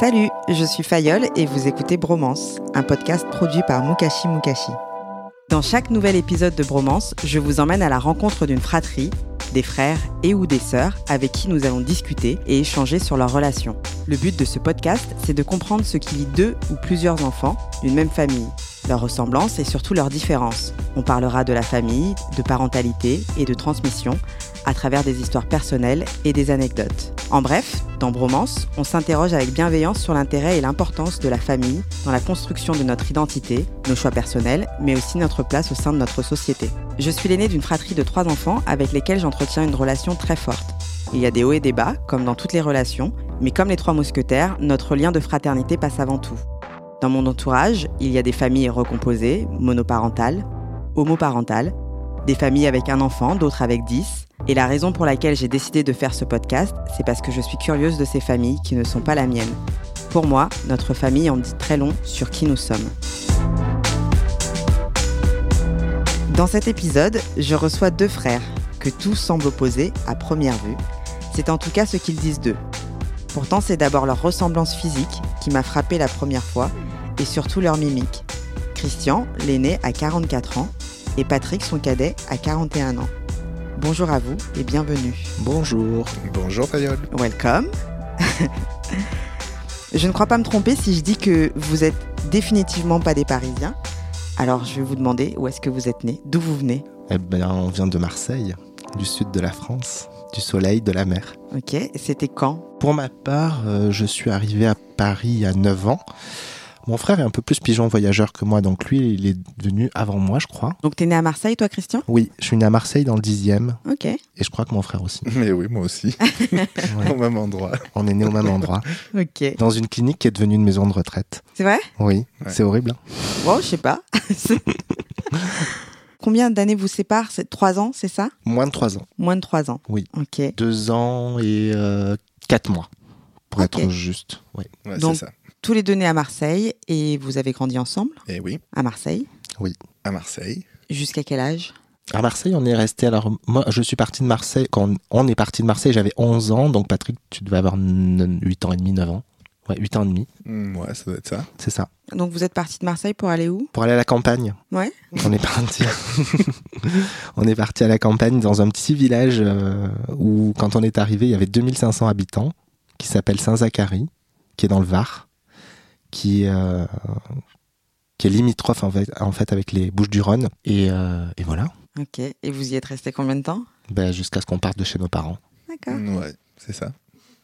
Salut, je suis Fayol et vous écoutez Bromance, un podcast produit par Mukashi Mukashi. Dans chaque nouvel épisode de Bromance, je vous emmène à la rencontre d'une fratrie, des frères et ou des sœurs avec qui nous allons discuter et échanger sur leurs relations. Le but de ce podcast, c'est de comprendre ce qui lie deux ou plusieurs enfants d'une même famille, leurs ressemblances et surtout leurs différences. On parlera de la famille, de parentalité et de transmission à travers des histoires personnelles et des anecdotes. En bref, dans Bromance, on s'interroge avec bienveillance sur l'intérêt et l'importance de la famille dans la construction de notre identité, nos choix personnels, mais aussi notre place au sein de notre société. Je suis l'aîné d'une fratrie de trois enfants avec lesquels j'entretiens une relation très forte. Il y a des hauts et des bas, comme dans toutes les relations, mais comme les trois mousquetaires, notre lien de fraternité passe avant tout. Dans mon entourage, il y a des familles recomposées, monoparentales, homoparentales, des familles avec un enfant, d'autres avec dix. Et la raison pour laquelle j'ai décidé de faire ce podcast, c'est parce que je suis curieuse de ces familles qui ne sont pas la mienne. Pour moi, notre famille en dit très long sur qui nous sommes. Dans cet épisode, je reçois deux frères, que tout semble opposer à première vue. C'est en tout cas ce qu'ils disent d'eux. Pourtant, c'est d'abord leur ressemblance physique qui m'a frappé la première fois, et surtout leur mimique. Christian, l'aîné, a 44 ans, et Patrick, son cadet, a 41 ans. Bonjour à vous et bienvenue. Bonjour. Bonjour Fayol. Welcome. je ne crois pas me tromper si je dis que vous êtes définitivement pas des Parisiens. Alors je vais vous demander où est-ce que vous êtes nés, d'où vous venez. Eh bien, on vient de Marseille, du sud de la France, du soleil, de la mer. Ok, c'était quand? Pour ma part, euh, je suis arrivé à Paris à 9 ans. Mon frère est un peu plus pigeon voyageur que moi, donc lui, il est venu avant moi, je crois. Donc t'es né à Marseille, toi, Christian? Oui, je suis né à Marseille dans le 10e, Ok. et je crois que mon frère aussi. Mais oui, moi aussi. Ouais. Au même endroit. On est né au même endroit, Ok. dans une clinique qui est devenue une maison de retraite. C'est vrai? Oui, Ouais. c'est horrible. hein. Bon, je sais pas. Combien d'années vous séparent? C'est trois ans, c'est ça? Moins de 3 ans. Moins de trois ans. Oui. Ok. 2 ans et 4 mois, pour être juste. Oui. Ouais, Donc- ça. Tous les deux nés à Marseille et vous avez grandi ensemble Et oui, à Marseille. à Marseille. Jusqu'à quel âge? À Marseille, on est resté. Alors, moi, je suis parti de Marseille. Quand on est parti de Marseille, j'avais 11 ans. Donc, Patrick, tu devais avoir 8 ans et demi, 9 ans. Ouais, 8 ans et demi, Hmm, ouais, ça doit être ça. c'est ça. Donc vous êtes parti de Marseille pour aller où? Pour aller à la campagne. Ouais. On est parti. on est parti à la campagne dans un petit village euh, où, quand on est arrivé, il y avait 2500 habitants, qui s'appelle Saint-Zacharie, qui est dans le Var, qui, euh, qui est limitrophe en fait, en fait avec les Bouches-du-Rhône. Et, euh, et voilà. Ok. Et vous y êtes resté combien de temps? Ben, Jusqu'à ce qu'on parte de chez nos parents. D'accord. Hmm, Ouais, c'est ça.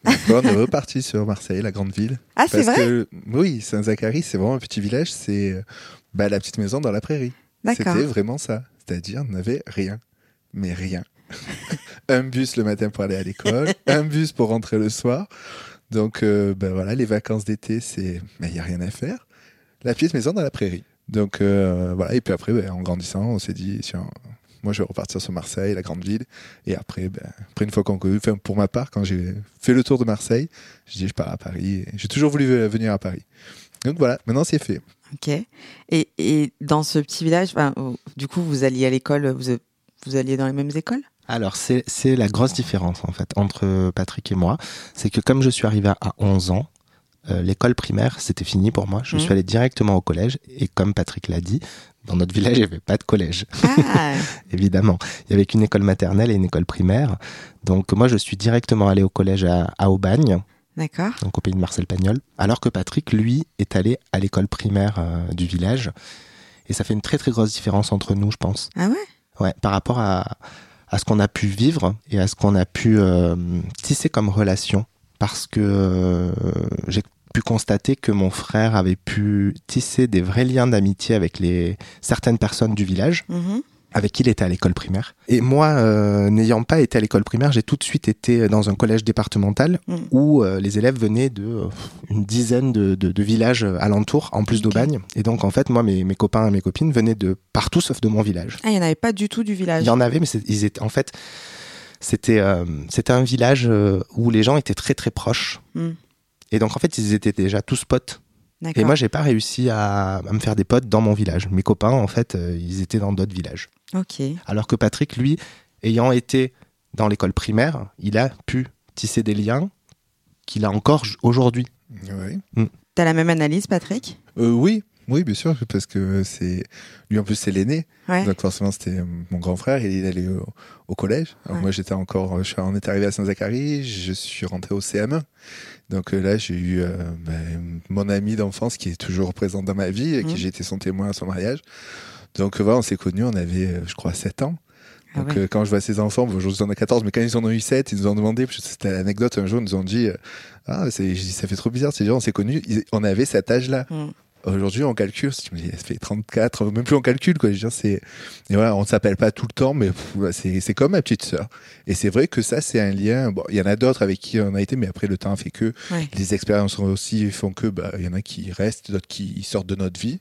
On est reparti sur Marseille, la grande ville. Ah, c'est vrai? que, oui, Saint-Zacharie, c'est vraiment un petit village. C'est euh, bah, la petite maison dans la prairie. D'accord. C'était vraiment ça. C'est-à-dire, on n'avait rien. Mais rien. un bus le matin pour aller à l'école, un bus pour rentrer le soir. Donc, euh, ben voilà, les vacances d'été, c'est. Il n'y a rien à faire. La petite maison dans la prairie. Donc, euh, voilà. Et puis après, ben, en grandissant, on s'est dit, tiens, moi, je vais repartir sur Marseille, la grande ville. Et après, ben, après une fois qu'on. Enfin, pour ma part, quand j'ai fait le tour de Marseille, je dis, je pars à Paris. J'ai toujours voulu venir à Paris. Donc voilà, maintenant c'est fait. Ok. Et, et dans ce petit village, euh, du coup, vous alliez à l'école, vous, vous alliez dans les mêmes écoles? Alors, c'est la grosse différence, en fait, entre Patrick et moi. C'est que comme je suis arrivé à 11 ans, euh, l'école primaire, c'était fini pour moi. Je Mhm. suis allé directement au collège. Et comme Patrick l'a dit, dans notre village, il n'y avait pas de collège, Ah, évidemment. Il y avait qu'une école maternelle et une école primaire. Donc, moi, je suis directement allé au collège à, à Aubagne. D'accord. donc au pays de Marcel Pagnol, alors que Patrick, lui, est allé à l'école primaire euh, du village. Et ça fait une très très grosse différence entre nous, je pense. Ah ouais? Ouais, par rapport à, à ce qu'on a pu vivre et à ce qu'on a pu euh, tisser comme relation. Parce que euh, j'ai pu constater que mon frère avait pu tisser des vrais liens d'amitié avec les certaines personnes du village Mhm. Avec qui il était à l'école primaire. Et moi, euh, n'ayant pas été à l'école primaire, j'ai tout de suite été dans un collège départemental Mm. où euh, les élèves venaient de euh, une dizaine de, de- de villages alentours, en plus d'Aubagne. Et donc, en fait, moi, mes, mes copains et mes copines venaient de partout sauf de mon village. Ah, il n'y en avait pas du tout du village. Il y en avait, mais ils étaient, en fait, c'était euh, c'était un village euh, où les gens étaient très très proches. Mm. Et donc, en fait, ils étaient déjà tous potes. Et moi, j'ai pas réussi à, à me faire des potes dans mon village. Mes copains, en fait, euh, ils étaient dans d'autres villages. Ok. Alors que Patrick, lui, ayant été dans l'école primaire, il a pu tisser des liens qu'il a encore aujourd'hui. Ouais. T'as la même analyse, Patrick? Euh, oui, oui, bien sûr, parce que c'est lui en plus c'est l'aîné, Ouais. donc forcément c'était mon grand frère, il est allé au, au collège. Alors Ouais. moi j'étais encore, je suis, on est arrivé à Saint-Zacharie, je suis rentré au CM1. Donc euh, là j'ai eu euh, ben, mon ami d'enfance qui est toujours présent dans ma vie et qui j'ai été son témoin à son mariage. Donc euh, voilà, on s'est connus, on avait je crois 7 ans. Ah Donc ouais. euh, quand je vois ses enfants, aujourd'hui ils en ont 14, mais quand ils en ont eu 7, ils nous ont demandé, c'était l'anecdote, un jour ils nous ont dit, euh, ah ça fait trop bizarre, c'est genre on s'est connus, ils- on avait cet âge-là. Mm. Aujourd'hui, on calcule, si tu me dis, ça fait 34, même plus on calcule, quoi. Je veux dire, c'est, et voilà, on ne s'appelle pas tout le temps, mais c'est, c'est comme ma petite sœur. Et c'est vrai que ça, c'est un lien. Bon, il y en a d'autres avec qui on a été, mais après, le temps fait que Ouais. les expériences aussi font que, bah, il y en a qui restent, d'autres qui sortent de notre vie.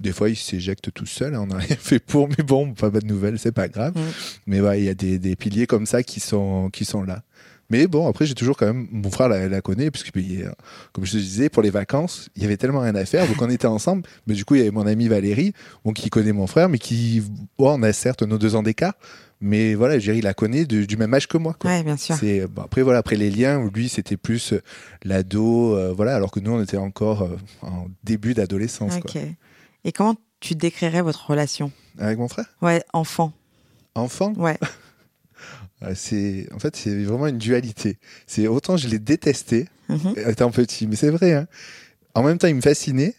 Des fois, ils s'éjectent tout seuls, hein, on n'a rien fait pour, mais bon, pas de nouvelles, c'est pas grave. Mais ouais, il y a des, des piliers comme ça qui sont, qui sont là. Mais bon, après, j'ai toujours quand même, mon frère la, la connaît, puisque, comme je te disais, pour les vacances, il y avait tellement rien à faire, donc on était ensemble. Mais du coup, il y avait mon ami Valérie, bon, qui connaît mon frère, mais qui, bon, on a certes nos deux ans d'écart, mais voilà, Jerry la connaît de- du même âge que moi. Quoi. Ouais, bien sûr. C'est bon, après voilà après les liens lui c'était plus euh, l'ado euh, voilà alors que nous on était encore euh, en début d'adolescence Ok. quoi. Et comment tu décrirais votre relation? Avec mon frère? Ouais, enfant. enfant? Ouais. Euh, c'est en fait c'est vraiment une dualité. C'est autant je l'ai détesté Mhm. étant petit mais c'est vrai hein. en même temps il me fascinait.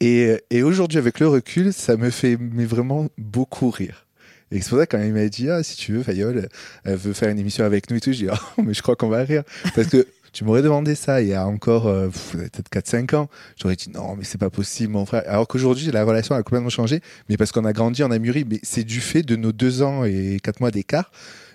Et, et aujourd'hui avec le recul ça me fait mais vraiment beaucoup rire. Et c'est pour ça quand il m'a dit ah si tu veux Fayol elle veut faire une émission avec nous et tout je dis oh mais je crois qu'on va rire. Parce que tu m'aurais demandé ça il y a encore euh, peut-être 4-5 ans. J'aurais dit non mais c'est pas possible mon frère. Alors qu'aujourd'hui la relation a complètement changé. Mais parce qu'on a grandi on a mûri. Mais c'est du fait de nos deux ans et quatre mois d'écart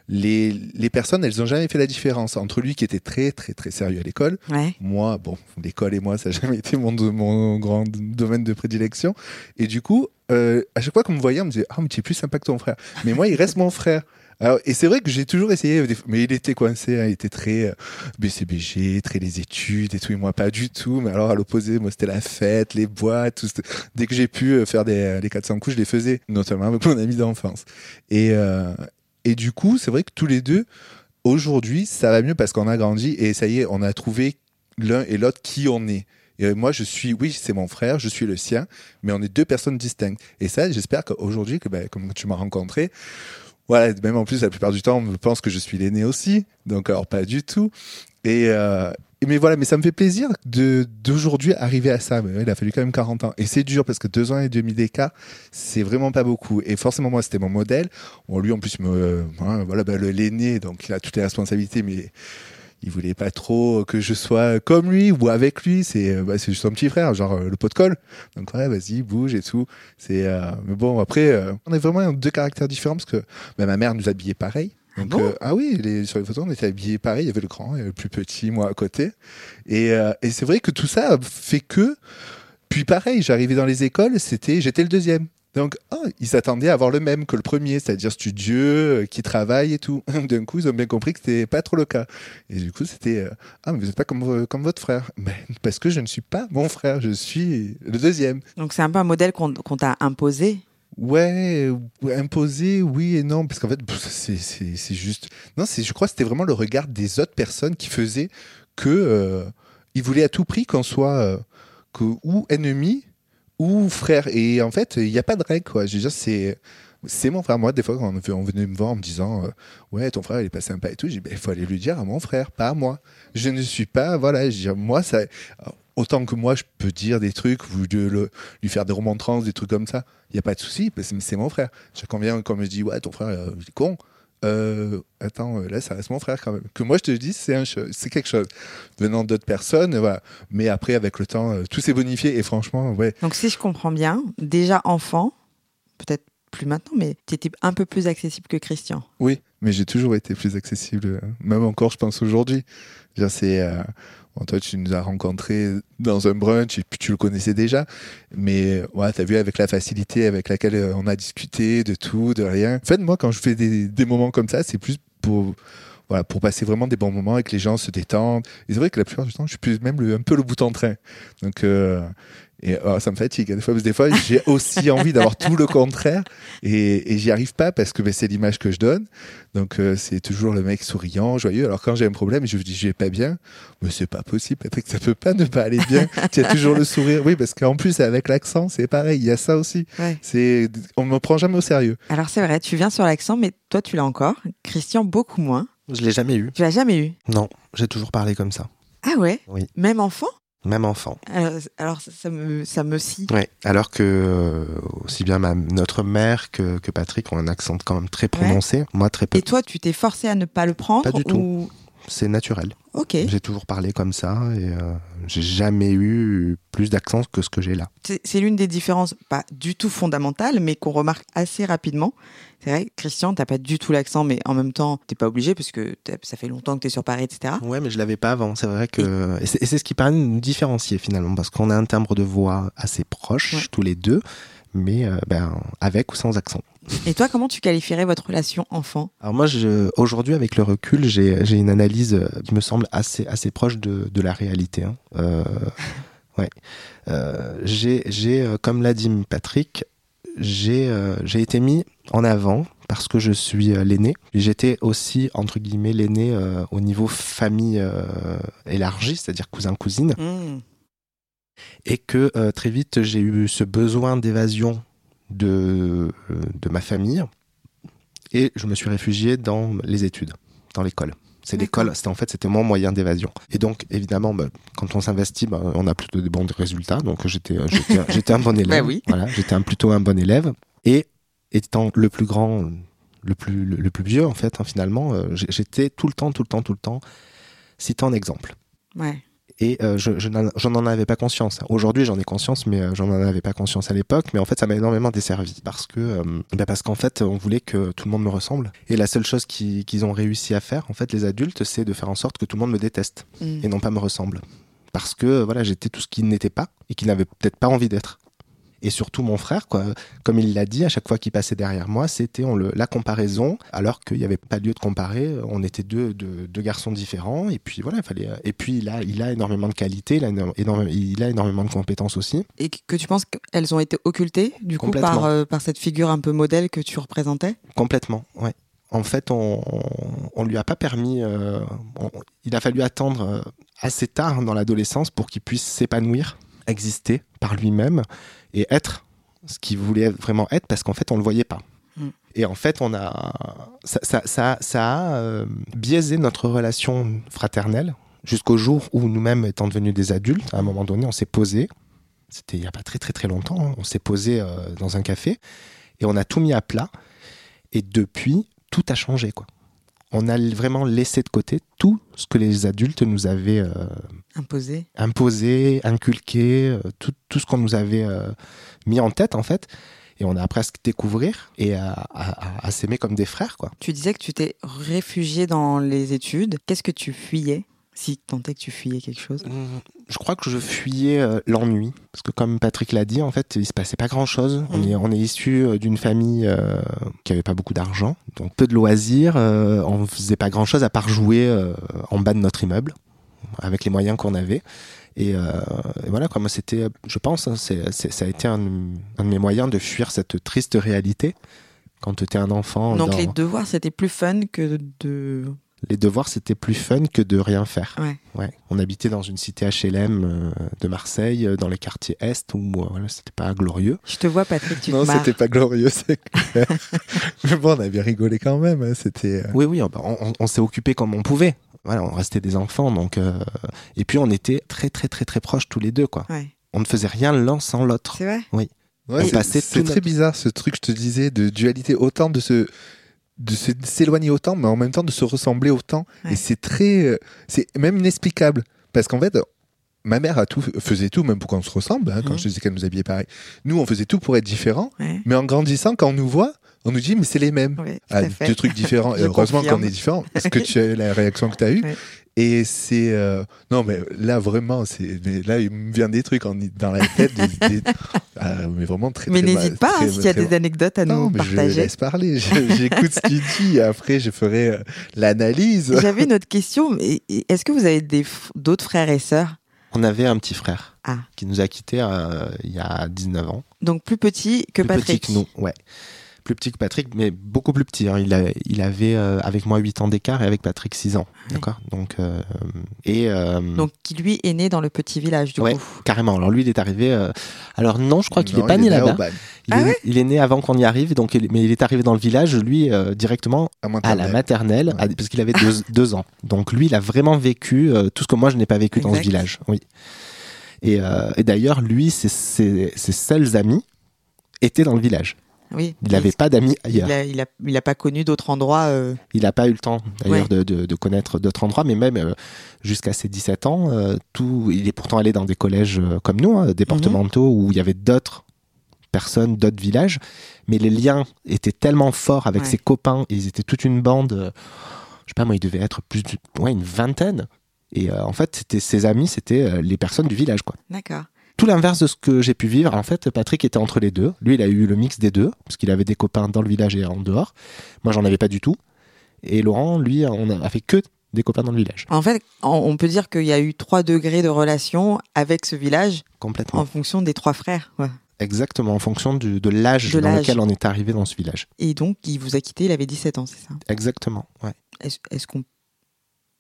les, les personnes, elles ont jamais fait la différence entre lui qui était très très très sérieux à l'école, Ouais. moi, bon, l'école et moi, ça n'a jamais été mon, mon grand domaine de prédilection. Et du coup, euh, à chaque fois qu'on me voyait, on me disait Ah, mais tu es plus sympa que ton frère. Mais moi, il reste mon frère. Alors, et c'est vrai que j'ai toujours essayé, des- mais il était coincé, hein, il était très euh, BCBG, très les études et tout, et moi pas du tout. Mais alors à l'opposé, moi c'était la fête, les boîtes, tout. Dès que j'ai pu euh, faire des, les 400 coups, je les faisais, notamment avec mon ami d'enfance. Et, euh, et du coup, c'est vrai que tous les deux, aujourd'hui, ça va mieux parce qu'on a grandi et ça y est, on a trouvé l'un et l'autre qui on est. Et moi, je suis, oui, c'est mon frère, je suis le sien, mais on est deux personnes distinctes. Et ça, j'espère qu'aujourd'hui, que, ben, comme tu m'as rencontré, voilà, même en plus, la plupart du temps, on pense que je suis l'aîné aussi, donc alors pas du tout. Et euh, mais voilà, mais ça me fait plaisir de d'aujourd'hui arriver à ça. Mais il a fallu quand même 40 ans, et c'est dur parce que deux ans et demi d'écart, c'est vraiment pas beaucoup. Et forcément, moi, c'était mon modèle. Bon, lui, en plus, me, euh, hein, voilà, le- l'aîné, donc il a toutes les responsabilités, mais il voulait pas trop que je sois comme lui ou avec lui. C'est euh, bah, c'est juste son petit frère, genre euh, le pot de colle. Donc ouais, vas-y, bouge et tout. C'est euh, mais bon après, euh, on est vraiment deux caractères différents parce que bah, ma mère nous habillait pareil. Donc, bon euh, ah oui, les, sur les photos, on était habillés pareil. Il y avait le grand et le plus petit, moi à côté. Et, euh, et c'est vrai que tout ça fait que. Puis pareil, j'arrivais dans les écoles, c'était, j'étais le deuxième. Donc, ah, ils s'attendaient à avoir le même que le premier, c'est-à-dire studieux, euh, qui travaille et tout. D'un coup, ils ont bien compris que c'était pas trop le cas. Et du coup, c'était euh, ah, mais vous n'êtes pas comme, vo- comme votre frère. Ben, parce que je ne suis pas mon frère, je suis le deuxième. Donc c'est un peu un modèle qu'on qu'on t'a imposé. Ouais, imposé, oui et non, parce qu'en fait, c'est- juste. Non, je crois que c'était vraiment le regard des autres personnes qui faisait que euh, ils voulaient à tout prix qu'on soit euh, ou ennemi ou frère. Et en fait, il n'y a pas de règle, quoi. C'est. C'est mon frère. Moi, des fois, quand on, venait me voir en me disant euh, Ouais, ton frère, il est pas sympa et tout, j'ai dit Il faut aller lui dire à mon frère, pas à moi. Je ne suis pas. Voilà, je dis, moi, ça. Autant que moi, je peux dire des trucs, ou de le- lui faire des remontrances, des trucs comme ça. Il n'y a pas de souci, parce que c'est mon frère. Chacun vient, quand me dit Ouais, ton frère, euh, il est con. Euh, attends, euh, là, ça reste mon frère quand même. Que moi, je te dis, c'est c'est quelque chose. Venant d'autres personnes, voilà. Mais après, avec le temps, tout s'est bonifié. Et franchement, ouais, Donc si je comprends bien, déjà enfant, peut-être plus maintenant, mais tu étais un peu plus accessible que Christian. Oui, mais j'ai toujours été plus accessible, euh, même encore, je pense, aujourd'hui. C'est, euh, bon, toi, tu nous as rencontrés dans un brunch et puis tu le connaissais déjà. Mais ouais, tu as vu avec la facilité avec laquelle euh, on a discuté de tout, de rien. En fait, moi, quand je fais des, moments comme ça, c'est plus pour, voilà, pour passer vraiment des bons moments avec les gens, se détendre. Et c'est vrai que la plupart du temps, je suis même un peu le bout en train. Donc, euh, et oh, ça me fatigue. Des fois, parce que des fois, j'ai aussi envie d'avoir tout le contraire et, et j'y arrive pas parce que ben, c'est l'image que je donne. Donc, euh, c'est toujours le mec souriant, joyeux. Alors, quand j'ai un problème, je me dis, je vais pas bien. Mais c'est pas possible, Patrick, ça peut pas ne pas aller bien. tu as toujours le sourire. Oui, parce qu'en plus, avec l'accent, c'est pareil. Il y a ça aussi. Ouais. C'est, on me prend jamais au sérieux. Alors c'est vrai, tu viens sur l'accent, mais toi tu l'as encore. Christian beaucoup moins. Je l'ai jamais eu. Tu l'as jamais eu? Non, j'ai toujours parlé comme ça. Ah ouais? Oui. Même enfant? Même enfant. alors, alors, ça, ça me ça me scie. Ouais. Alors que euh, aussi bien ma, notre mère que, que Patrick ont un accent quand même très prononcé. Moi, très peu. Et toi, tu t'es forcé à ne pas le prendre Pas du tout. C'est naturel. Ok. J'ai toujours parlé comme ça et euh, j'ai jamais eu plus d'accent que ce que j'ai là. C'est l'une des différences, pas du tout fondamentales, mais qu'on remarque assez rapidement. C'est vrai, Christian, t'as pas du tout l'accent, mais en même temps, t'es pas obligé parce que ça fait longtemps que t'es sur Paris, etc. Ouais, mais je l'avais pas avant. C'est vrai que et c'est et c'est ce qui permet de nous différencier finalement parce qu'on a un timbre de voix assez proche Ouais. tous les deux, mais euh, ben avec ou sans accent. Et toi, comment tu qualifierais votre relation enfant? Alors moi, aujourd'hui, avec le recul, j'ai, une analyse euh, qui me semble assez, assez proche de, de la réalité. hein. Euh, ouais. Euh, j'ai, comme l'a dit Patrick, j'ai, été mis en avant parce que je suis l'aîné. J'étais aussi, entre guillemets, l'aîné euh, au niveau famille euh, élargie, c'est-à-dire cousin-cousine. Hmm. Et que euh, très vite, j'ai eu ce besoin d'évasion de, euh, de ma famille. Et je me suis réfugié dans les études, dans l'école. C'est l'école, c'était en fait c'était mon moyen d'évasion. Et donc évidemment, bah, quand on s'investit, bah, on a plutôt des bons résultats. Donc j'étais j'étais un bon élève. Bah oui. Voilà, j'étais un, plutôt un bon élève. Et étant le plus grand, le plus le, le plus vieux en fait, hein, finalement, euh, j'étais tout le temps, tout le temps, tout le temps cité en exemple Ouais. Et euh, je, je n'en j'en en avais pas conscience. Aujourd'hui, j'en ai conscience, mais euh, j'en en avais pas conscience à l'époque. Mais en fait, ça m'a énormément desservi parce que, euh, bah parce qu'en fait, on voulait que tout le monde me ressemble. Et la seule chose qui- qu'ils ont réussi à faire, en fait, les adultes, c'est de faire en sorte que tout le monde me déteste Hmm. et non pas me ressemble. Parce que voilà, j'étais tout ce qu'il n'était pas et qu'il n'avait peut-être pas envie d'être. Et surtout mon frère, quoi, comme il l'a dit, à chaque fois qu'il passait derrière moi, c'était la comparaison, alors qu'il n'y avait pas lieu de comparer. On était deux, deux, deux garçons différents, et puis voilà, il fallait. Et puis il a, il a énormément de qualités, il a, éno- énorme- il a énormément de compétences aussi. Et que tu penses qu'elles ont été occultées, du coup, par, euh, par cette figure un peu modèle que tu représentais? Complètement, ouais. En fait, on, on lui a pas permis. euh, on- il a fallu attendre euh, assez tard dans l'adolescence pour qu'il puisse s'épanouir, exister par lui-même et être ce qu'il voulait vraiment être, parce qu'en fait, on le voyait pas. Mm. Et en fait, on a ça, ça, ça, ça a euh, biaisé notre relation fraternelle jusqu'au jour où nous-mêmes, étant devenus des adultes, à un moment donné, on s'est posé. C'était il y a pas très très très longtemps. hein, on s'est posé euh, dans un café et on a tout mis à plat. Et depuis, tout a changé, quoi. On a vraiment laissé de côté tout ce que les adultes nous avaient euh, Imposées imposé, inculqué, euh, tout, tout ce qu'on nous avait euh, mis en tête, en fait. Et on a appris à se découvrir et à- à s'aimer comme des frères, quoi. Tu disais que tu t'es réfugié dans les études. Qu'est-ce que tu fuyais? Si tant est que tu fuyais quelque chose. Je crois que je fuyais euh, l'ennui. Parce que comme Patrick l'a dit, en fait, il se passait pas grand-chose. On, Mm. est, on est issu euh, d'une famille euh, qui avait pas beaucoup d'argent, donc peu de loisirs. euh, on faisait pas grand-chose à part jouer en bas de notre immeuble, avec les moyens qu'on avait. Et, euh, et voilà, comme c'était, je pense, hein, ça a été un, un de mes moyens de fuir cette triste réalité. Quand tu es un enfant. Donc dans- les devoirs, c'était plus fun que de Les devoirs, c'était plus fun que de rien faire. Ouais. Ouais. On habitait dans une cité HLM euh, de Marseille, euh, dans les quartiers Est, où euh, voilà, c'était pas glorieux. Je te vois, Patrick, tu non, c'était pas glorieux, c'est clair. mais bon, on a bien rigolé quand même. hein, C'était. Oui, oui, on, on- on s'est occupé comme on pouvait. Voilà, on restait des enfants, donc. euh, Et puis on était très, très, très, très proches tous les deux, quoi. Ouais. On ne faisait rien l'un sans l'autre. C'est vrai? Ouais, On c'est- très notre- bizarre ce truc, je te disais, de dualité, autant de se de s'éloigner autant, mais en même temps de se ressembler autant. Ouais. Et c'est très, euh, c'est même inexplicable, parce qu'en fait, ma mère a tout, faisait tout, même pour qu'on se ressemble. hein, quand Mhm. je disais qu'elle nous habillait pareil, nous on faisait tout pour être différents, Ouais. mais en grandissant, quand on nous voit, on nous dit mais c'est les mêmes. Ah, à deux trucs différents. Et heureusement qu'on est différents. Parce que tu as la réaction que tu as eue. Et c'est. euh, Non, mais là, vraiment, c'est. mais Là, il me vient des trucs en... dans la tête. des- des- Ah, mais vraiment très, Mais très n'hésite mal- pas hein, s'il y a très des anecdotes à Non, nous mais je partager. laisse parler. Je- J'écoute ce qu'il dit. Et après, je ferai euh, l'analyse. J'avais une autre question. mais Est-ce que vous avez des d'autres frères et sœurs? On avait un petit frère Ah. qui nous a quittés euh, il y a 19 ans. Donc plus petit que plus Patrick petit que nous, ouais. Plus petit que Patrick, mais beaucoup plus petit. hein. Il, a- il avait euh, avec moi 8 ans d'écart et avec Patrick 6 ans. Ouais. D'accord? Donc, euh, et. euh, Donc qui lui est né dans le petit village du ouais, coup. carrément. Alors lui, il est arrivé. euh, Alors non, je crois qu'il Non, est pas il né là-bas. Il, Ah est, ouais? il est né avant qu'on y arrive, donc il- mais il est arrivé dans le village, lui, euh, directement à à la maternelle, à- parce qu'il avait deux, deux ans. Donc lui, il a vraiment vécu euh, tout ce que moi, je n'ai pas vécu dans ce village. Oui. Et, euh, et d'ailleurs, lui, ses, ses, ses seuls amis étaient dans le village. Oui. Il n'avait pas d'amis ailleurs. Il a, il a, il a pas connu d'autres endroits. euh, Il n'a pas eu le temps d'ailleurs Ouais. de, de- de connaître d'autres endroits, mais même euh, jusqu'à ses 17 ans, euh, tout, il est pourtant allé dans des collèges comme nous, hein, départementaux, où il y avait d'autres personnes, d'autres villages, mais les liens étaient tellement forts avec Ouais. ses copains, ils étaient toute une bande, je sais pas moi, il devait être plus de- ouais, une vingtaine. Et en fait, c'était ses amis, c'était les personnes du village, quoi. D'accord. Tout l'inverse de ce que j'ai pu vivre. En fait, Patrick était entre les deux. Lui, il a eu le mix des deux, parce qu'il avait des copains dans le village et en dehors. Moi, j'en avais pas du tout. Et Laurent, lui, on a fait que des copains dans le village. En fait, on- peut dire qu'il y a eu trois degrés de relation avec ce village Complètement. en fonction des trois frères. ouais. Exactement, en fonction du- de l'âge dans lequel on est arrivé dans ce village. Et donc, il vous a quitté, il avait 17 ans, c'est ça? Exactement, ouais. Est-ce est-ce qu'on.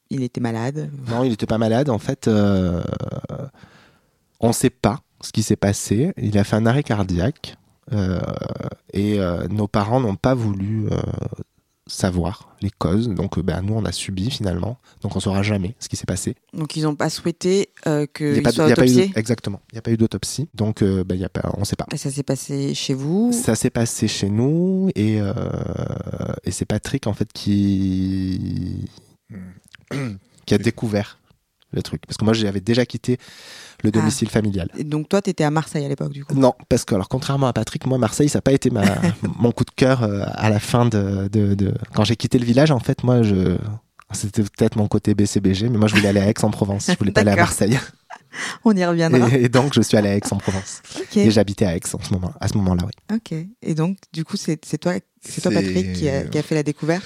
Il était malade? Non, il n'était pas malade. En fait, euh, on ne sait pas ce qui s'est passé. Il a fait un arrêt cardiaque euh, et euh, nos parents n'ont pas voulu euh, savoir les causes. Donc, euh, ben, nous, on a subi finalement. Donc, on ne saura jamais ce qui s'est passé. Donc, ils n'ont pas souhaité euh, Il y a qu'il soit il y a pas eu de- autopsié exactement. Il n'y a pas eu d'autopsie. Donc, euh, ben, y a pas, on ne sait pas. Et ça s'est passé chez vous Ça s'est passé chez nous et, euh, et c'est Patrick en fait qui qui a découvert le truc parce que moi j'avais déjà quitté le Ah. domicile familial. Et Donc, toi, tu étais à Marseille à l'époque, du coup? Non, parce que alors contrairement à Patrick, moi Marseille ça n'a pas été ma mon coup de cœur euh, à la fin de, de, de- quand j'ai quitté le village en fait moi je c'était peut-être mon côté BCBG mais moi je voulais aller à Aix-en-Provence, je voulais pas aller à. Marseille On y reviendra. et, et donc je suis allé à Aix-en-Provence et j'habitais à Aix en ce moment à ce moment-là oui. Ok. Et donc, du coup, c'est c'est toi, c'est toi, Patrick, qui a, qui a fait la découverte?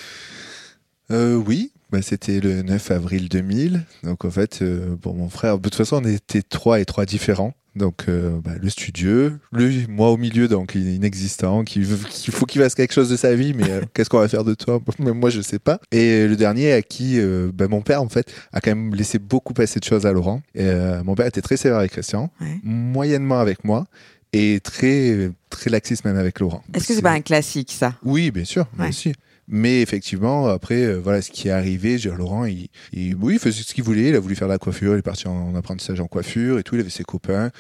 Euh, oui, bah, c'était le 9 avril 2000. Donc en fait, euh, bon, mon frère, de toute façon, on était trois et trois différents. Donc euh, bah, le studieux, lui, moi au milieu, donc inexistant, qui qu'il faut qu'il fasse quelque chose de sa vie, mais euh, qu'est-ce qu'on va faire de toi? Même moi, je sais pas. Et le dernier à qui euh, bah, mon père, en fait, a quand même laissé beaucoup passer de choses à Laurent. Et, euh, mon père était très sévère avec Christian, Ouais. moyennement avec moi, et très très laxiste même avec Laurent. Est-ce que c'est pas un classique, ça? Oui, bien sûr, bien Ouais. sûr. Mais effectivement, après, euh, voilà ce qui est arrivé. dire, Laurent, il, il- oui, il faisait ce qu'il voulait. Il a voulu faire de la coiffure. Il est parti en apprentissage en coiffure et tout. Il avait ses copains.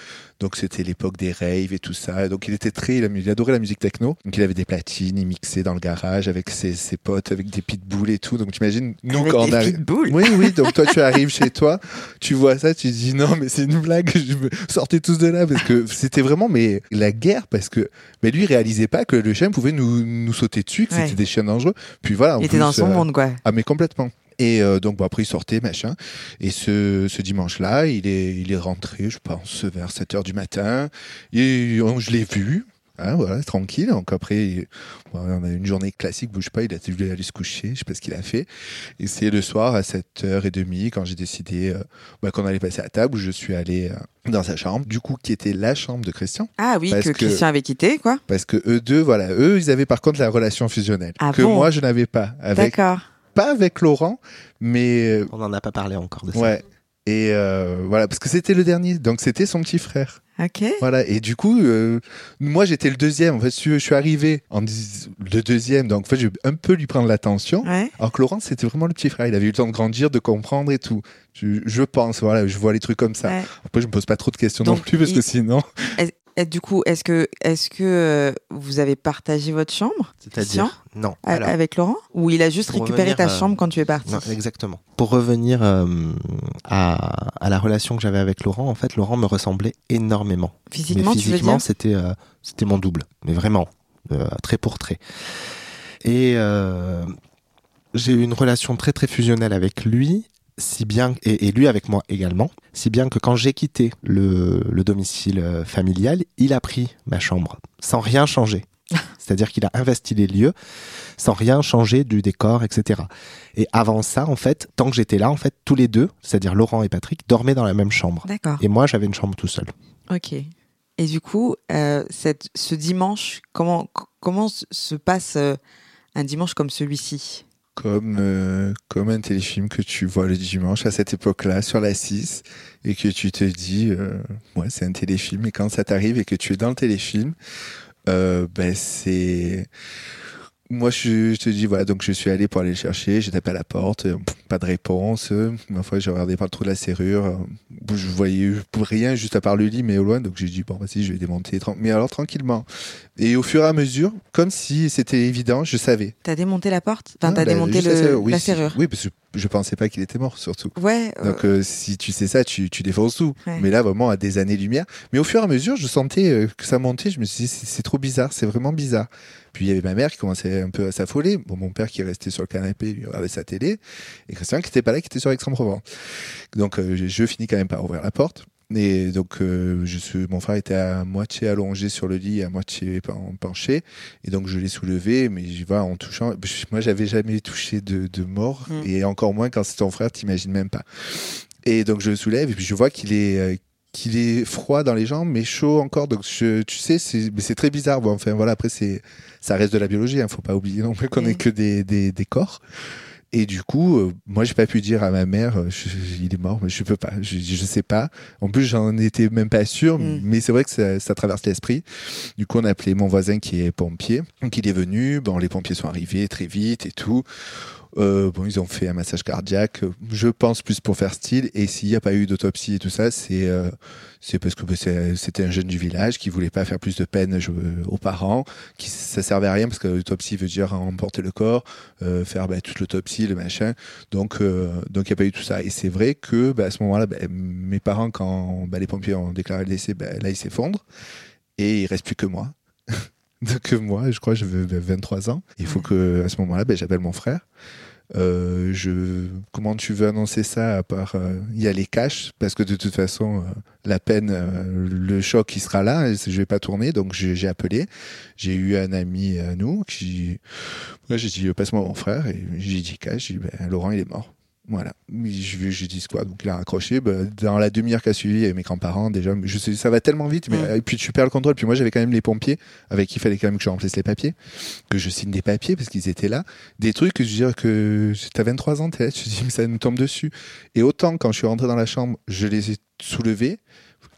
Donc, c'était l'époque des raves et tout ça. Donc, il était très, il, adorait la musique techno. Donc, il avait des platines. Il mixait dans le garage avec ses, ses potes, avec des pitbulls et tout. Donc, t'imagines, nous, Avec quand des on arrive. pitbulls Oui, oui. Donc, toi, tu arrives chez toi, tu vois ça, tu dis non, mais c'est une blague. Je me... Sortez tous de là parce que c'était vraiment, mais la guerre parce que, mais lui, il réalisait pas que le chien pouvait nous, nous sauter dessus, que Ouais. c'était des chiens dangereux. Puis voilà. Il était dans son euh, monde, quoi. Ah, mais complètement. Et euh, donc, bon, après, il sortait, machin. Et ce, ce dimanche-là, il est, il est rentré, je pense, vers 7 heures du matin. Et on- je l'ai vu. Hein, voilà, tranquille. Donc après, il- bon, on a une journée classique, bouge pas, il a voulu aller se coucher, je sais pas ce qu'il a fait. Et c'est le soir à 7h30 quand j'ai décidé euh, bah, qu'on allait passer à table, où je suis allé euh, dans sa chambre, du coup, qui était la chambre de Christian. Ah oui, que, que- Christian avait quitté, quoi. Parce que eux deux, voilà, eux, ils avaient par contre la relation fusionnelle Ah que bon? moi, je n'avais pas avec D'accord. Pas avec Laurent, mais On n'en a pas parlé encore de ça. ouais. Et euh, voilà, parce que c'était le dernier, donc c'était son petit frère. Ok. Voilà, et du coup, euh, moi j'étais le deuxième. En fait, je suis arrivé en dis- le deuxième, donc en fait, je vais un peu lui prendre l'attention. Ouais. Alors que Laurent, c'était vraiment le petit frère. Il avait eu le temps de grandir, de comprendre et tout. Je, je pense, voilà, je vois les trucs comme ça. ouais. Après, je me pose pas trop de questions non plus, parce il- que sinon. Est- et du coup, est-ce que, est-ce que euh, vous avez partagé votre chambre C'est-à-dire Non. Alors, avec Laurent? Ou il a juste récupéré revenir, ta euh, chambre quand tu es parti? Non, exactement. Pour revenir euh, à, à la relation que j'avais avec Laurent, en fait, Laurent me ressemblait énormément. Physiquement, mais physiquement, c'était c'était mon double, mais vraiment, trait pour trait. Et j'ai eu une relation très très fusionnelle avec lui, si bien et, et lui avec moi également, si bien que quand j'ai quitté le, le domicile euh, familial, il a pris ma chambre sans rien changer. C'est-à-dire qu'il a investi les lieux sans rien changer du décor, etc. Et avant ça, en fait, tant que j'étais là, en fait, tous les deux, c'est-à-dire Laurent et Patrick, dormaient dans la même chambre. D'accord. Et moi, j'avais une chambre tout seul. Ok. Et du coup, euh, cette, ce dimanche, comment, se passe euh, un dimanche comme celui-ci? Comme, euh, comme un téléfilm que tu vois le dimanche à cette époque-là sur la 6 et que tu te dis, euh, c'est un téléfilm. Et quand ça t'arrive et que tu es dans le téléfilm, euh, ben c'est. Moi, je, je te dis, voilà, donc je suis allé pour aller le chercher, j'ai tapé à la porte, euh, pas de réponse. euh, Ma foi, j'ai regardé par le trou de la serrure, euh, je voyais rien juste à part le lit, mais au loin, donc j'ai dit, bon, vas-y, je vais démonter, mais alors tranquillement. Et au fur et à mesure, comme si c'était évident, je savais. T'as démonté la porte? Enfin, Ah, t'as bah, démonté le, la serrure Oui, parce que je pensais pas qu'il était mort, surtout. Ouais. euh, Donc, euh, si tu sais ça, tu, tu défonces tout. Ouais. Mais là, vraiment, à des années-lumière. Mais au fur et à mesure, je sentais euh, que ça montait. Je me suis dit, c'est c'est trop bizarre, c'est vraiment bizarre. Puis il y avait ma mère qui commençait un peu à s'affoler. Bon, mon père qui restait sur le canapé, lui regardait sa télé. Et Christian qui était pas là, qui était sur Aix-en-Provence. Donc, euh, je, je finis quand même par ouvrir la porte. Et donc, euh, je suis, mon frère était à moitié allongé sur le lit, à moitié pen- penché. Et donc, je l'ai soulevé, mais j'y vais en touchant. Moi, j'avais jamais touché de, de mort. Mm. Et encore moins quand c'est ton frère, t'imagines même pas. Et donc, je le soulève et puis je vois qu'il est, euh, qu'il est froid dans les jambes, mais chaud encore. Donc, je, tu sais, c'est, très bizarre. Bon, enfin, voilà, après, c'est, ça reste de la biologie. Hein, faut pas oublier non plus qu'on Mm. n'est que des, des, des corps. Et du coup, euh, moi, j'ai pas pu dire à ma mère, euh, je- je- il est mort, mais je peux pas, je, je sais pas. En plus, j'en étais même pas sûr, Mm. mais c'est vrai que ça, ça traverse l'esprit. Du coup, on a appelé mon voisin qui est pompier. Donc, il est venu. Bon, les pompiers sont arrivés très vite et tout. Euh, ils ont fait un massage cardiaque, je pense plus pour faire style. Et s'il n'y a pas eu d'autopsie et tout ça, c'est euh, parce que bah, c'était un jeune du village qui voulait pas faire plus de peine aux parents, qui ça servait à rien parce que l'autopsie veut dire emporter le corps, euh, faire bah, toute l'autopsie, le machin. Donc donc il n'y a pas eu tout ça. Et c'est vrai que bah, à ce moment-là, mes parents quand les pompiers ont déclaré le décès, là ils s'effondrent et il reste plus que moi. Donc moi, je crois que j'avais 23 ans. Il faut que à ce moment-là, ben, j'appelle mon frère. Euh, je comment tu veux annoncer ça à part euh, il y a les caches parce que de toute façon euh, la peine euh, le choc il sera là je vais pas tourner donc j'ai appelé j'ai eu un ami à nous qui moi j'ai dit passe-moi mon frère et j'ai dit cache j'ai dit ben, Laurent il est mort voilà. Je j'ai dit quoi? Donc il a raccroché Ben, dans la demi-heure qui a suivi il y avait mes grands-parents déjà je sais ça va tellement vite mais et puis tu perds le contrôle. Puis moi j'avais quand même les pompiers avec qui il fallait quand même que je remplisse les papiers que je signe des papiers parce qu'ils étaient là. Des trucs que je veux dire que t'as 23 ans t'es là tu te dis mais ça nous tombe dessus. Et autant quand je suis rentré dans la chambre je les ai soulevés.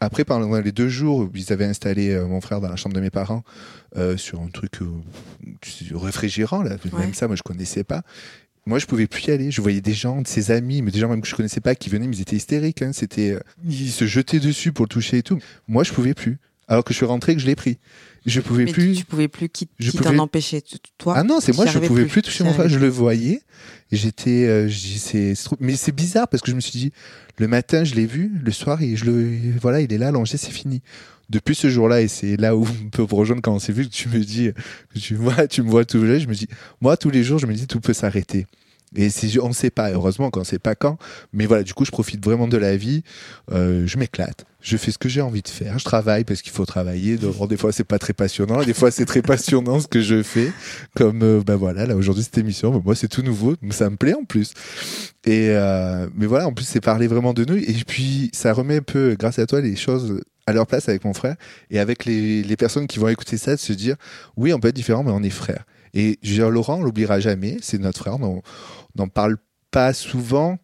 Après pendant les deux jours où ils avaient installé euh, mon frère dans la chambre de mes parents euh, sur un truc euh, réfrigérant là Ouais. même ça moi je connaissais pas moi, je pouvais plus y aller. Je voyais des gens, de ses amis, mais des gens même que je connaissais pas, qui venaient, mais ils étaient hystériques. Hein. C'était, euh, ils se jetaient dessus pour le toucher et tout. Moi, je pouvais plus. Alors que je suis rentré, que je l'ai pris. Je pouvais mais plus. tu, pouvais plus qui, Je qui pouvais- t'en empêchait Toi Ah non, c'est moi, je pouvais plus, toucher mon frère. Je le voyais. J'étais, euh, c'est, mais c'est bizarre parce que je me suis dit, le matin, je l'ai vu, le soir, et je le, voilà, il est là, allongé, c'est fini. Depuis ce jour-là, et c'est là où on peut rejoindre quand on s'est vu, que tu me dis, que tu vois, tu me vois tous les jours, je me dis, moi, tous les jours, je me dis, tout peut s'arrêter. Et on ne sait pas, heureusement qu'on ne sait pas quand. Mais voilà, du coup, je profite vraiment de la vie. Euh, je m'éclate. Je fais ce que j'ai envie de faire. Je travaille parce qu'il faut travailler. Donc, des fois, c'est pas très passionnant. Des fois, c'est très passionnant ce que je fais. Comme, euh, ben voilà, là, aujourd'hui, cette émission, ben, moi, c'est tout nouveau. Ça me plaît en plus. Et, euh, mais voilà, en plus, c'est parler vraiment de nous. Et puis, ça remet un peu, grâce à toi, les choses à leur place avec mon frère et avec les, les personnes qui vont écouter ça, de se dire, oui, on peut être différent, mais on est frères. Et je veux dire, Laurent, on l'oubliera jamais, c'est notre frère, on n'en parle pas souvent,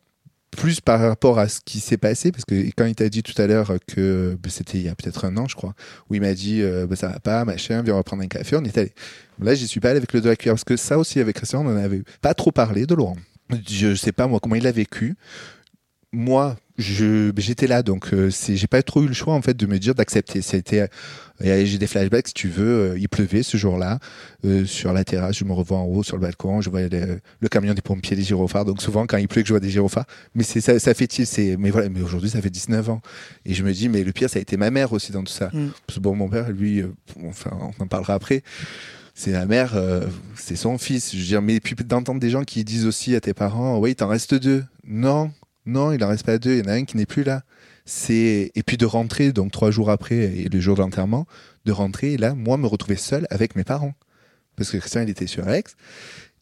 plus par rapport à ce qui s'est passé, parce que quand il t'a dit tout à l'heure que bah, c'était il y a peut-être un an, je crois, où il m'a dit euh, bah, ça va pas, machin, viens on va prendre un café, on est allé. Là, j'y suis pas allé avec le dos à cuillère, parce que ça aussi, avec Christian, on n'en avait pas trop parlé de Laurent. Je sais pas moi comment il a vécu. Moi, j'étais là, donc euh, c'est j'ai pas trop eu le choix en fait de me dire d'accepter. C'était euh, j'ai des flashbacks si tu veux. euh, il pleuvait ce jour-là euh, sur la terrasse. Je me revois en haut sur le balcon. Je voyais le, le camion des pompiers, des gyrophares. Donc souvent quand il pleut que je vois des gyrophares, mais c'est ça, ça fait c'est mais voilà. Mais aujourd'hui ça fait 19 ans et je me dis mais le pire ça a été ma mère aussi dans tout ça. Mm. Parce que bon mon père lui, euh, enfin on en parlera après. C'est la mère, euh, c'est son fils. Je veux dire, mais puis d'entendre des gens qui disent aussi à tes parents, oui, t'en reste deux. Non, non, il en reste pas deux. Il y en a un qui n'est plus là. C'est et puis de rentrer donc trois jours après et le jour de l'enterrement, de rentrer et là, moi, me retrouver seul avec mes parents parce que Christian il était sur Aix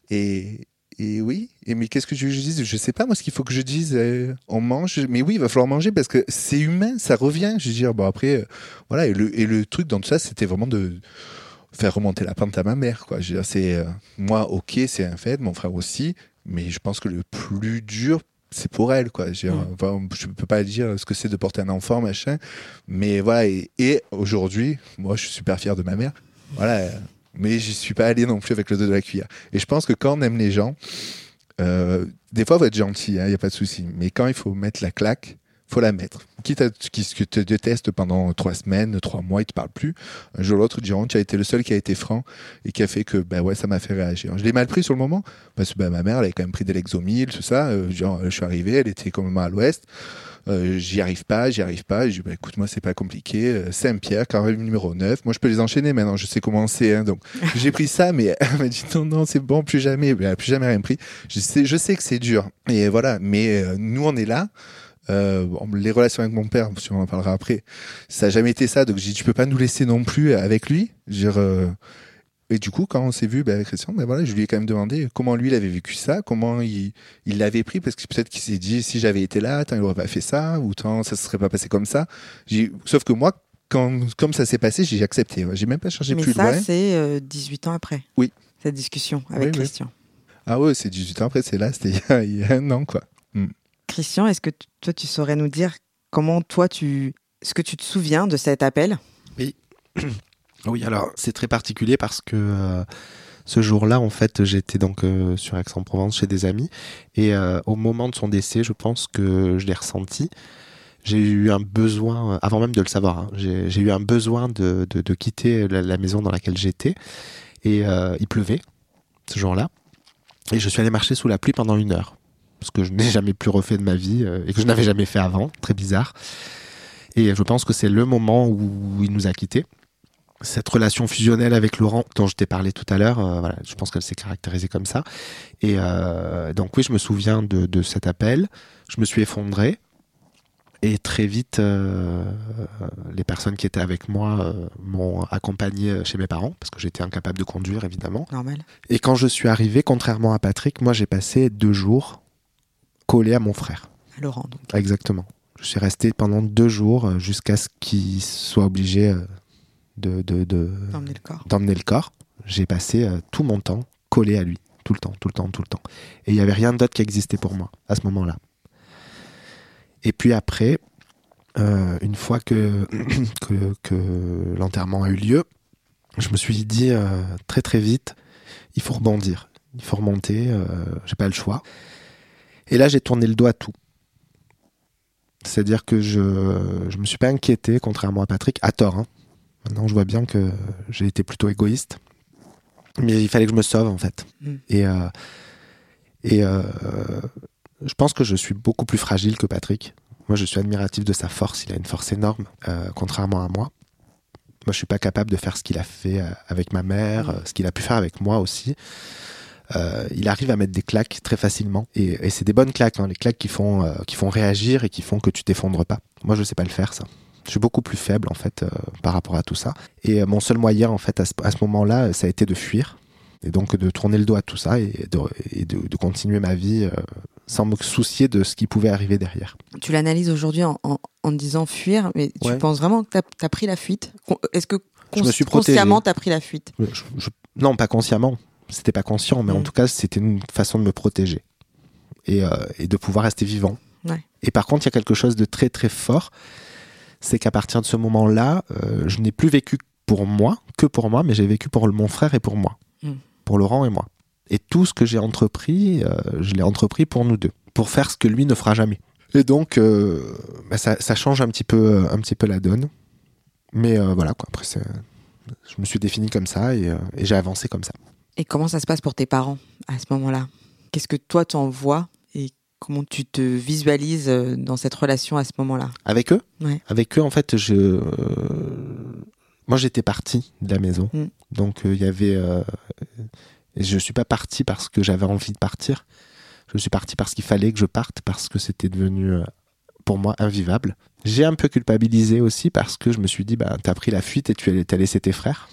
et et oui. Et mais qu'est-ce que je, je dise? Je sais pas moi ce qu'il faut que je dise. euh, on mange, mais oui, il va falloir manger parce que c'est humain, ça revient. Je veux dire, bon après, euh, voilà. Et le et le truc dans tout ça, c'était vraiment de faire remonter la pente à ma mère quoi. Je veux c'est euh, moi ok, c'est un fait, mon frère aussi, mais je pense que le plus dur c'est pour elle quoi. Je, dire, enfin, je peux pas dire ce que c'est de porter un enfant machin, mais voilà et, et aujourd'hui, moi je suis super fier de ma mère. Voilà, mais j'y suis pas allé non plus avec le dos de la cuillère. Et je pense que quand on aime les gens, euh, des fois, faut être gentil, il n'y a pas de souci. Mais quand il faut mettre la claque, faut la mettre. Quitte à ce qu'ils te détestent pendant trois semaines, trois mois, ils te parlent plus. Un jour ou l'autre, tu as été le seul qui a été franc et qui a fait que, ben ouais, ça m'a fait réagir. Je l'ai mal pris sur le moment parce que ben, ma mère, elle avait quand même pris des Lexomil, tout ça. Euh, genre, je suis arrivé, elle était complètement à l'ouest. Euh, j'y arrive pas, j'y arrive pas. Je dis, bah, écoute, moi, c'est pas compliqué. Euh, Saint-Pierre, carré numéro 9. Moi, je peux les enchaîner maintenant. Je sais comment c'est. Hein, donc, j'ai pris ça, mais elle m'a dit, non, non, c'est bon, plus jamais. Elle a plus jamais rien pris. Je sais, je sais que c'est dur. Et voilà. Mais euh, nous, on est là. Euh, les relations avec mon père, si on en parlera après, ça a jamais été ça. Donc, j'ai dit, tu peux pas nous laisser non plus avec lui. Dire, euh, et du coup, quand on s'est vu ben, avec Christian, ben voilà, je lui ai quand même demandé comment lui il avait vécu ça, comment il il l'avait pris, parce que peut-être qu'il s'est dit si j'avais été là, tant il aurait pas fait ça, ou tant ça se serait pas passé comme ça. Sauf que moi, quand comme ça s'est passé, j'ai accepté. J'ai même pas cherché Mais plus ça, loin. c'est euh, 18 ans après. Oui. Cette discussion avec Oui, oui. Christian. Ah ouais, c'est 18 ans après, c'est là, c'était il, y a- il y a un an quoi. Christian, est-ce que toi, tu saurais nous dire comment toi, tu. Ce que tu te souviens de cet appel? Oui, alors c'est très particulier parce que euh, ce jour-là, en fait, j'étais donc euh, sur Aix-en-Provence chez des amis et euh, au moment de son décès, je pense que je l'ai ressenti. J'ai eu un besoin, avant même de le savoir, hein, j'ai eu un besoin de, de, quitter la, maison dans laquelle j'étais et il pleuvait ce jour-là et je suis allé marcher sous la pluie pendant une heure parce que je n'ai jamais plus refait de ma vie euh, et que je n'avais jamais fait avant, très bizarre. Et je pense que c'est le moment où il nous a quittés cette relation fusionnelle avec Laurent dont je t'ai parlé tout à l'heure, euh, voilà, je pense qu'elle s'est caractérisée comme ça. Et euh, donc oui, je me souviens de, de cet appel. Je me suis effondré. Et très vite, euh, les personnes qui étaient avec moi m'ont accompagné chez mes parents, parce que j'étais incapable de conduire, évidemment. Normal. Et quand je suis arrivé, contrairement à Patrick, moi j'ai passé deux jours collé à mon frère. Laurent, donc. Exactement. Je suis resté pendant deux jours euh, jusqu'à ce qu'il soit obligé euh, de, de, de, D'emmener le corps. d'emmener le corps. J'ai passé euh, tout mon temps collé à lui, tout le temps, tout le temps, tout le temps. Et il n'y avait rien d'autre qui existait pour moi à ce moment-là. Et puis après, euh, une fois que, que, que l'enterrement a eu lieu, je me suis dit euh, très très vite, il faut rebondir, il faut remonter, euh, j'ai pas le choix. Et là, j'ai tourné le dos à tout. C'est-à-dire que je ne me suis pas inquiété, contrairement à Patrick, à tort. hein. Maintenant, je vois bien que j'ai été plutôt égoïste. Mais il fallait que je me sauve, en fait. Mm. Et, euh, et euh, je pense que je suis beaucoup plus fragile que Patrick. Moi, je suis admiratif de sa force. Il a une force énorme, euh, contrairement à moi. Moi, je suis pas capable de faire ce qu'il a fait avec ma mère, euh, ce qu'il a pu faire avec moi aussi. Euh, il arrive à mettre des claques très facilement. Et, et c'est des bonnes claques, hein, les claques qui font, euh, qui font réagir et qui font que tu t'effondres pas. Moi, je sais pas le faire, ça. Je suis beaucoup plus faible, en fait, euh, par rapport à tout ça. Et mon seul moyen, en fait, à ce, à ce moment-là, ça a été de fuir. Et donc, de tourner le dos à tout ça et de, et de, de continuer ma vie sans me soucier de ce qui pouvait arriver derrière. Tu l'analyses aujourd'hui en, en, en te disant fuir, mais tu Ouais. penses vraiment que tu as, pris la fuite? Est-ce que Je me suis consciemment tu as pris la fuite? Je- je- non, pas consciemment. C'était pas conscient, mais en Mm. tout cas, c'était une façon de me protéger et, euh, et de pouvoir rester vivant. Ouais. Et par contre, il y a quelque chose de très très fort, c'est qu'à partir de ce moment-là, euh, je n'ai plus vécu pour moi, que pour moi, mais j'ai vécu pour mon frère et pour moi, Mm. pour Laurent et moi. Et tout ce que j'ai entrepris, euh, je l'ai entrepris pour nous deux, pour faire ce que lui ne fera jamais. Et donc, bah, ça, ça change un petit peu, un petit peu la donne. Mais voilà, quoi. Après, je me suis défini comme ça et, et j'ai avancé comme ça. Et comment ça se passe pour tes parents à ce moment-là? Qu'est-ce que toi t'en vois et comment tu te visualises euh, dans cette relation à ce moment-là? Avec eux? Ouais. Avec eux, en fait, je. euh, moi, j'étais parti de la maison. Mm. Donc, euh, il y avait. euh, je suis pas parti parce que j'avais envie de partir. Je suis parti parce qu'il fallait que je parte, parce que c'était devenu, pour moi, invivable. J'ai un peu culpabilisé aussi parce que je me suis dit, bah, t'as pris la fuite et tu as, laissé tes frères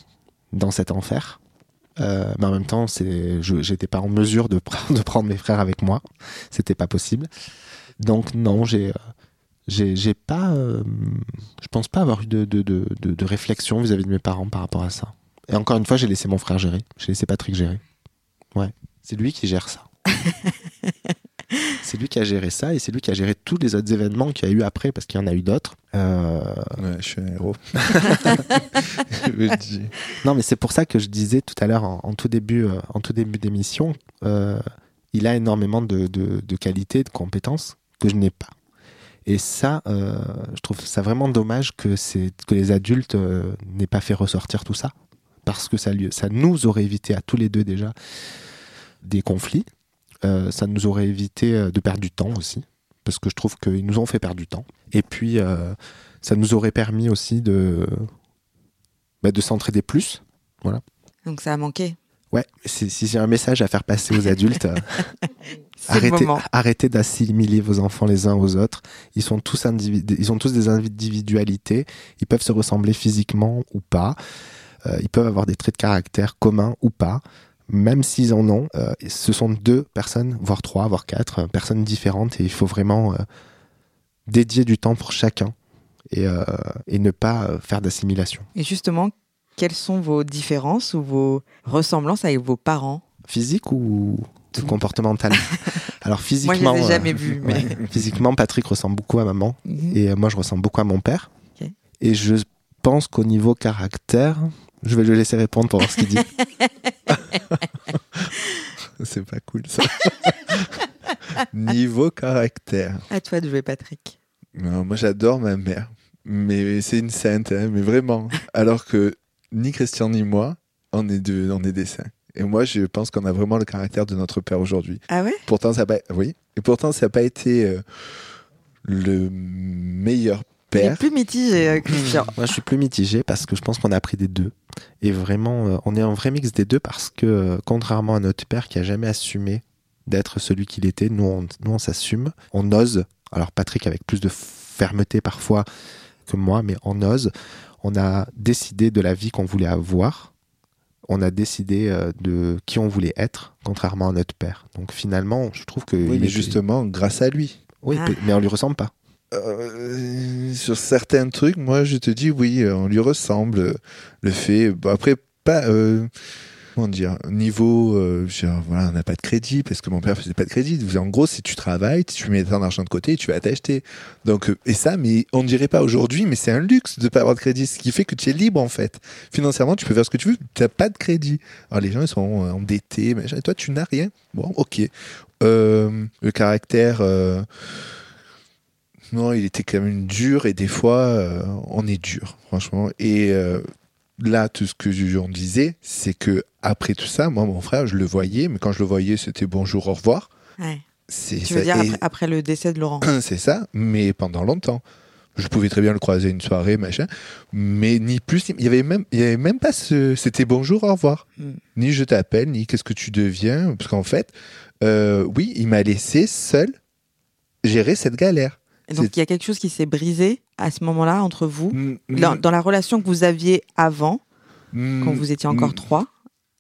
dans cet enfer. Euh, mais en même temps, j'étais pas en mesure de, de prendre mes frères avec moi. C'était pas possible. Donc, non, j'ai. euh, j'ai pas euh, je pense pas avoir eu de, de, de, de- de réflexion vis-à-vis de mes parents par rapport à ça et encore une fois j'ai laissé mon frère gérer j'ai laissé Patrick gérer ouais c'est lui qui gère ça c'est lui qui a géré ça et c'est lui qui a géré tous les autres événements qu'il y a eu après parce qu'il y en a eu d'autres. Euh, Ouais, je suis un héros. non mais c'est pour ça que je disais tout à l'heure en, en tout début euh, en tout début d'émission euh, il a énormément de, de, de qualités de compétences que je n'ai pas. Et ça je trouve ça vraiment dommage que que les adultes n'aient pas fait ressortir tout ça. Parce que ça lui, ça nous aurait évité à tous les deux déjà des conflits Euh, ça nous aurait évité euh, de perdre du temps aussi parce que je trouve qu'ils nous ont fait perdre du temps et puis euh, ça nous aurait permis aussi de bah, de s'entraider plus Donc ça a manqué. Ouais, si, si j'ai un message à faire passer aux adultes, arrêtez, d'assimiler vos enfants les uns aux autres. Ils sont tous ils ont tous des individualités. Ils peuvent se ressembler physiquement ou pas. Euh, ils peuvent avoir des traits de caractère communs ou pas. Même s'ils en ont, euh, ce sont deux personnes, voire trois, voire quatre euh, personnes différentes, et il faut vraiment euh, dédier du temps pour chacun et, euh, et ne pas faire d'assimilation. Et justement, quelles sont vos différences ou vos ressemblances avec vos parents? Physique ou Tout. comportemental? Alors Moi, je physiquement, les ai jamais vus. Mais... ouais, physiquement, Patrick ressemble beaucoup à maman Mhm. et moi je ressemble beaucoup à mon père. Et je pense qu'au niveau caractère, je vais le laisser répondre pour voir ce qu'il dit. C'est pas cool ça. Niveau caractère. À toi de jouer, Patrick. Non, moi j'adore ma mère. Mais c'est une sainte, hein, mais vraiment. Alors que ni Christian ni moi, on est, de, on est des saints. Et moi, je pense qu'on a vraiment le caractère de notre père aujourd'hui. Ah ouais? Pourtant, ça a pas, oui. Et pourtant, ça n'a pas été euh, le meilleur Il est père. plus mitigé, euh, Christian. moi je suis plus mitigé parce que je pense qu'on a appris des deux. Et vraiment, euh, on est un vrai mix des deux parce que euh, contrairement à notre père qui a jamais assumé d'être celui qu'il était, nous on, nous on s'assume, on ose. Alors Patrick avec plus de fermeté parfois que moi, mais on ose. On a décidé de la vie qu'on voulait avoir. On a décidé euh, de qui on voulait être, contrairement à notre père. Donc finalement, je trouve que Oui, il mais est- justement, grâce à lui. oui, Ah. mais on lui ressemble pas. Euh, sur certains trucs, moi, je te dis oui, euh, on lui ressemble. Le fait, bon, après, pas, euh, comment dire, niveau, genre, voilà, on n'a pas de crédit parce que mon père faisait pas de crédit. En gros, si tu travailles, tu mets ton argent de côté, tu vas t'acheter. Donc, et ça, mais on ne dirait pas aujourd'hui, mais c'est un luxe de pas avoir de crédit, ce qui fait que tu es libre en fait. Financièrement, tu peux faire ce que tu veux, tu n'as pas de crédit. Alors les gens, ils sont endettés, machin, et toi, tu n'as rien. Bon, ok. Le caractère. Non, il était quand même dur et des fois, euh, on est dur, franchement. Et euh, là, tout ce que je- on disait, c'est que après tout ça, moi, mon frère, je le voyais, mais quand je le voyais, c'était bonjour, au revoir. Ouais. C'est Tu ça- veux dire et- après, après le décès de Laurent c'est ça, mais pendant longtemps. Je pouvais très bien le croiser une soirée, machin, mais ni plus, ni- il y avait même, il y avait même pas ce, c'était bonjour, au revoir, Mm. ni je t'appelle, ni qu'est-ce que tu deviens, parce qu'en fait, euh, oui, il m'a laissé seul gérer cette galère. Et donc, il y a quelque chose qui s'est brisé à ce moment-là entre vous Mm, dans, mm, dans la relation que vous aviez avant, mm, quand vous étiez encore trois,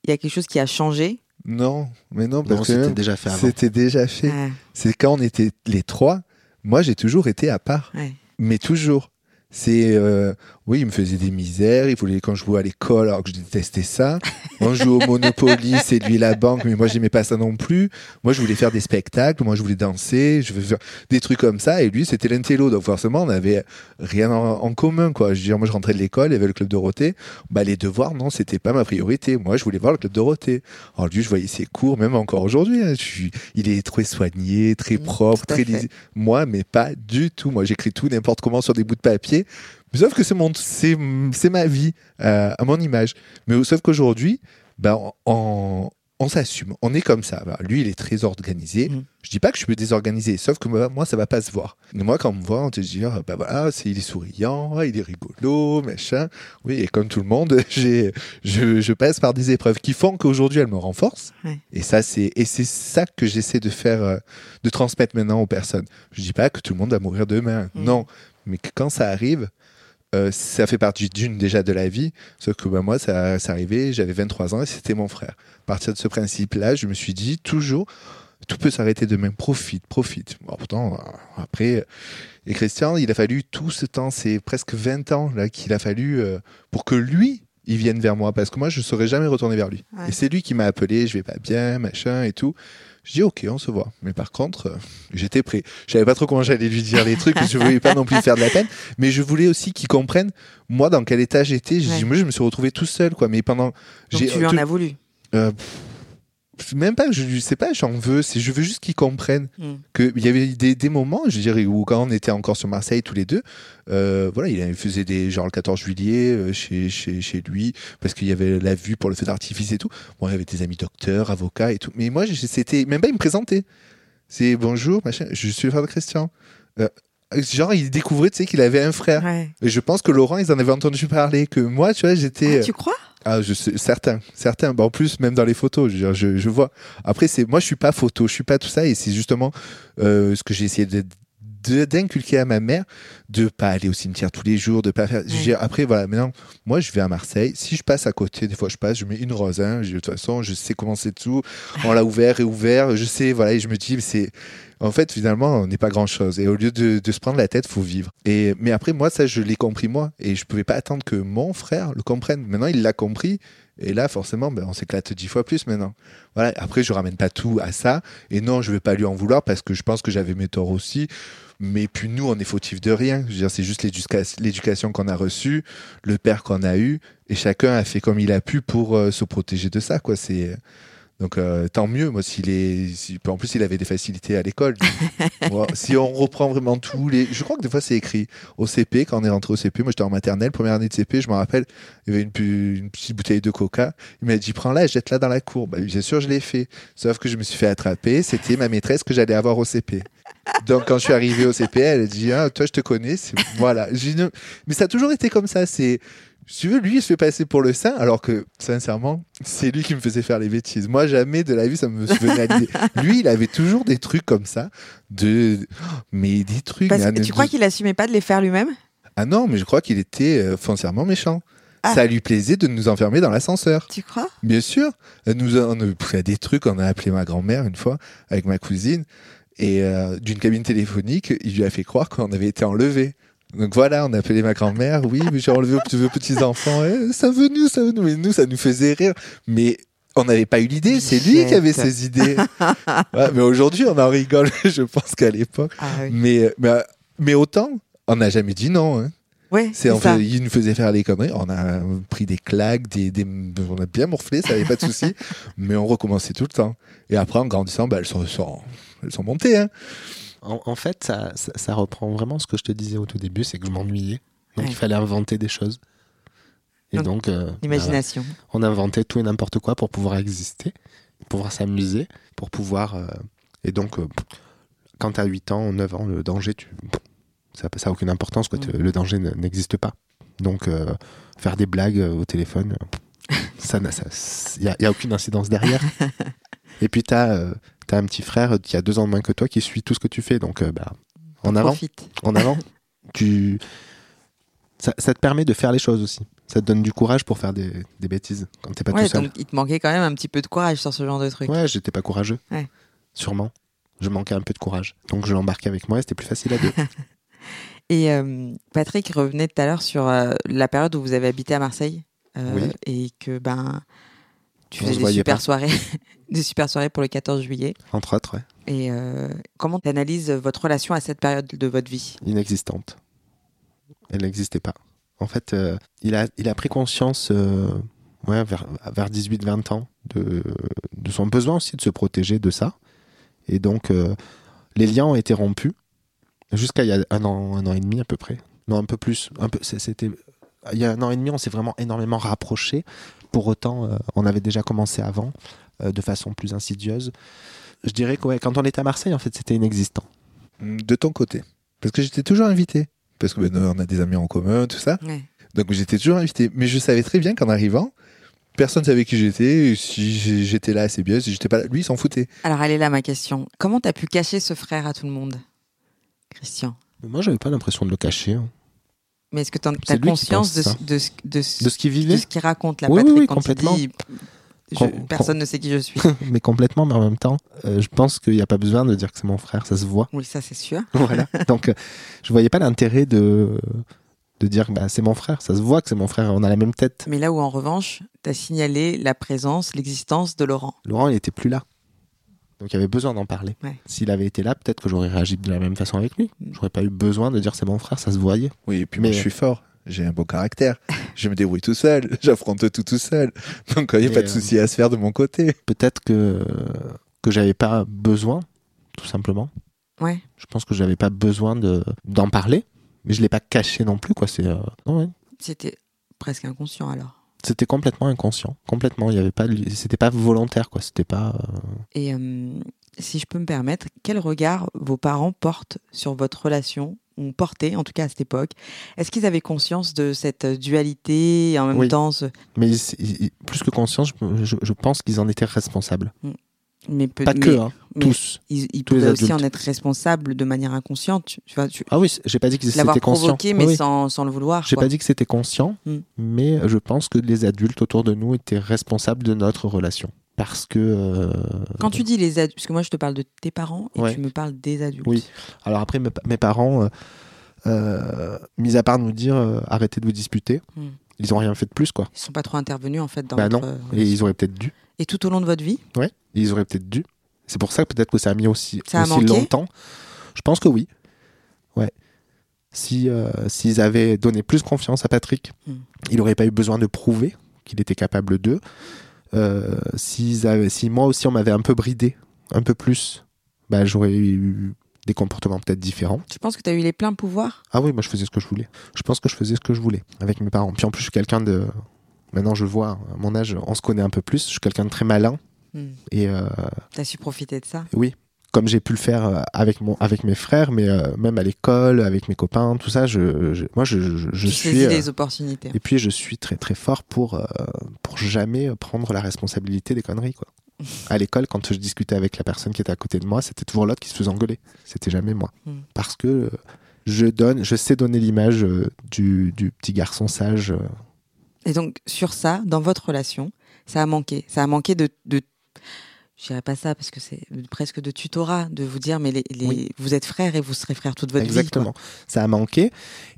il y a quelque chose qui a changé. Non, mais non, Non, parce que c'était déjà fait avant. c'était déjà fait. Ouais, C'est quand on était les trois, moi j'ai toujours été à part. ouais. mais toujours. C'est euh, oui, il me faisait des misères. Il voulait quand je jouais à l'école, alors que je détestais ça. On joue au Monopoly, c'est lui la banque, mais moi j'aimais pas ça non plus. Moi je voulais faire des spectacles, moi je voulais danser, je voulais faire des trucs comme ça, et lui c'était l'intello. Donc forcément on avait rien en, en commun, quoi. Je veux dire, moi je rentrais de l'école, il y avait le club Dorothée. Bah les devoirs, non, c'était pas ma priorité. Moi je voulais voir le club Dorothée. Alors lui je voyais ses cours, même encore aujourd'hui. hein. Je suis- il est très soigné, très propre, tout à très lisible. Moi, mais pas du tout. Moi j'écris tout n'importe comment sur des bouts de papier. Sauf que c'est mon, c'est, c'est ma vie, euh, à mon image. Mais sauf qu'aujourd'hui, ben, on, on s'assume. On est comme ça. Ben, lui, il est très organisé. Mhm. Je dis pas que je suis désorganisé, sauf que moi, ça va pas se voir. Mais moi, quand on me voit, on te dit, ah, voilà, c'est, il est souriant, il est rigolo, machin. Oui, et comme tout le monde, j'ai, je, je passe par des épreuves qui font qu'aujourd'hui, elles me renforcent. Ouais. Et ça, c'est, et c'est ça que j'essaie de faire, euh, de transmettre maintenant aux personnes. Je dis pas que tout le monde va mourir demain. Mhm. Non. Mais que quand ça arrive, euh, ça fait partie d'une déjà de la vie. Sauf que bah, moi, ça, ça arrivait, j'avais 23 ans et c'était mon frère. À partir de ce principe-là, je me suis dit toujours, tout peut s'arrêter demain. Profite, profite. Bon, pourtant, euh, après, euh, et Christian, il a fallu tout ce temps, c'est presque 20 ans là qu'il a fallu euh, pour que lui, il vienne vers moi. Parce que moi, je ne saurais jamais retourner vers lui. Ouais. Et c'est lui qui m'a appelé, je vais pas bien, machin et tout. Je dis ok, on se voit. Mais par contre, euh, j'étais prêt. Je savais pas trop comment j'allais lui dire les trucs, parce que je voulais pas non plus faire de la peine. Mais je voulais aussi qu'il comprenne moi dans quel état j'étais. Ouais. Je me suis retrouvé tout seul, quoi. Mais pendant, j'ai tu lui en as voulu. euh, pff, même pas, je lui sais pas, j'en veux. C'est, je veux juste qu'il comprenne Mm. que il y avait des, des moments, je dirais, où quand on était encore sur Marseille tous les deux, euh, voilà, il faisait des genre le 14 juillet euh, chez, chez, chez lui parce qu'il y avait la vue pour le feu d'artifice et tout. Bon, il y avait des amis docteurs, avocats et tout. Mais moi, c'était même pas, il me présentait. C'est bonjour, machin. Je suis le frère de Christian. Euh, genre, il découvrait, tu sais, qu'il avait un frère. Ouais. Et je pense que Laurent, ils en avaient entendu parler. Que moi, tu vois, j'étais. Ah, tu crois? Ah, je sais, certains, certains. Bah, en plus, même dans les photos, je, je, je vois. Après, c'est moi, je suis pas photo, je suis pas tout ça, et c'est justement euh, ce que j'ai essayé de d'inculquer à ma mère de pas aller au cimetière tous les jours de pas faire Ouais. après voilà maintenant moi je vais à Marseille si je passe à côté des fois je passe je mets une rose hein, de toute façon je sais comment c'est tout on l'a ouvert et ouvert je sais voilà et je me dis c'est en fait finalement on n'est pas grand chose et au lieu de, se prendre la tête faut vivre. Et mais après moi ça je l'ai compris moi. Et je pouvais pas attendre que mon frère le comprenne. Maintenant il l'a compris. Et là forcément ben, on s'éclate dix fois plus maintenant. Voilà. Après je ramène pas tout à ça. Et non je vais pas lui en vouloir parce que je pense que j'avais mes torts aussi. Mais puis nous on est fautifs de rien. C'est juste l'éduca- l'éducation qu'on a reçue le père qu'on a eu. Et chacun a fait comme il a pu pour euh, se protéger de ça quoi. C'est donc euh, tant mieux. Moi s'il est en plus il avait des facilités à l'école. Si on reprend vraiment tous les je crois que des fois c'est écrit au CP quand on est rentré au CP moi j'étais en maternelle première année de CP je me rappelle il y avait une, une petite bouteille de coca. Il m'a dit prends-la et jette-la dans la cour. Bah, bien sûr je l'ai fait. Sauf que je me suis fait attraper. C'était ma maîtresse que j'allais avoir au CP donc quand je suis arrivé au CP, elle a dit ah, toi je te connais, voilà. Mais ça a toujours été comme ça. C'est si tu veux, lui il se fait passer pour le saint, alors que sincèrement c'est lui qui me faisait faire les bêtises. Moi jamais de la vie ça me venait à l'idée. Lui il avait toujours des trucs comme ça, de mais des trucs. Parce mais que à Tu crois qu'il assumait pas de les faire lui-même? Ah non, mais je crois qu'il était euh, foncièrement méchant. Ah. Ça lui plaisait de nous enfermer dans l'ascenseur. Tu crois? Bien sûr. Nous a, on a des trucs. On a appelé ma grand-mère une fois avec ma cousine et euh, d'une cabine téléphonique, il lui a fait croire qu'on avait été enlevé. Donc voilà, on a appelé ma grand-mère. Oui, mais j'ai enlevé aux vos petits enfants. Eh, ça veut nous, ça veut nous. Mais nous, ça nous faisait rire. Mais on n'avait pas eu l'idée. C'est lui qui avait ces idées. Ouais, mais aujourd'hui, on en rigole. Je pense qu'à l'époque. Ah oui. Mais, mais, mais autant, on n'a jamais dit non. Hein. Ouais, C'est c'est en ça. fait, il nous faisait faire les conneries. On a pris des claques, des, des- on a bien morflé, ça n'avait pas de souci. mais on recommençait tout le temps. Et après, en grandissant, bah, elles, sont, sont- elles sont montées. Hein. En, en fait, ça, ça, ça reprend vraiment ce que je te disais au tout début, c'est que je m'ennuyais. Donc Ouais. il fallait inventer des choses. Et Donc, donc, euh, bah, on inventait tout et n'importe quoi pour pouvoir exister, pour pouvoir s'amuser, pour pouvoir. euh, Et donc, euh, quand tu as 8 ans, 9 ans, le danger, tu... ça n'a aucune importance. Quoi. Tu-. Le danger n'existe pas. Donc, faire des blagues au téléphone, ça il n'y a, a aucune incidence derrière. Et puis, tu as, un petit frère qui a deux ans de moins que toi qui suit tout ce que tu fais. Donc, euh, bah, en avant Profite. en avant. tu... ça, ça te permet de faire les choses aussi. Ça te donne du courage pour faire des, des bêtises quand t'es pas Ouais, tout seul. donc il te manquait quand même un petit peu de courage sur ce genre de truc. Ouais, j'étais pas courageux. Ouais. Sûrement. Je manquais un peu de courage. Donc je l'embarquais avec moi et c'était plus facile à deux. Et euh, Patrick revenait tout à l'heure sur euh, la période où vous avez habité à Marseille. euh, Oui. Et que, ben, Tu faisais se des super pas. soirées, des super soirées pour le 14 juillet. Entre autres, ouais. Et euh, comment tu analyses votre relation à cette période de votre vie? Inexistante. Elle n'existait pas. En fait, euh, il, a, il a pris conscience euh, ouais, vers, vers 18-20 ans de, de son besoin aussi de se protéger de ça. Et donc, les liens ont été rompus jusqu'à il y a un an, un an et demi à peu près. Non, un peu plus. Un peu, c'était, il y a un an et demi, on s'est vraiment énormément rapprochés. Pour autant, euh, on avait déjà commencé avant, euh, de façon plus insidieuse. Je dirais que ouais, quand on était à Marseille, en fait, c'était inexistant. De ton côté. Parce que j'étais toujours invité. Parce que ben, on a des amis en commun, tout ça. Ouais. Donc j'étais toujours invité. Mais je savais très bien qu'en arrivant, personne savait qui j'étais. Si j'étais là, c'est bien. Si j'étais pas là, lui, il s'en foutait. Alors, elle est là ma question. Comment tu as pu cacher ce frère à tout le monde, Christian moi, j'avais pas l'impression de le cacher. hein. Mais est-ce que tu as conscience de, ce- de, ce- de, ce- De ce qu'il de vivait ce qu'il raconte, la Oui, oui, Patrick, oui, quand complètement. il dit je- Com- personne ne sait qui je suis mais complètement, mais en même temps, euh, je pense qu'il n'y a pas besoin de dire que c'est mon frère, ça se voit. Oui, ça c'est sûr. voilà. Donc, euh, je voyais pas l'intérêt de, de dire bah, c'est mon frère, ça se voit que c'est mon frère, on a la même tête. Mais là où en revanche, tu as signalé la présence, l'existence de Laurent. Laurent, il était plus là. Donc, il y avait besoin d'en parler. Ouais. S'il avait été là, peut-être que j'aurais réagi de la même façon avec lui. J'aurais pas eu besoin de dire c'est mon frère, ça se voyait. Oui, et puis Mais- moi, je suis fort. J'ai un beau caractère. je me débrouille tout seul. J'affronte tout tout seul. Donc, il n'y a pas de euh, souci à se faire de mon côté. Peut-être que, que j'avais pas besoin, tout simplement. Ouais. Je pense que j'avais pas besoin de, d'en parler, mais je l'ai pas caché non plus, quoi. C'est, euh, ouais. C'était presque inconscient alors. C'était complètement inconscient, complètement. Il y avait pas, c'était pas volontaire, quoi. C'était pas. euh, Et euh, si je peux me permettre, quel regard vos parents portent sur votre relation ou portaient, en tout cas à cette époque? Est-ce qu'ils avaient conscience de cette dualité et en même Oui. temps ce- Mais plus que conscience, je, je- je pense qu'ils en étaient responsables. Mais peut- Pas mais- que, hein, tous. Ils, ils tous les pouvaient aussi en être responsables de manière inconsciente. Tu, vois, tu, Ah oui, j'ai pas dit étaient conscients. provoqué, mais Oui, sans, sans le vouloir. J'ai pas dit que c'était conscient, Hmm. mais je pense que les adultes autour de nous étaient responsables de notre relation. Parce que. euh, Quand tu dis les adultes, parce que moi je te parle de tes parents et Ouais. tu me parles des adultes. Oui. Alors après, mes, mes parents, euh, euh, mis à part nous dire arrêtez de vous disputer, Hmm. ils ont rien fait de plus, quoi. Ils sont pas trop intervenus en fait dans bah votre non. Et ils auraient peut-être dû. Et tout au long de votre vie Ouais. Ils auraient peut-être dû. C'est pour ça que peut-être que ça a mis aussi, Ça aussi longtemps. Je pense que oui. Ouais. Si euh, s'ils avaient donné plus confiance à Patrick, Hmm. il n'aurait pas eu besoin de prouver qu'il était capable d'eux. Euh, s'ils avaient, si moi aussi on m'avait un peu bridé, un peu plus, bah, j'aurais eu des comportements peut-être différents. Je pense que tu as eu les pleins pouvoirs? Ah oui, moi je faisais ce que je voulais. Je pense que je faisais ce que je voulais avec mes parents. Puis en plus, je suis quelqu'un de. Maintenant, je vois, à mon âge, on se connaît un peu plus. Je suis quelqu'un de très malin. Hmm. Et euh, Tu as su profiter de ça? oui, comme j'ai pu le faire euh, avec, mon, avec mes frères, mais euh, même à l'école, avec mes copains, tout ça, je, je- moi je, je, je suis. euh, les opportunités. et puis je suis très très fort pour, pour jamais prendre la responsabilité des conneries. Quoi. À l'école, quand je discutais avec la personne qui était à côté de moi, c'était toujours l'autre qui se faisait engueuler. C'était jamais moi. Mm. Parce que je, donne, je sais donner l'image du, du petit garçon sage. Euh. Et donc, sur ça, dans votre relation, ça a manqué. Ça a manqué de. de je dirais pas ça parce que c'est presque de tutorat, de vous dire, mais les, les- Oui. vous êtes frères et vous serez frères toute votre Exactement. Ça a manqué.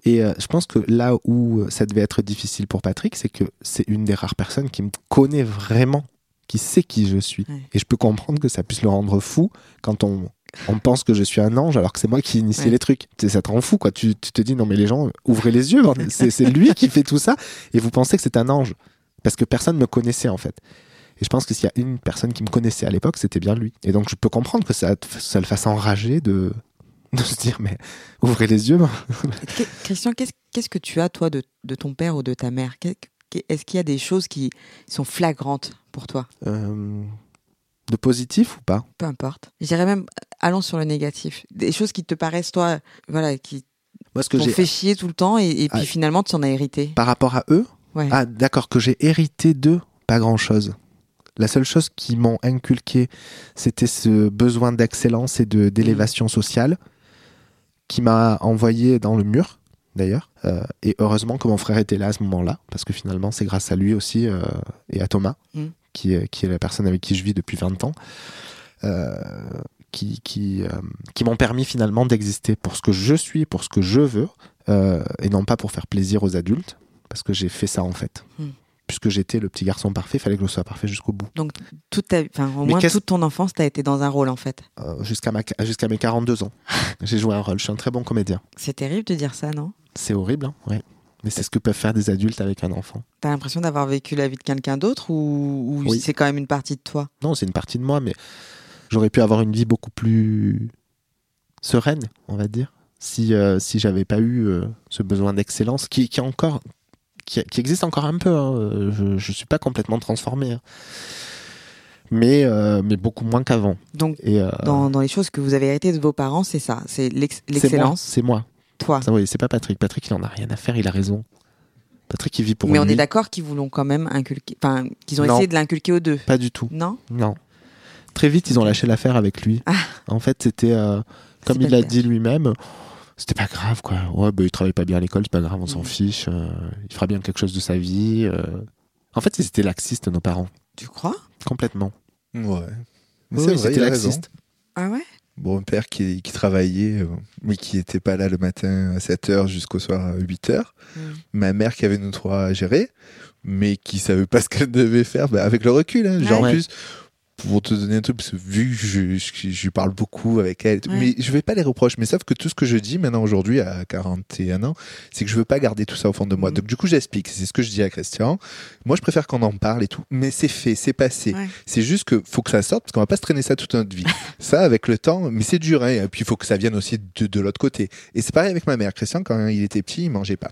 Et euh, je pense que là où ça devait être difficile pour Patrick, c'est que c'est une des rares personnes qui me connaît vraiment, qui sait qui je suis. Ouais. Et je peux comprendre que ça puisse le rendre fou quand on, on pense que je suis un ange alors que c'est moi qui initie Ouais. les trucs. Ça te rend fou, quoi. Tu, tu te dis, non, mais les gens, ouvrez les yeux. C'est lui qui fait tout ça. Et vous pensez que c'est un ange. Parce que personne ne me connaissait, en fait. Et je pense que s'il y a une personne qui me connaissait à l'époque, c'était bien lui. Et donc, je peux comprendre que ça, le fasse enrager de, de se dire, mais ouvrez les yeux. Christian, qu'est-ce que tu as, toi, de, de ton père ou de ta mère? Est-ce qu'il y a des choses qui sont flagrantes pour toi? Euh, de positif ou pas? Peu importe. Je dirais même, allons sur le négatif. Des choses qui te paraissent, toi, voilà, qui Moi, ce que t'ont fait chier tout le temps et, et puis Ah. finalement, tu en as hérité. par rapport à eux, Ouais. ah d'accord, que j'ai hérité d'eux, pas grand-chose. La seule chose qui m'ont inculqué, c'était ce besoin d'excellence et de d'élévation sociale qui m'a envoyé dans le mur, d'ailleurs. Euh, et heureusement que mon frère était là à ce moment-là, parce que finalement, c'est grâce à lui aussi euh, et à Thomas, Mm. Qui, est, qui est la personne avec qui je vis depuis 20 ans, euh, qui, qui, euh, qui m'ont permis finalement d'exister pour ce que je suis, pour ce que je veux, euh, et non pas pour faire plaisir aux adultes, parce que j'ai fait ça en fait. Mm. puisque j'étais le petit garçon parfait, il fallait que je sois parfait jusqu'au bout. Donc, toute ta, enfin, au Mais moins toute ton enfance, tu as été dans un rôle, en fait. Euh, jusqu'à ma, jusqu'à mes 42 ans. J'ai joué un rôle. Je suis un très bon comédien. C'est terrible de dire ça, non? C'est horrible, hein ouais. Mais c'est ce que peuvent faire des adultes avec un enfant. T'as l'impression d'avoir vécu la vie de quelqu'un d'autre ou, ou Oui. c'est quand même une partie de toi? Non, c'est une partie de moi, mais j'aurais pu avoir une vie beaucoup plus sereine, on va dire, si, euh, si j'avais pas eu euh, ce besoin d'excellence qui, qui encore. Qui, qui existe encore un peu. hein. Je, je suis pas complètement transformé. hein. Mais, euh, mais beaucoup moins qu'avant. Donc, Et dans, dans les choses que vous avez héritées de vos parents, c'est ça, c'est l'excellence, C'est moi. Toi. Ça, oui, c'est pas Patrick. Patrick, il en a rien à faire, il a raison. Patrick, il vit pour Mais on est d'accord qu'ils vous l'ont quand même inculqué, enfin, qu'ils ont Non. essayé de l'inculquer aux deux. Pas du tout. Non? Non. Très vite, ils ont lâché l'affaire avec lui. Ah. En fait, c'était, euh, comme il l'a dit lui-même, c'était pas grave, quoi. Ouais, bah, il travaille pas bien à l'école, c'est pas grave, on s'en Mhm. fiche. euh, il fera bien quelque chose de sa vie. euh. En fait, ils étaient laxistes, nos parents. Tu crois? Complètement. Ouais. Mais Oui, c'est oui, vrai, c'était laxiste. Ah ouais? Bon, un père qui, qui travaillait, euh, mais qui était pas là le matin à 7h jusqu'au soir à 8h. Mm. Ma mère qui avait nous trois à gérer, mais qui savait pas ce qu'elle devait faire, bah, avec le recul. Hein. Genre, Ouais. en plus, pour te donner un truc, parce que vu que je, je, je parle beaucoup avec elle, Ouais. mais je vais pas les reprocher. Mais sauf que tout ce que je dis maintenant aujourd'hui à 41 ans, c'est que je veux pas garder tout ça au fond de moi. Mhm. Donc du coup, j'explique. C'est ce que je dis à Christian. Moi, je préfère qu'on en parle et tout. Mais c'est fait, c'est passé. Ouais. C'est juste que faut que ça sorte parce qu'on va pas se traîner ça toute notre vie. ça, avec le temps, mais c'est dur. Hein. Et puis il faut que ça vienne aussi de, de l'autre côté. Et c'est pareil avec ma mère. Christian, quand il était petit, il mangeait pas.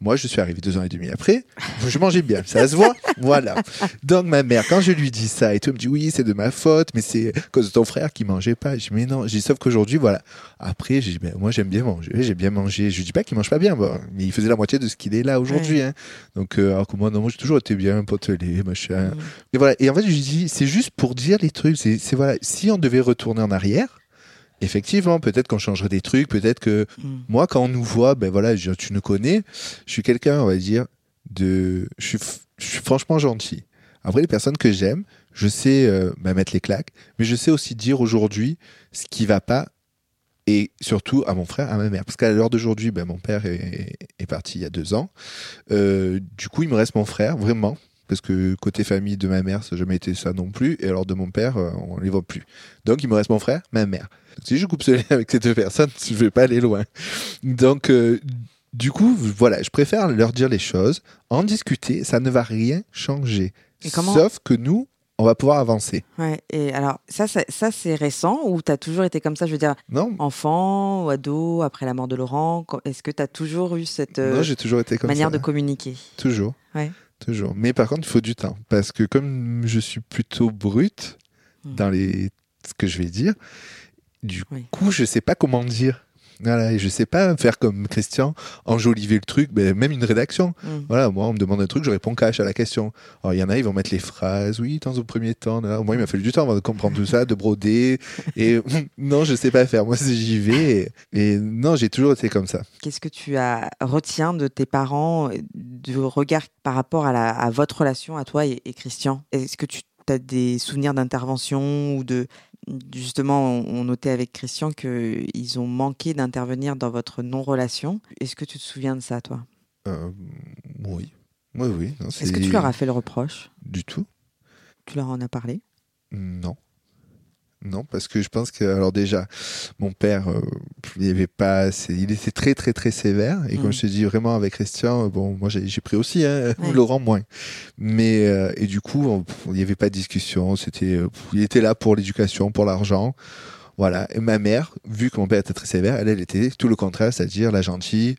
Moi, je suis arrivé deux ans et demi après. Je mangeais bien. Ça se voit. voilà. Donc ma mère, quand je lui dis ça et tout, elle me dit oui, c'est de ma faute, mais c'est à cause de ton frère qui mangeait pas. Je dis mais non. J'ai dit, sauf qu'aujourd'hui, voilà. Après, j'ai ben, moi j'aime bien manger. J'ai bien mangé. Je dis pas qu'il mange pas bien, bon, mais il faisait la moitié de ce qu'il est là aujourd'hui. Hein. Donc euh, alors que moi, non, moi j'ai toujours été bien potelé, machin. Mm. Et voilà. Et en fait, je dis, c'est juste pour dire les trucs. C'est, c'est voilà. Si on devait retourner en arrière, effectivement, peut-être qu'on changerait des trucs. Peut-être que Mm. moi, quand on nous voit, ben voilà, je- tu nous connais. Je suis quelqu'un, on va dire, de, je suis, je suis franchement gentil. Après, les personnes que j'aime, je sais euh, ben, mettre les claques, mais je sais aussi dire aujourd'hui ce qui va pas. Et surtout à mon frère, à ma mère. Parce qu'à l'heure d'aujourd'hui, ben, mon père est, est parti il y a deux ans. Euh, du coup, il me reste mon frère, vraiment. Parce que côté famille de ma mère, ça n'a jamais été ça non plus. Et alors de mon père, euh, on ne les voit plus. Donc il me reste mon frère, ma mère. Si je coupe ce lien avec ces deux personnes, je vais pas aller loin. Donc du coup, voilà, je préfère leur dire les choses, en discuter, ça ne va rien changer. Et comment- Sauf que nous, on va pouvoir avancer. Ouais. Et alors, ça, ça, ça, c'est récent ou t'as toujours été comme ça? Je veux dire, Non, enfant ou ado, après la mort de Laurent, est-ce que t'as toujours eu cette euh, non j'ai toujours été comme manière ça. de communiquer? Toujours. Ouais. Toujours. Mais par contre, il faut du temps. Parce que comme je suis plutôt brute Hmm. dans les... ce que je vais dire, du Oui. coup, je sais pas comment dire. Voilà, et je sais pas faire comme Christian, enjoliver le truc, ben, même une rédaction. Mm. Voilà, moi, on me demande un truc, je réponds cash à la question. Alors, il y en a, ils vont mettre les phrases, oui, dans un premier temps. là. Moi, il m'a fallu du temps avant de comprendre tout ça, de broder. Et non, je sais pas faire. Moi, j'y vais. Et, et non, j'ai toujours été comme ça. Qu'est-ce que tu as retiens de tes parents, du regard par rapport à, la, à votre relation, à toi et, et Christian? Est-ce que tu as des souvenirs d'intervention ou de justement on, notait avec Christian que ils ont manqué d'intervenir dans votre non-relation. Est-ce que tu te souviens de ça, toi? Euh, oui. Oui, oui. Est-ce que tu leur as fait le reproche? Du tout. Tu leur en as parlé? Non. Non, parce que je pense que, alors déjà, mon père, euh, il avait pas assez- il était très, très, très sévère. Et Mm. comme je te dis, vraiment, avec Christian, euh, bon, moi, j'ai pris aussi, hein, Ouais. Laurent moins. Mais, euh, et du coup, on- il n'y avait pas de discussion. C'était, il était là pour l'éducation, pour l'argent. Voilà. Et ma mère, vu que mon père était très sévère, elle, elle était tout le contraire, c'est-à-dire la gentille.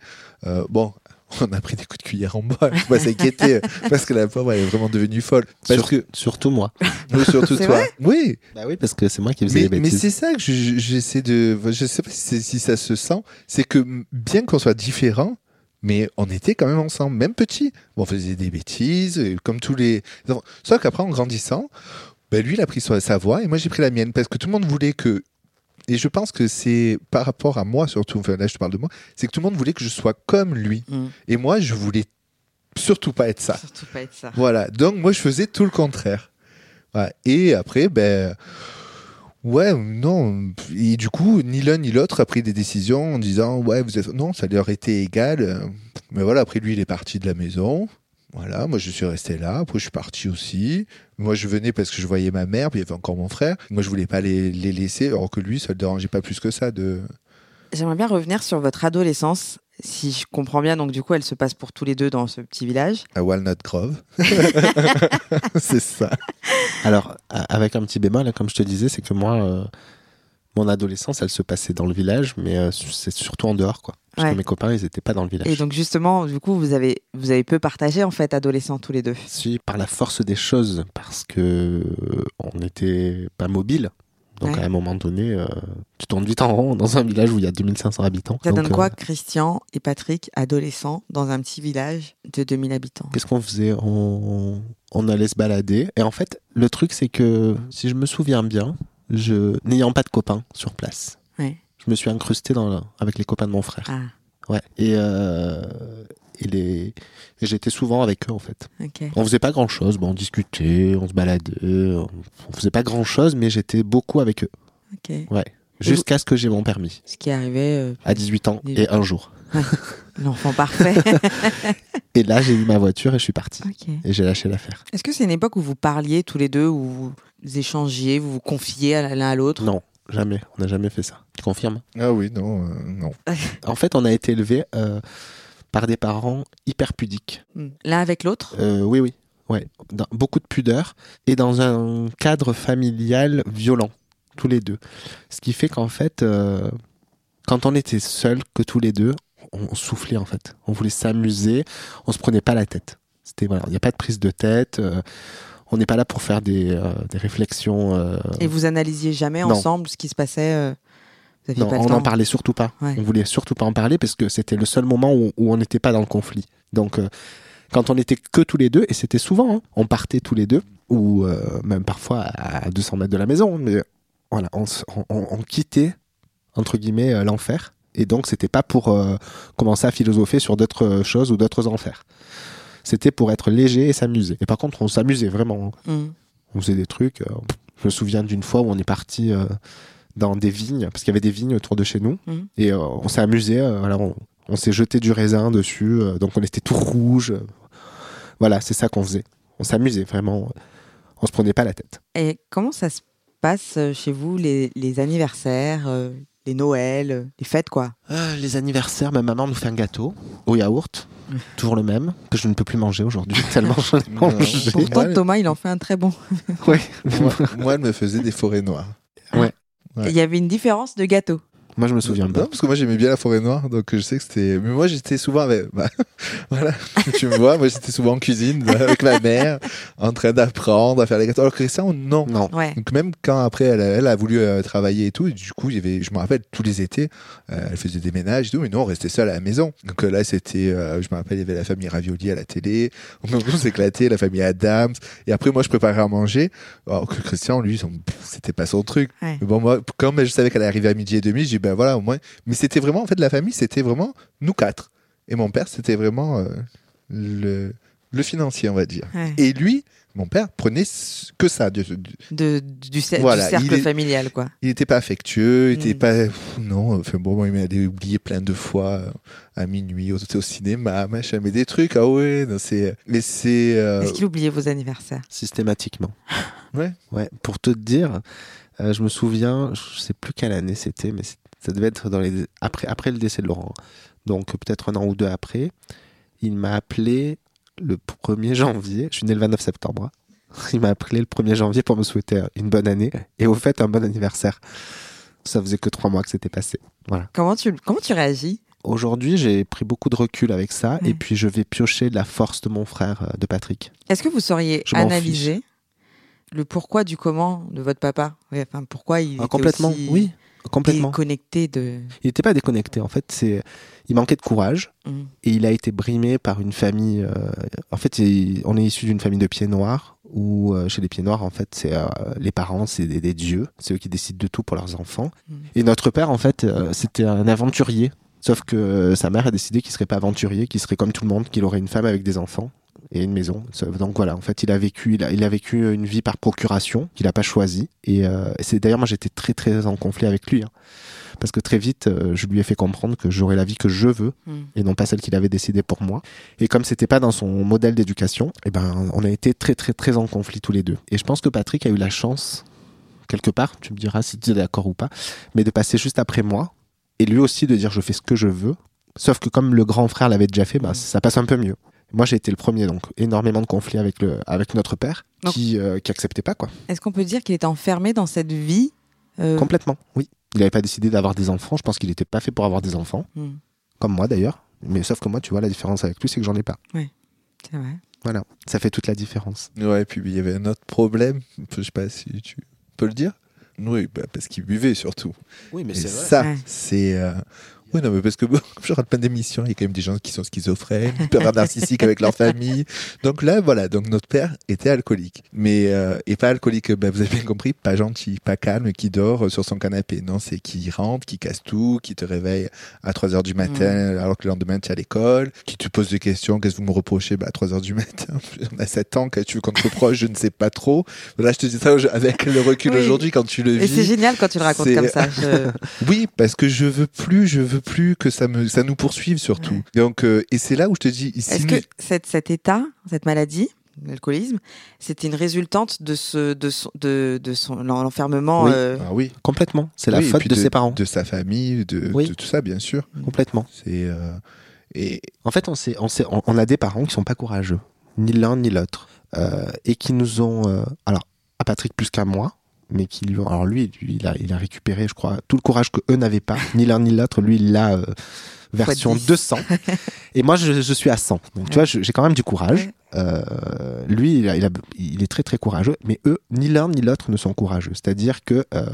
Euh, bon, on a pris des coups de cuillère en bois. Faut pas s'inquiéter, parce que la pauvre, elle est vraiment devenue folle. Parce Sur- que, Surtout moi. surtout toi. oui. Bah oui, parce que c'est moi qui faisais Mais, les mais bêtises. c'est ça que je- je- j'essaie de. Je sais pas si, ça se sent. C'est que bien qu'on soit différents, mais on était quand même ensemble, même petits. Bon, on faisait des bêtises, euh, comme tous les. Sauf qu'après, en grandissant, ben lui, il a pris sa voie et moi, j'ai pris la mienne parce que tout le monde voulait que. Et je pense que c'est par rapport à moi, surtout, enfin, là, je te parle de moi, c'est que tout le monde voulait que je sois comme lui. Mm. Et moi, je voulais surtout pas être ça. Surtout pas être ça. Voilà, donc moi je faisais tout le contraire. Voilà. Et après, ben, ouais, non. Et du coup, ni l'un ni l'autre a pris des décisions en disant, ouais, vous êtes. Non, ça leur était égal. Mais voilà, après lui, il est parti de la maison. Voilà, moi je suis resté là, après je suis parti aussi. Moi je venais parce que je voyais ma mère, puis il y avait encore mon frère. Moi je voulais pas les, les laisser, alors que lui ça le dérangeait pas plus que ça de. J'aimerais bien revenir sur votre adolescence. Si je comprends bien, donc du coup, elle se passe pour tous les deux dans ce petit village. À Walnut Grove. c'est ça. Alors, avec un petit bémol, comme je te disais, c'est que moi, euh, mon adolescence, elle se passait dans le village, mais euh, c'est surtout en dehors, quoi. Parce Ouais. que mes copains, ils n'étaient pas dans le village. Et donc justement, du coup, vous avez vous avez peu partagé en fait, adolescents tous les deux. Si, par la force des choses, parce que euh, on n'était pas mobile. Donc Ouais. à un moment donné, euh, tu tournes vite en rond dans un village où il y a 2500 habitants. Ça Donc, donne quoi, euh, Christian et Patrick, adolescents, dans un petit village de 2000 habitants? Qu'est-ce qu'on faisait? On, on allait se balader. Et en fait, le truc, c'est que si je me souviens bien, je n'ayant pas de copains sur place, Ouais. je me suis incrusté dans avec les copains de mon frère. Ah, Ouais. Et, euh, et, les, et j'étais souvent avec eux, en fait. ok. On faisait pas grand chose. Bon, on discutait, on se baladait. On, on faisait pas grand chose, mais j'étais beaucoup avec eux. Ouais. Jusqu'à ce que j'ai mon permis. Ce qui arrivait, euh, À 18 ans 18 et un jour. L'enfant parfait. Et là, j'ai eu ma voiture et je suis parti. Et j'ai lâché l'affaire. Est-ce que c'est une époque où vous parliez tous les deux, où vous échangiez, vous vous confiez l'un à l'autre? Non, jamais. On n'a jamais fait ça. Tu confirmes? Ah oui, non, euh, non. En fait, on a été élevé par des parents hyper pudiques. Hmm. L'un avec l'autre? Euh, oui, oui. Ouais. Dans- beaucoup de pudeur et dans un cadre familial violent, tous les deux. Ce qui fait qu'en fait, euh, quand on était seuls, que tous les deux, on soufflait en fait. On voulait s'amuser, on se prenait pas la tête. C'était voilà, il n'y a pas de prise de tête. euh, on n'est pas là pour faire des, euh, des réflexions. euh, Et vous analysiez jamais Non. ensemble ce qui se passait Vous non, on n'en parlait surtout pas. Ouais. On voulait surtout pas en parler parce que c'était le seul moment où, où on n'était pas dans le conflit. Donc, quand on était que tous les deux, et c'était souvent, hein, on partait tous les deux, ou même parfois à 200 mètres de la maison, mais voilà, on, on- quittait, entre guillemets, l'enfer. Et donc, c'était pas pour euh, commencer à philosopher sur d'autres euh, choses ou d'autres enfers. C'était pour être léger et s'amuser. Et par contre, on s'amusait vraiment. hein. Hmm. On faisait des trucs. euh, je me souviens d'une fois où on est parti euh, dans des vignes, parce qu'il y avait des vignes autour de chez nous, Mhm. et on s'est amusé. voilà, on, on s'est jeté du raisin dessus, donc on était tout rouge. voilà, c'est ça qu'on faisait. On s'amusait vraiment. On se prenait pas la tête. Et comment ça se passe chez vous, les, les anniversaires, les Noëls, les fêtes, quoi Euh, les anniversaires, ma maman nous fait un gâteau au yaourt, toujours le même, que je ne peux plus manger aujourd'hui, tellement j'en ai Non. mangé. Pourtant, Ouais. Thomas, il en fait un très bon. Ouais. moi, moi, elle me faisait des forêts noires. Ouais. Il y avait une différence de gâteau. Moi, je me souviens Non, pas. parce que moi j'aimais bien la forêt noire, donc je sais que c'était. Mais moi j'étais souvent avec. bah, voilà, tu me vois, moi j'étais souvent en cuisine bah, avec ma mère, en train d'apprendre à faire les gâteaux. Alors que Christian, non. Non. Ouais. Donc même quand après elle, a- elle a voulu euh, travailler et tout, et du coup il y avait, je me rappelle tous les étés, euh, elle faisait des ménages et tout, mais nous on restait seuls à la maison. Donc euh, là c'était, euh, je me rappelle il y avait la famille Ravioli à la télé, on on s'éclatait, la famille Adams, et après moi je préparais à manger. Alors que Christian lui son- c'était pas son truc. Ouais. Mais bon moi quand je savais qu'elle arrivait à midi et demi, j'ai ben voilà au moins. Mais c'était vraiment en fait la famille c'était vraiment nous quatre. Et mon père c'était vraiment euh, le le financier on va dire. Ouais. Et lui mon père prenait que ça de, de- De, du, cer- Voilà, du cercle il est- familial, quoi. il était pas affectueux, il était Mm. pas. pff, non, enfin bon, il m'avait oublié plein de fois euh, à minuit, au, au cinéma, machin, mais des trucs, ah ouais, non, c'est. Mais c'est. euh, Est-ce qu'il oubliait vos anniversaires? Systématiquement. Ouais. Ouais. Pour te dire, euh, je me souviens, je sais plus quelle année c'était, mais c'est- ça devait être dans les après après le décès de Laurent. Donc peut-être un an ou deux après, il m'a appelé le 1er janvier. Je suis né le 29 septembre. hein. Il m'a appelé le 1er janvier pour me souhaiter une bonne année et au fait un bon anniversaire. Ça faisait que trois mois que c'était passé. Voilà. comment tu, comment tu réagis? Aujourd'hui, j'ai pris beaucoup de recul avec ça Ouais. et puis je vais piocher de la force de mon frère, euh, de Patrick. Est-ce que vous sauriez analyser le pourquoi du comment de votre papa? Enfin, pourquoi il Ah, était complètement, aussi oui, complètement. déconnecté de... Il n'était pas déconnecté. En fait, c'est, il manquait de courage Mm. et il a été brimé par une famille. euh, En fait, il- on est issu d'une famille de pieds noirs où euh, chez les pieds noirs, en fait, c'est euh, les parents, c'est des, des dieux, c'est eux qui décident de tout pour leurs enfants. Mm. Et notre père, en fait, c'était un aventurier. Sauf que sa mère a décidé qu'il serait pas aventurier, qu'il serait comme tout le monde, qu'il aurait une femme avec des enfants. Et une maison. Donc voilà, en fait, il a vécu, il a, il a vécu une vie par procuration qu'il n'a pas choisie. Et euh, c'est d'ailleurs moi j'étais très très en conflit avec lui, hein. parce que très vite euh, je lui ai fait comprendre que j'aurais la vie que je veux Mm. et non pas celle qu'il avait décidée pour moi. Et comme c'était pas dans son modèle d'éducation, eh ben on a été très très très en conflit tous les deux. Et je pense que Patrick a eu la chance quelque part, tu me diras si tu es d'accord ou pas, mais de passer juste après moi et lui aussi de dire je fais ce que je veux. Sauf que comme le grand frère l'avait déjà fait, bah, ça passe un peu mieux. Moi, j'ai été le premier, donc énormément de conflits avec le avec notre père, Donc- qui euh, qui acceptait pas quoi. Est-ce qu'on peut dire qu'il était enfermé dans cette vie euh, Complètement, oui. Il n'avait pas décidé d'avoir des enfants. Je pense qu'il n'était pas fait pour avoir des enfants, hmm, comme moi d'ailleurs. Mais sauf que moi, tu vois, la différence avec lui, c'est que j'en ai pas. c'est vrai. Voilà, ça fait toute la différence. Ouais, puis il y avait un autre problème, je sais pas si tu peux le dire. Oui, bah, parce qu'il buvait surtout. Oui, mais Et ça, Ouais. c'est. euh, Oui, non, mais parce que comme je rate plein d'émissions, il y a quand même des gens qui sont schizophrènes, hyper narcissiques avec leur famille. Donc là, voilà, donc notre père était alcoolique. Mais, euh, et pas alcoolique, bah, vous avez bien compris, pas gentil, pas calme, qui dort sur son canapé. Non, c'est qui rentre, qui casse tout, qui te réveille à 3 heures du matin, alors que le lendemain tu es à l'école, qui te pose des questions, qu'est-ce que vous me reprochez? Bah, à 3 heures du matin. On a 7 ans, qu'est-ce que tu veux qu'on te reproche, je ne sais pas trop. Là, je te dis ça avec le recul Oui. aujourd'hui quand tu le Et c'est vis. génial quand tu le racontes comme ça. Je- Oui, parce que je veux plus, je veux plus que ça me, ça nous poursuive surtout. Donc, euh, et c'est là où je te dis, ici, Est-ce que cette, cet état, cette maladie, l'alcoolisme, c'était une résultante de ce, de son, de, de son l'enfermement Oui. euh, ah oui, Complètement. C'est la Oui, faute de, ses parents. de sa famille, de, Oui. de tout ça, bien sûr. Complètement. C'est euh, et En fait, on, sait, on, sait, on, on a des parents qui sont pas courageux, ni l'un ni l'autre, euh, et qui nous ont, euh, alors à Patrick plus qu'à moi, mais qui lui ont, alors lui, lui, il a, il a récupéré, je crois, tout le courage que eux n'avaient pas, ni l'un ni l'autre. Lui, il l'a euh, version 10. 200, et moi, je, je suis à 100. Donc tu vois, j'ai quand même du courage. Euh, lui, il, a- il, a- il est très très courageux, mais eux, ni l'un ni l'autre ne sont courageux. C'est-à-dire que euh,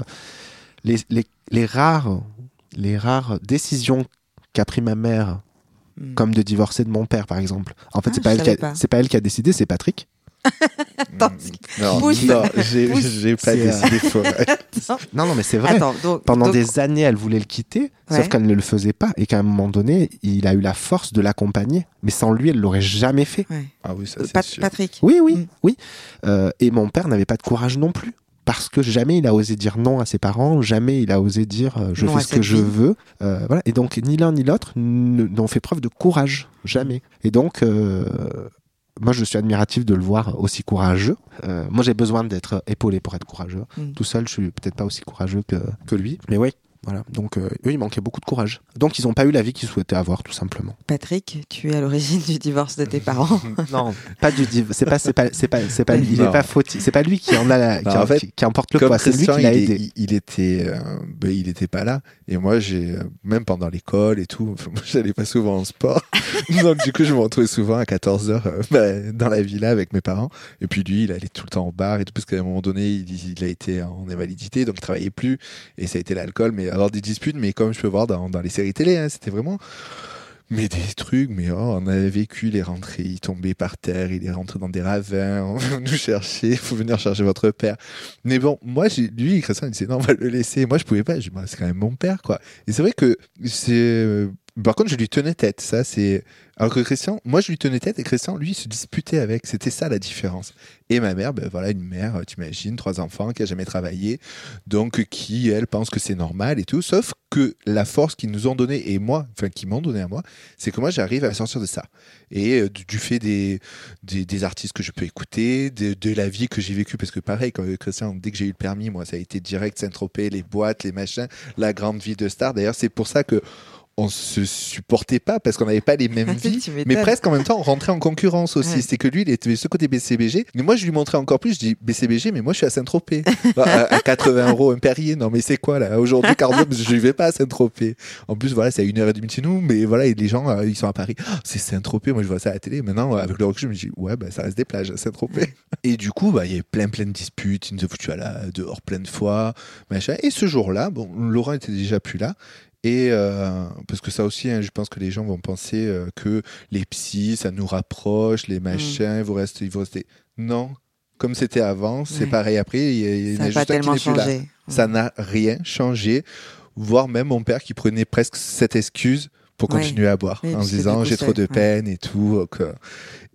les, les, les rares, les rares décisions qu'a pris ma mère hmm. comme de divorcer de mon père par exemple. En fait, Ah, c'est pas je elle qui savais a, pas. c'est pas elle qui a décidé, c'est Patrick. Attends, non, Pousse. non, j'ai pas euh, décidé faux. Non non, mais c'est vrai. Attends, donc, Pendant donc- des années, elle voulait le quitter, Ouais. sauf qu'elle ne le faisait pas et qu'à un moment donné, il a eu la force de l'accompagner. Mais sans lui, elle l'aurait jamais fait. ouais. Ah oui, ça Euh, c'est Pat- sûr. Patrick. Oui, oui, Mm. oui. Euh, et mon père n'avait pas de courage non plus. Parce que jamais il a osé dire non à ses parents, jamais il a osé dire euh, je Non fais ce que je veux. Euh, voilà. Et donc ni l'un ni l'autre n'ont fait preuve de courage, jamais. Et donc euh, moi je suis admiratif de le voir aussi courageux. Euh, moi j'ai besoin d'être épaulé pour être courageux. Mm. Tout seul je suis peut-être pas aussi courageux que, que lui. Mais oui, voilà. Donc euh, eux ils manquaient beaucoup de courage. Donc ils n'ont pas eu la vie qu'ils souhaitaient avoir tout simplement. Patrick, tu es à l'origine du divorce de tes parents. Non, pas du div- c'est pas c'est pas c'est pas c'est pas il est pas fautif, c'est pas lui qui en a la, qui, Non, en, en fait, qui, qui emporte le poids, c'est lui qui l'a aidé. il, il était, euh, ben, il était pas là. Et moi, j'ai, euh, même pendant l'école et tout, moi, j'allais pas souvent en sport. Donc, du coup, je me retrouvais souvent à 14 heures euh, ben, dans la villa avec mes parents. Et puis, lui, il allait tout le temps au bar et tout, parce qu'à un moment donné, il, il a été en invalidité, donc il travaillait plus. Et ça a été l'alcool, mais alors des disputes, mais comme je peux voir dans, les séries télé, hein, c'était vraiment. Mais des trucs, mais oh, on avait vécu les rentrées, il tombait par terre, il est rentré dans des ravins, on nous chercher, il faut venir chercher votre père. Mais bon, moi, lui, Christian, il disait non, on va le laisser. Moi, je pouvais pas. C'est quand même mon père, quoi. Et c'est vrai que c'est. Euh, Par contre, je lui tenais tête. Ça, c'est. Alors que Christian, moi, je lui tenais tête et Christian, lui, il se disputait avec. C'était ça la différence. Et ma mère, ben voilà, une mère, euh, t'imagines, trois enfants, qui a jamais travaillé, donc qui, elle, pense que c'est normal et tout. Sauf que la force qu'ils nous ont donnée, et moi, enfin, qui m'ont donné à moi, c'est que moi, j'arrive à sortir de ça. Et euh, du, fait des, des, artistes que je peux écouter, de, de la vie que j'ai vécue, parce que pareil, quand Christian, dès que j'ai eu le permis, moi, ça a été direct Saint-Tropez, les boîtes, les machins, la grande vie de star. D'ailleurs, c'est pour ça que on se supportait pas parce qu'on n'avait pas les mêmes Tu vies, mais presque en même temps on rentrait en concurrence aussi. Ouais. C'est que lui, il était ce côté BCBG, mais moi je lui montrais encore plus. Je dis BCBG, mais moi je suis à Saint-Tropez, à, à 80 euros un Perrier. Non mais c'est quoi là? Aujourd'hui, Cardio, je ne vais pas à Saint-Tropez. En plus, voilà, c'est à une heure et demie de chez nous, mais voilà, et les gens euh, ils sont à Paris. Ah, c'est Saint-Tropez. Moi je vois ça à la télé. Maintenant, avec le recul, je me dis ouais, bah, ça reste des plages à Saint-Tropez. Et du coup, bah il y avait plein plein de disputes. Il nous a foutu à la dehors plein de fois, machin. Et ce jour-là, bon, Laurent était déjà plus là. Et euh, parce que ça aussi, hein, je pense que les gens vont penser euh, que les psys, ça nous rapproche, les machins, ils vont rester, ils vont rester. Non, comme c'était avant, c'est Ouais. pareil après. Il y a, a juste qui tellement plus là. Ça n'a rien changé. Voire même mon père qui prenait presque cette excuse pour Ouais. continuer à boire, Oui, en se disant j'ai trop de ouais. peine et tout.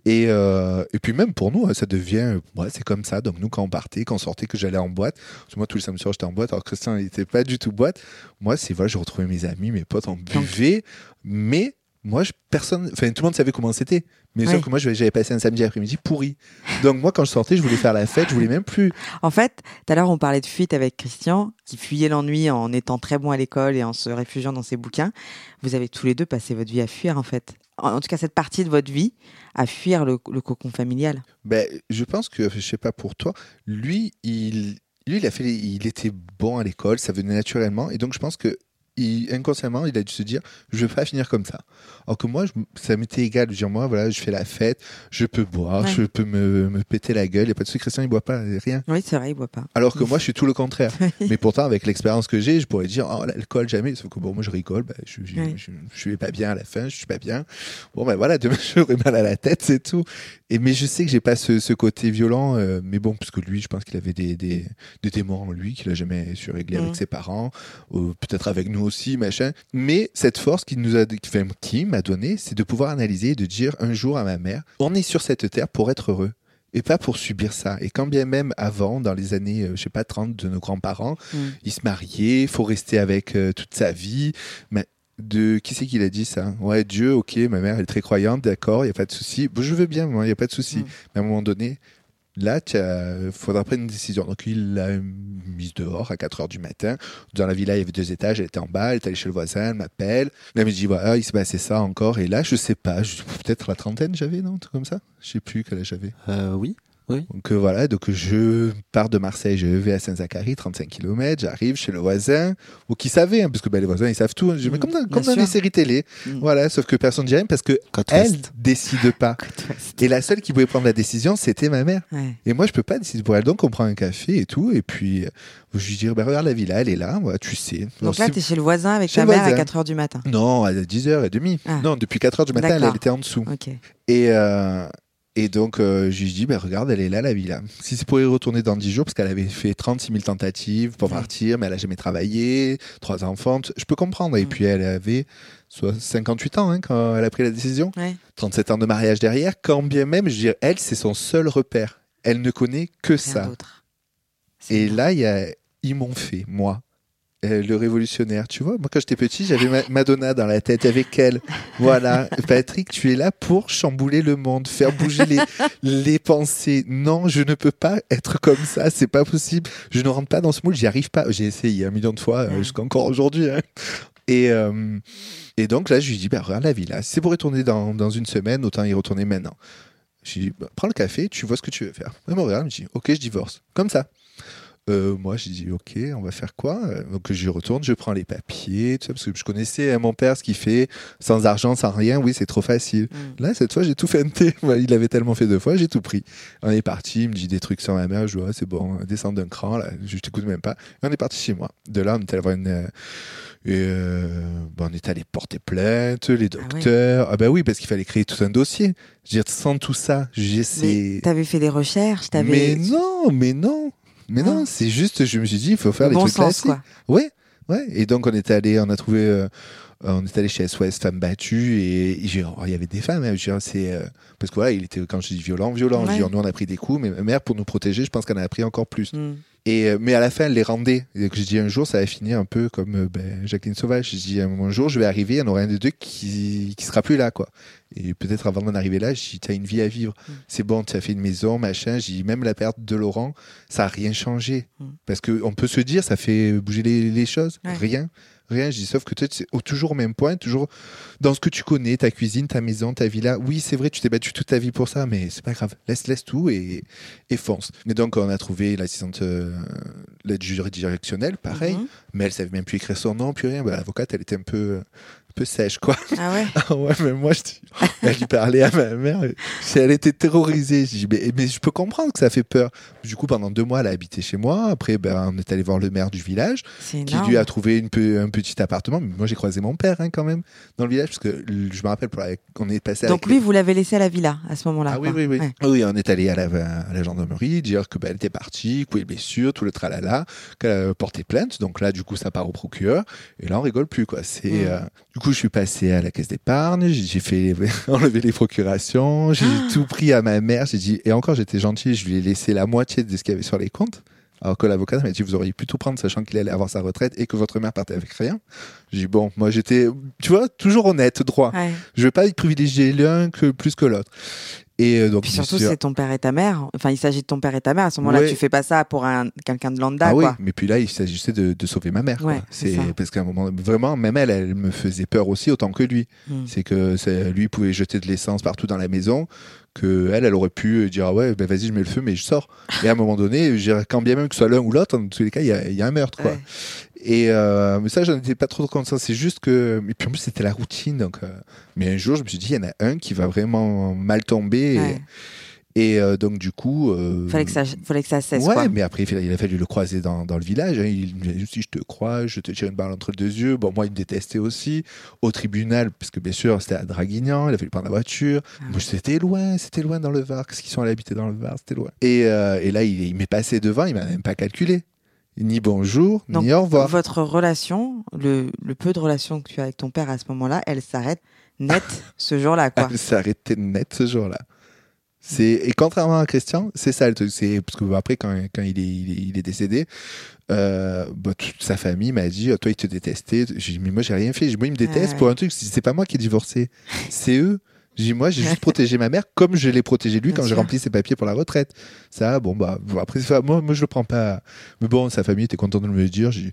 Et, euh, et puis même pour nous, hein, ça devient, ouais, c'est comme ça. Donc nous, quand on partait, quand on sortait, que j'allais en boîte, parce que moi tous les samedis soirs j'étais en boîte, alors Christian il était pas du tout boîte. Moi, c'est voilà, je retrouvais mes amis, mes potes, on buvait, mais moi, je, personne, enfin tout le monde savait comment c'était. Mais Ouais. sauf que moi, j'avais passé un samedi après-midi pourri. Donc moi, quand je sortais, je voulais faire la fête, je voulais même plus. En fait, tout à l'heure, on parlait de fuite avec Christian, qui fuyait l'ennui en étant très bon à l'école et en se réfugiant dans ses bouquins. Vous avez tous les deux passé votre vie à fuir, en fait. En tout cas, cette partie de votre vie, à fuir le, le cocon familial. Ben, je pense que, je sais pas pour toi, lui, il, lui, il a fait, il était bon à l'école, ça venait naturellement, et donc je pense que il- inconsciemment, il a dû se dire, je veux pas finir comme ça. Alors que moi, je- ça m'était égal de dire, moi, voilà, je fais la fête, je peux boire, Ouais. je peux me, me péter la gueule, et pas de souci, Christian, il boit pas, rien. Oui, c'est vrai, il boit pas. Alors que moi, je suis tout le contraire. Mais pourtant, avec l'expérience que j'ai, je pourrais dire, oh, l'alcool, jamais. Sauf que bon, moi, je rigole, ben, je, je, suis pas bien à la fin, je suis pas bien. Bon, ben voilà, demain, j'aurai mal à la tête, c'est tout. Et, mais je sais que j'ai pas ce, ce côté violent, euh, mais bon, parce que lui, je pense qu'il avait des, des, des démons en lui, qu'il a jamais su régler avec ses parents, peut-être avec nous aussi, machin. Mais cette force qu'il nous a, enfin, qui m'a donné, c'est de pouvoir analyser et de dire un jour à ma mère, on est sur cette terre pour être heureux. Et pas pour subir ça. Et quand bien même avant, dans les années, euh, je sais pas, 30 de nos grands-parents, Mm. ils se mariaient, faut rester avec euh, toute sa vie. Mais de qui c'est qui l'a dit ça? Ouais, Dieu, ok, ma mère elle est très croyante, d'accord, il y a pas de souci. Bon, je veux bien, il y a pas de souci. Mm. Mais à un moment donné, là, il faudra prendre une décision. Donc il l'a mise dehors à 4 heures du matin. Dans la villa, il y avait deux étages, elle était en bas, elle est allée chez le voisin, elle m'appelle. Elle me dit voilà, il s'est passé ça encore. Et là, je sais pas, peut-être la trentaine j'avais, non, truc comme ça. Je sais plus quel âge j'avais. Euh, oui. Donc euh, voilà, donc je pars de Marseille, je vais à Saint-Zacharie, 35 km, j'arrive chez le voisin, ou qui savait, hein, parce que ben, les voisins ils savent tout. Je, mais Mm, comme dans, comme dans les séries télé, Mm. voilà, sauf que personne ne dit rien parce que Côte elle ouest. décide pas. Et la seule qui pouvait prendre la décision, c'était ma mère. Ouais. Et moi, je peux pas décider pour elle. Donc, on prend un café et tout. Et puis, euh, je lui dis, bah, regarde la villa, elle est là. Tu sais. Donc là, tu es chez le voisin avec ta mère à voisin. 4 h du matin. Non, à 10h30. Ah. Non, depuis 4h du matin, elle, était en dessous. Et, euh, et donc, euh, je lui dis, bah, regarde, elle est là, la villa. Si c'est pour y retourner dans 10 jours, parce qu'elle avait fait 36 000 tentatives pour partir, mais elle a jamais travaillé, trois enfants, je peux comprendre. Et Mm. puis, elle avait soit 58 ans hein, quand elle a pris la décision. Ouais. 37 ans de mariage derrière, quand bien même, je elle, c'est son seul repère. Elle ne connaît que Rien ça. Et bien. là, il y a, ils m'ont fait, moi, euh, le révolutionnaire. Tu vois, moi, quand j'étais petit, j'avais Ma- Madonna dans la tête avec elle. Voilà. Patrick, tu es là pour chambouler le monde, faire bouger les, les pensées. Non, je ne peux pas être comme ça. C'est pas possible. Je ne rentre pas dans ce moule. J'y arrive pas. J'ai essayé un million de fois, euh, jusqu'encore aujourd'hui. hein. Et, euh, et donc là, je lui dis, bah, regarde la villa. Si c'est pour retourner dans, dans une semaine, autant y retourner maintenant. Je lui dis, bah, prends le café, tu vois ce que tu veux faire. Elle me regarde, me dit, ok, je divorce. Comme ça. Euh, moi, j'ai dit, ok, on va faire quoi? Euh, Donc, je retourne, je prends les papiers, tout ça, parce que je connaissais hein, mon père, ce qu'il fait, sans argent, sans rien, oui, c'est trop facile. Mm. Là, cette fois, j'ai tout feinté. Il avait tellement fait deux fois, j'ai tout pris. On est parti, il me dit des trucs sur ma mère, je vois, c'est bon, descends d'un cran, là, je t'écoute même pas. Et on est parti chez moi. De là, on est allé voir une. euh, et euh, on est allé porter plainte, les docteurs. Ah, bah oui, parce qu'il fallait créer tout un dossier. Je veux dire, sans tout ça, j'ai c'est. t'avais fait des recherches, t'avais. Mais non, mais non. Mais non, Non. c'est juste, je me suis dit, il faut faire Le les bon trucs sens, classiques. quoi. Ouais, ouais. Et donc on est allé, on a trouvé, euh, on est allé chez SOS Femmes Battues et, oh, il y avait des femmes. hein, c'est euh, parce que voilà, il était quand je dis violent, violent. Je dire, nous on a pris des coups, mais ma mère pour nous protéger, je pense qu'elle en a pris encore plus. Mm. Et euh, mais à la fin, elle les rendait. Et donc j'ai dit un jour, ça va finir un peu comme ben, Jacqueline Sauvage. J'ai dit un, un jour, je vais arriver, il y en aura un des deux qui qui sera plus là, quoi. Et peut-être avant d'en arriver là, j'ai dit, t'as une vie à vivre. Mm. C'est bon, tu as fait une maison, machin. J'ai dit, même la perte de Laurent, ça a rien changé. Mm. Parce que on peut se dire, ça fait bouger les, les choses. Ouais. Rien. Rien, je dis, sauf que toi, tu es toujours au même point, toujours dans ce que tu connais, ta cuisine, ta maison, ta villa. Oui, c'est vrai, tu t'es battu toute ta vie pour ça, mais c'est pas grave. Laisse, laisse tout et, et fonce. Mais donc, on a trouvé l'assistante, euh, l'aide juridictionnelle, pareil, Mhm. mais elle savait même plus écrire son nom, plus rien. Bah, L'avocate, elle était un peu, un peu sèche, quoi. Ah ouais Ah ouais, mais moi, je dis, elle lui parlait à ma mère. Elle était terrorisée. Je dis, mais, mais je peux comprendre que ça fait peur. Du coup, pendant deux mois, elle a habité chez moi. Après, ben, on est allé voir le maire du village qui lui a trouvé une peu, un petit appartement. Mais moi, j'ai croisé mon père hein, quand même dans le village parce que je me rappelle, on est passé Donc avec lui, vous l'avez laissé à la villa à ce moment-là. ah oui, oui, oui. Ouais. Oui, on est allé à la, à la gendarmerie dire que bah, elle était partie, que les blessures, tout le tralala, qu'elle a porté plainte. Donc là, du coup, ça part au procureur. Et là, on rigole plus, quoi. C'est, Mm. euh, Du coup, je suis passé à la caisse d'épargne, j'ai fait enlever les procurations, j'ai Ah. tout pris à ma mère, j'ai dit, et encore, j'étais gentil, je lui ai laissé la moitié de ce qu'il y avait sur les comptes. Alors que l'avocat m'a dit, vous auriez pu tout prendre, sachant qu'il allait avoir sa retraite et que votre mère partait avec rien. J'ai dit, bon, moi, j'étais, tu vois, toujours honnête, droit. Ouais. Je vais pas privilégier l'un que plus que l'autre. Et euh, donc, Puis surtout, c'est ton père et ta mère. Enfin, il s'agit de ton père et ta mère. À ce moment-là, Ouais. tu fais pas ça pour un quelqu'un de lambda, ah oui, quoi. mais puis là, il s'agissait de, de sauver ma mère. Ouais, c'est parce qu'à un moment, vraiment, même elle, elle me faisait peur aussi autant que lui. Mm. C'est que c'est- lui pouvait jeter de l'essence partout dans la maison, que elle, elle aurait pu dire ah ouais, ben vas-y, je mets le feu, mais je sors. Et à un moment donné, quand bien même que ce soit l'un ou l'autre, en tous les cas, il y a, il y a un meurtre, quoi. Ouais. Et euh, mais ça, j'en étais pas trop conscient. C'est juste que, et puis en plus, c'était la routine. Donc, euh, mais un jour, je me suis dit, il y en a un qui va vraiment mal tomber. Et, Ouais. et, euh, donc, du coup, Fallait que ça, fallait que ça cesse, Ouais, quoi. mais après, il a- fallu le croiser dans, dans le village. hein. Il me dit si je te crois, je te tire une balle entre les deux yeux. Bon, moi, il me détestait aussi. Au tribunal, parce que bien sûr, c'était à Draguignan, il a fallu prendre la voiture. Ah. Moi, c'était loin, c'était loin dans le Var. Qu'est-ce qu'ils sont allés habiter dans le Var C'était loin. Et, et là, il, il m'est passé devant, il m'a même pas calculé. Ni bonjour, Donc, ni au revoir. Votre relation, le, le peu de relation que tu as avec ton père à ce moment-là, elle s'arrête net ce jour-là, quoi. Elle arrêtée net ce jour-là. C'est et contrairement à Christian, c'est ça le truc. C'est parce que après quand, quand il, est, il, est, il est décédé, euh, bah, toute sa famille m'a dit toi il te détestait. J'ai dit mais moi j'ai rien fait. Moi il me déteste Ouais. pour un truc. C'est pas moi qui ai divorcé, c'est eux. J'ai moi j'ai juste protégé ma mère comme je l'ai protégé lui Bien quand j'ai rempli ses papiers pour la retraite. Ça bon bah après ça, moi moi je le prends pas. Mais bon sa famille était contente de me le dire. J'ai dit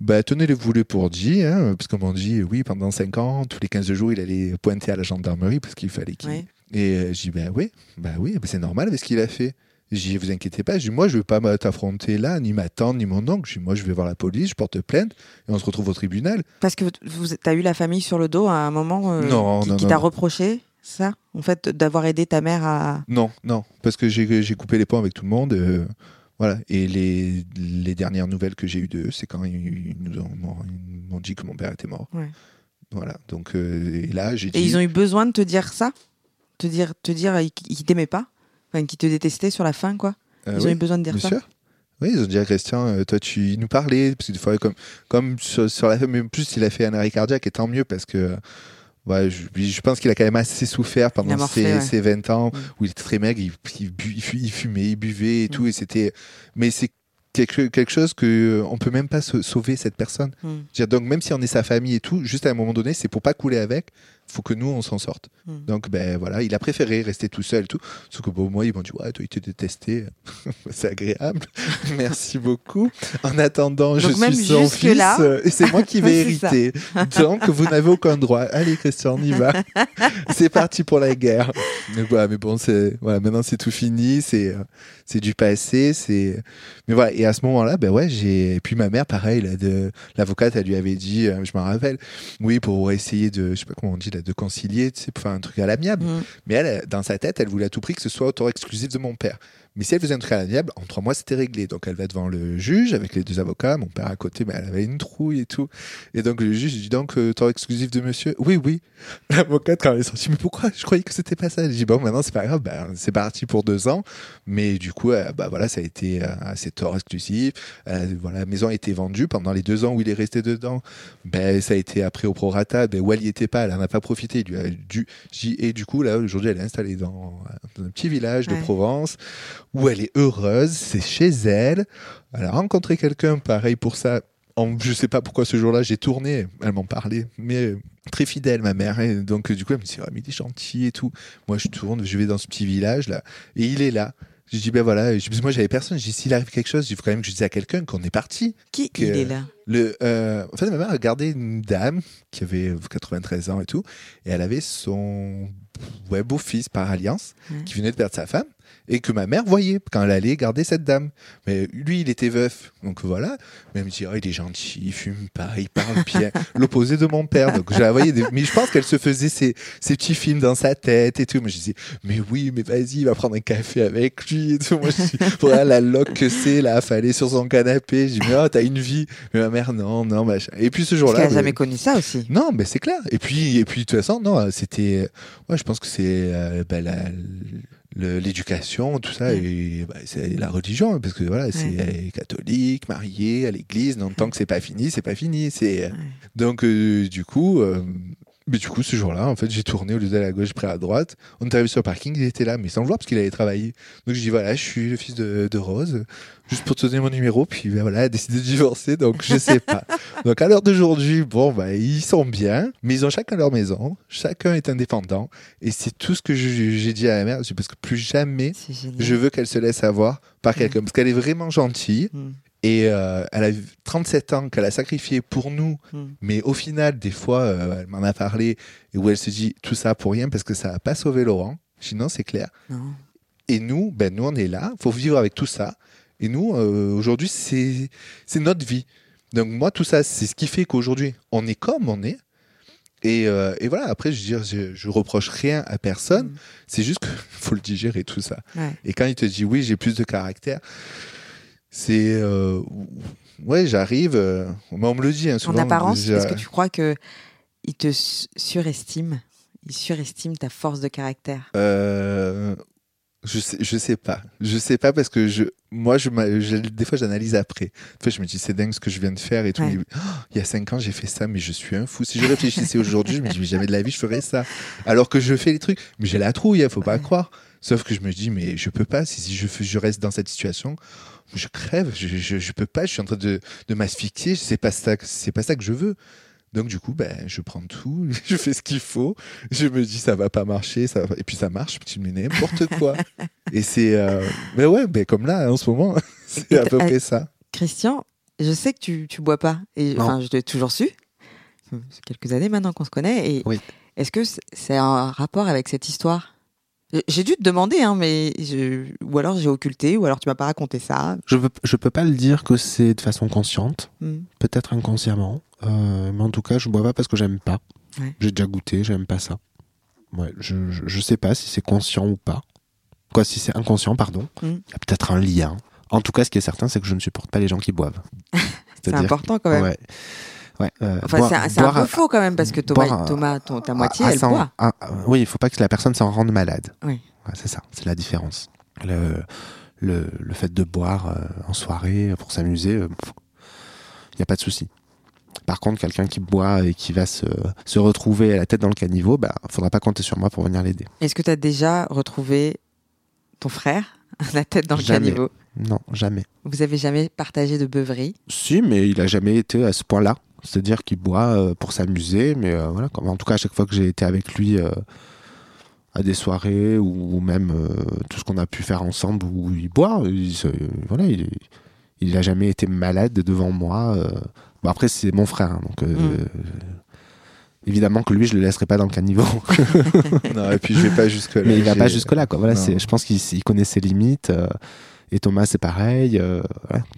bah tenez-les-vous les pour dit hein, parce qu'on m'a dit oui pendant 5 ans tous les 15 jours il allait pointer à la gendarmerie parce qu'il fallait qu'il Ouais. et euh, j'ai dit, bah oui, bah oui, bah c'est normal avec ce qu'il a fait. J'ai dit, vous inquiétez pas, j'ai dit, moi je veux pas t'affronter là, ni ma tante, ni mon oncle. J'ai dit, moi je vais voir la police, je porte plainte et on se retrouve au tribunal. Parce que vous, as eu la famille sur le dos à un moment euh, Non, qui, qui t'a reproché ça, en fait, d'avoir aidé ta mère à. Non, non, parce que j'ai coupé les ponts avec tout le monde. euh, voilà. Et les, les dernières nouvelles que j'ai eues d'eux, c'est quand ils, ils nous ont, m'ont- dit que mon père était mort. Ouais. Voilà. Donc, euh, et là, j'ai dit. Et ils ont eu besoin de te dire ça, te dire, te dire euh, qu'ils t'aimaient pas, enfin qu'ils te détestaient sur la fin, quoi. euh, Ils oui. ont eu besoin de dire Bien ça. sûr. Oui, ils ont dit à Christian, toi, tu nous parlais, parce que des fois, comme, comme sur, sur la mais en plus, il a fait un arrêt cardiaque, et tant mieux, parce que ouais, je, je pense qu'il a quand même assez souffert pendant morflé, ses, ouais. ses 20 ans, Mm. où il était très maigre, il, il, bu- il fu- il fumait, il buvait et Mm. tout, et c'était. Mais c'est quelque, quelque chose que euh, on peut même pas sauver cette personne. Mm. Dire, donc, même si on est sa famille et tout, juste à un moment donné, c'est pour pas couler avec, faut que nous, on s'en sorte. Mm. Donc, ben voilà, il a préféré rester tout seul tout. Sauf que bon, moi, ils m'ont dit, ouais, toi, il te détestait. c'est agréable. Merci beaucoup. En attendant, je même suis son fils euh, et c'est moi qui vais hériter. Donc, vous n'avez aucun droit. Allez, Christian, on y va. c'est parti pour la guerre. Mais, voilà, mais bon, c'est, voilà, maintenant, c'est tout fini. C'est, euh, c'est du passé. C'est, mais voilà. Et à ce moment-là, ben ouais, j'ai, et puis ma mère, pareil, là, de, l'avocate, elle lui avait dit, euh, je m'en rappelle, oui, pour essayer de, je sais pas comment on dit, de concilier, tu sais, pour faire un truc à l'amiable. Mm. Mais elle, dans sa tête, elle voulait à tout prix que ce soit auteur exclusif de mon père. Mais si elle faisait un truc à l'amiable, en trois mois, c'était réglé. Donc elle va devant le juge avec les deux avocats, mon père à côté, mais elle avait une trouille et tout. Et donc le juge dit donc, euh, auteur exclusif de monsieur Oui, oui. L'avocate, quand elle est sortie, mais pourquoi Je croyais que c'était pas ça? Elle dit bon, maintenant c'est pas grave, ben, c'est parti pour deux ans. Mais du coup, euh, bah voilà, ça a été euh, assez tort exclusif. Euh, voilà, la maison a été vendue pendant les deux ans où il est resté dedans. Ben ça a été après au prorata. Ben où elle y était pas, elle en a pas profité. Il lui a dû. Et du coup là, aujourd'hui, elle est installée dans, dans un petit village de Ouais. Provence où elle est heureuse. C'est chez elle. Elle a rencontré quelqu'un pareil pour ça. En, je sais pas pourquoi ce jour-là j'ai tourné, elle m'en parlait, mais très fidèle ma mère. Et donc du coup elle me dit, Ah, mais il est gentil et tout. Moi je tourne, je vais dans ce petit village là, et il est là. Je dis ben voilà, je, moi j'avais personne. Je dis s'il arrive quelque chose, il faut quand même que je dise à quelqu'un qu'on est parti. Qui Que- il est là? Le, euh, en fait, ma mère a gardé une dame qui avait 93 ans et tout, et elle avait son ouais, beau-fils par alliance Ouais. qui venait de perdre sa femme et que ma mère voyait quand elle allait garder cette dame. Mais lui, il était veuf, donc voilà. Mais elle me dit, oh, il est gentil, il fume pas, il parle bien. L'opposé de mon père. Donc je la voyais. des- Mais je pense qu'elle se faisait ses, ses petits films dans sa tête et tout. Moi, je disais, mais oui, mais vas-y, va prendre un café avec lui et tout. Moi, je dis, voilà la loque que c'est, là, fallait sur son canapé. Je dis, mais oh, t'as une vie. Mais ma mère, non, non, machin. Et puis ce Parce jour-là. qu'elle a ben, jamais connu ça aussi. non, mais c'est clair. Et puis, et puis de toute façon, non, c'était. Ouais, je pense que c'est euh, ben, la- l'éducation, tout ça, et bah, c'est la religion, parce que voilà, c'est Ouais. catholique, mariée à l'église, donc tant que c'est pas fini, c'est pas fini. C'est Ouais. donc euh, du coup, euh, mais du coup ce jour-là, en fait, j'ai tourné au lieu d'aller à gauche, pris à droite. On est arrivé sur le parking, il était là, mais sans le voir parce qu'il allait travailler. Donc je dis voilà, je suis le fils de, de Rose, juste pour te donner mon numéro, puis ben, voilà, elle a décidé de divorcer, donc je sais pas. donc à l'heure d'aujourd'hui, bon bah ils sont bien, mais ils ont chacun leur maison, chacun est indépendant, et c'est tout ce que j'ai dit à la mère, parce que plus jamais je veux qu'elle se laisse avoir par quelqu'un, parce qu'elle est vraiment gentille. Mm. Et euh, elle a 37 ans qu'elle a sacrifié pour nous, Mm. mais au final, des fois, euh, elle m'en a parlé et où elle se dit tout ça pour rien parce que ça n'a pas sauvé Laurent. Sinon, c'est clair. Non. Et nous, ben nous, on est là. faut vivre avec tout ça. Et nous, euh, aujourd'hui, c'est notre vie. Donc moi, tout ça, c'est ce qui fait qu'aujourd'hui, on est comme on est. Et, euh, et voilà. Après, je veux dire, je, je reproche rien à personne. Mm. C'est juste qu'il faut le digérer tout ça. Ouais. Et quand il te dit oui, j'ai plus de caractère, c'est euh, ouais, j'arrive. euh, on me le dit hein, souvent. En apparence, est-ce que tu crois que il te su- surestime Il surestime ta force de caractère? Euh, je sais, je sais pas. Je sais pas parce que je, moi, je, des fois, j'analyse après. Des fois, je me dis, c'est dingue ce que je viens de faire et tout. Ouais. Oh, il y a cinq ans, j'ai fait ça, mais je suis un fou. Si je réfléchissais aujourd'hui, je me dis, mais jamais de la vie, je ferais ça. Alors que je fais les trucs. Mais j'ai la trouille, hein, faut pas Ouais. croire. Sauf que je me dis, mais je peux pas. Si, je, je reste dans cette situation, je crève. Je, je, je peux pas. Je suis en train de, de m'asphyxier. C'est pas ça, c'est pas ça que je veux. Donc du coup, ben, je prends tout, je fais ce qu'il faut. Je me dis ça va pas marcher, ça va... et puis ça marche, tu me dis n'importe quoi. et c'est, euh, mais ouais, ben comme là en ce moment, c'est à peu près ça. Christian, je sais que tu, tu bois pas. Et enfin, je l'ai toujours su. C'est quelques années maintenant qu'on se connaît. Et Oui. est-ce que c'est- c'est un rapport avec cette histoire? J'ai dû te demander, hein, mais je- ou alors j'ai occulté, ou alors tu m'as pas raconté ça. Je peux, je peux pas le dire que c'est de façon consciente, Hmm. peut-être inconsciemment, euh, mais en tout cas, je bois pas parce que j'aime pas. Ouais. J'ai déjà goûté, j'aime pas ça. Ouais, je, je, je sais pas si c'est conscient ou pas. Quoi, si c'est inconscient, pardon. Il Mm. y a peut-être un lien. En tout cas, ce qui est certain, c'est que je ne supporte pas les gens qui boivent. C'est important quand même. Ouais. Ouais, euh, Enfin, boire- c'est un, c'est un boire peu faux quand même, parce que Thomas, boire à- Thomas ton- ta moitié, à- à elle s'en- boit. oui, il faut pas que la personne s'en rende malade. Oui. Ouais, c'est ça, c'est la différence. Le, le, le fait de boire euh, en soirée pour s'amuser, il n'y a pas de souci. Par contre, quelqu'un qui boit et qui va se, se retrouver à la tête dans le caniveau, bah, faudra pas compter sur moi pour venir l'aider. Est-ce que tu as déjà retrouvé ton frère à la tête dans le Jamais. caniveau? Non, jamais. Vous avez jamais partagé de beuverie? Si, mais il a jamais été à ce point-là. C'est-à-dire qu'il boit euh, pour s'amuser, mais euh, voilà. En tout cas, à chaque fois que j'ai été avec lui euh, à des soirées ou, même euh, tout ce qu'on a pu faire ensemble où il boit, il, se- voilà, il, il a jamais été malade devant moi. euh. Bon, après, c'est mon frère, hein, donc euh, Mm. évidemment que lui, je le laisserai pas dans le caniveau. Non, et puis je vais pas jusque là. mais il va pas jusque-là. Quoi. Voilà, c'est, je pense qu'il il connaît ses limites. euh, et Thomas, c'est pareil. euh,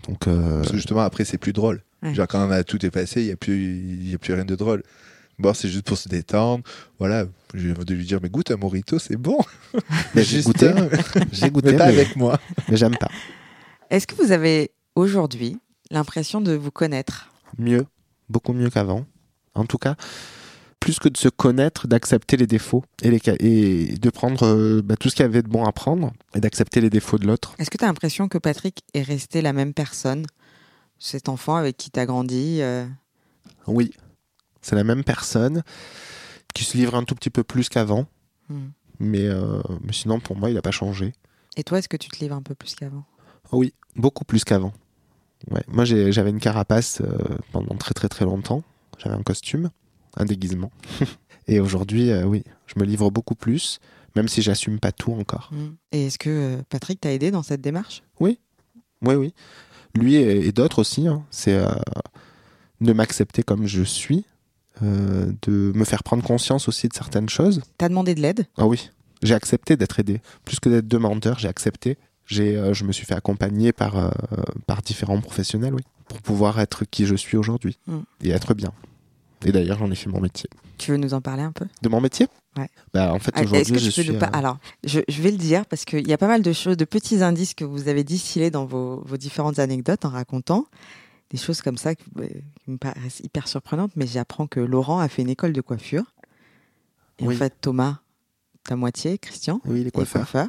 donc, euh, Parce que justement après c'est plus drôle. Ouais. Genre quand on a tout dépassé, il y a plus, il y a plus rien de drôle. Boire c'est juste pour se détendre. Voilà, je vais de lui dire mais goûte un morito, c'est bon. Mais j'ai Juste goûté. j'ai goûté, mais pas mais- avec moi. mais j'aime pas. Est-ce que vous avez aujourd'hui l'impression de vous connaître? Mieux, beaucoup mieux qu'avant. En tout cas, plus que de se connaître, d'accepter les défauts et, les, ca- et de prendre euh, bah, tout ce qu'il y avait de bon à prendre et d'accepter les défauts de l'autre. Est-ce que tu as l'impression que Patrick est resté la même personne? Cet enfant avec qui tu as grandi euh, Oui, c'est la même personne qui se livre un tout petit peu plus qu'avant, hmm. mais, euh, mais sinon pour moi il n'a pas changé. Et toi, est-ce que tu te livres un peu plus qu'avant? Oui, beaucoup plus qu'avant. Ouais. Moi j'avais une carapace euh, pendant très très très longtemps. J'avais un costume, un déguisement. et aujourd'hui, oui, je me livre beaucoup plus, même si j'assume pas tout encore. Hmm. Et est-ce que Patrick t'a aidé dans cette démarche? Oui, oui. Lui et, et d'autres aussi, hein, c'est euh, de m'accepter comme je suis, euh, de me faire prendre conscience aussi de certaines choses. T'as demandé de l'aide? Ah oui, j'ai accepté d'être aidé. Plus que d'être demandeur, j'ai accepté. J'ai, euh, je me suis fait accompagner par, euh, par différents professionnels, oui, pour pouvoir être qui je suis aujourd'hui Mm. et être bien. Et d'ailleurs, j'en ai fait mon métier. Tu veux nous en parler un peu? De mon métier? Ouais. Bah, en fait, Ah, aujourd'hui, je suis. nous Alors, je, je vais le dire parce qu'il y a pas mal de choses, de petits indices que vous avez distillés dans vos, vos différentes anecdotes en racontant. Des choses comme ça qui, euh, qui me paraissent hyper surprenantes, mais j'apprends que Laurent a fait une école de coiffure. Et Oui. en fait, Thomas, ta moitié, Christian, Oui, les est coiffeurs.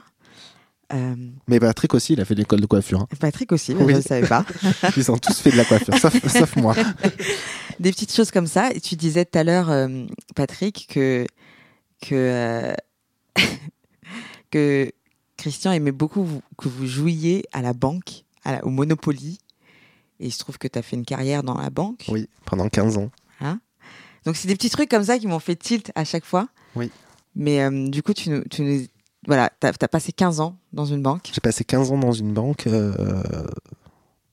Euh, Mais Patrick aussi, il a fait l'école de coiffure. hein. Patrick aussi, mais Oui. je ne savais pas. Ils ont tous fait de la coiffure, sauf, sauf moi. Des petites choses comme ça. Et tu disais tout à l'heure, euh, Patrick, que, que, euh, que Christian aimait beaucoup vous- que vous jouiez à la banque, à la- au Monopoly. Et il se trouve que tu as fait une carrière dans la banque. Oui, pendant 15 ans. Donc, c'est des petits trucs comme ça qui m'ont fait tilt à chaque fois. Oui. Mais du coup, tu nous. Tu nous voilà, tu as, passé 15 ans dans une banque. J'ai passé 15 ans dans une banque euh,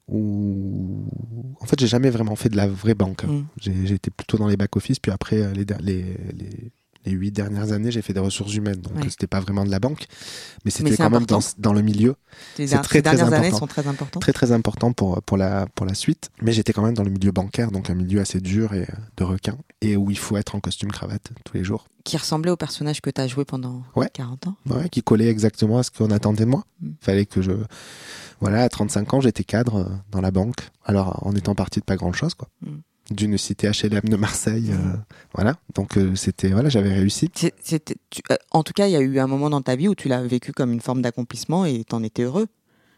où, en fait, j'ai jamais vraiment fait de la vraie banque. hein. Mm. J'ai été plutôt dans les back-office, puis après, euh, les, les, les 8 dernières années, j'ai fait des ressources humaines. Donc, Ouais. c'était pas vraiment de la banque, mais c'était quand même dans, le milieu. Les, C'est der- très, ces très dernières années important. sont très importantes. Très, très important pour, pour, la, pour la suite. Mais j'étais quand même dans le milieu bancaire, donc un milieu assez dur et de requin, et où il faut être en costume cravate tous les jours. Qui ressemblait au personnage que tu as joué pendant Ouais. 40 ans. Ouais, qui collait exactement à ce qu'on attendait de moi. Mm. Fallait que je. Voilà, à 35 ans, j'étais cadre euh, dans la banque. Alors, en étant parti de pas grand chose, quoi. Mm. D'une cité HLM de Marseille. euh, voilà. Donc, euh, c'était. Voilà, j'avais réussi. C'était- tu- euh, en tout cas, il y a eu un moment dans ta vie où tu l'as vécu comme une forme d'accomplissement et t'en étais heureux.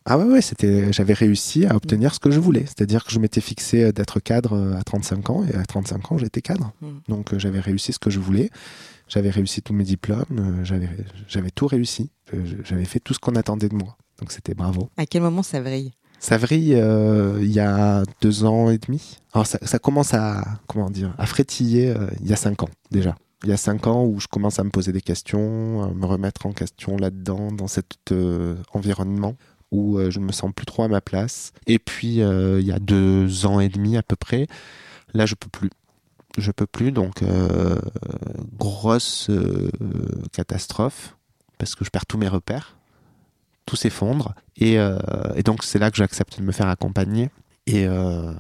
Ah ouais, ouais, c'était. J'avais réussi à obtenir ce que je voulais. C'est-à-dire que je m'étais fixé d'être cadre à 35 ans, et à 35 ans, j'étais cadre. Mm. Donc, j'avais réussi ce que je voulais. J'avais réussi tous mes diplômes. j'avais, j'avais tout réussi. J'avais fait tout ce qu'on attendait de moi. Donc, c'était bravo. À quel moment ça vrille? Ça vrille euh, il y a deux ans et demi. Alors ça, commence à comment dire à frétiller euh, il y a cinq ans déjà. Il y a cinq ans où je commence à me poser des questions, à me remettre en question là-dedans, dans cet euh, environnement où je ne me sens plus trop à ma place. Et puis il y a deux ans et demi à peu près, là je peux plus. Je peux plus, donc grosse catastrophe parce que je perds tous mes repères tout s'effondre. Et, euh, et donc, c'est là que j'accepte de me faire accompagner et, euh,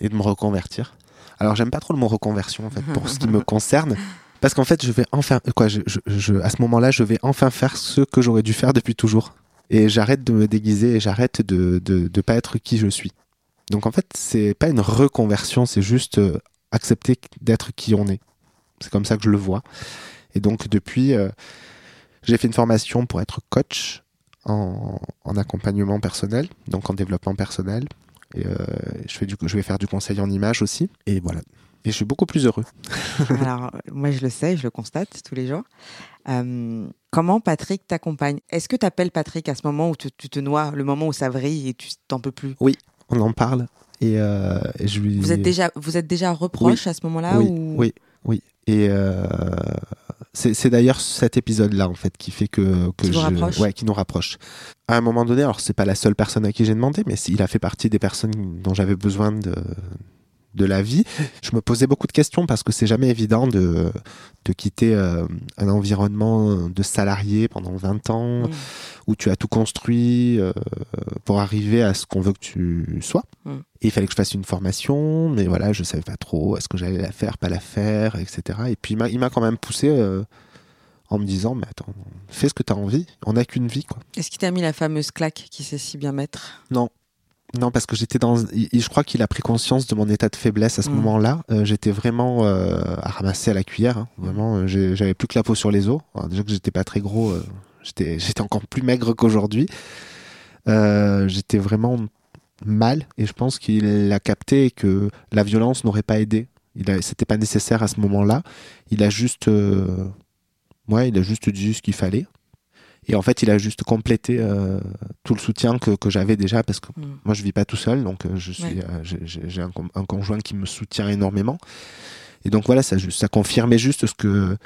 et de me reconvertir. Alors, j'aime pas trop le mot reconversion, en fait, pour ce qui me concerne. Parce qu'en fait, je vais enfin, quoi, je, je- je- à ce moment-là, je vais enfin faire ce que j'aurais dû faire depuis toujours. Et j'arrête de me déguiser et j'arrête de, de, de pas être qui je suis. Donc, en fait, c'est pas une reconversion, c'est juste euh, accepter d'être qui on est. C'est comme ça que je le vois. Et donc, depuis, euh, j'ai fait une formation pour être coach en, en accompagnement personnel, donc en développement personnel. Et euh, je, fais du, je vais faire du conseil en image aussi. Et voilà. Et je suis beaucoup plus heureux. Alors, moi, je le sais, je le constate tous les jours. Euh, comment Patrick t'accompagne Est-ce que tu appelles Patrick à ce moment où tu, tu te noies, le moment où ça vrille et tu t'en peux plus? On en parle. Et, euh, et je lui. vous êtes, déjà, vous êtes déjà reproche à ce moment-là oui, ou... oui, oui. Et c'est d'ailleurs cet épisode-là en fait qui fait que, que Qui je- rapproche ouais, qui nous rapproche. À un moment donné, alors c'est pas la seule personne à qui j'ai demandé, mais il a fait partie des personnes dont j'avais besoin de de la vie. Je me posais beaucoup de questions parce que c'est jamais évident de de quitter euh, un environnement de salarié pendant 20 ans Mm. où tu as tout construit euh, pour arriver à ce qu'on veut que tu sois. Mm. Et il fallait que je fasse une formation, mais voilà, je savais pas trop, est-ce que j'allais la faire, pas la faire, etc. Et puis il m'a- il m'a quand même poussé euh, en me disant, mais attends, fais ce que tu as envie, on n'a qu'une vie, quoi. Est-ce qu'il t'a mis la fameuse claque qui sait si bien mettre? Non. Non, parce que j'étais dans. Je crois qu'il a pris conscience de mon état de faiblesse à ce Mm. moment-là. Euh, j'étais vraiment euh, à ramasser à la cuillère. hein. Vraiment, euh, j'avais plus que la peau sur les os. Alors, déjà que j'étais pas très gros, euh, j'étais encore plus maigre qu'aujourd'hui. J'étais vraiment mal et je pense qu'il a capté et que la violence n'aurait pas aidé. A- C'était pas nécessaire à ce moment-là. Il a juste. ouais, il a juste dit ce qu'il fallait. Et en fait, il a juste complété euh, tout le soutien que, que j'avais déjà parce que Mm. moi, je vis pas tout seul, donc euh, je suis, Ouais. euh, j'ai- un, con- un conjoint qui me soutient énormément. Et donc voilà, ça, ça confirmait juste ce que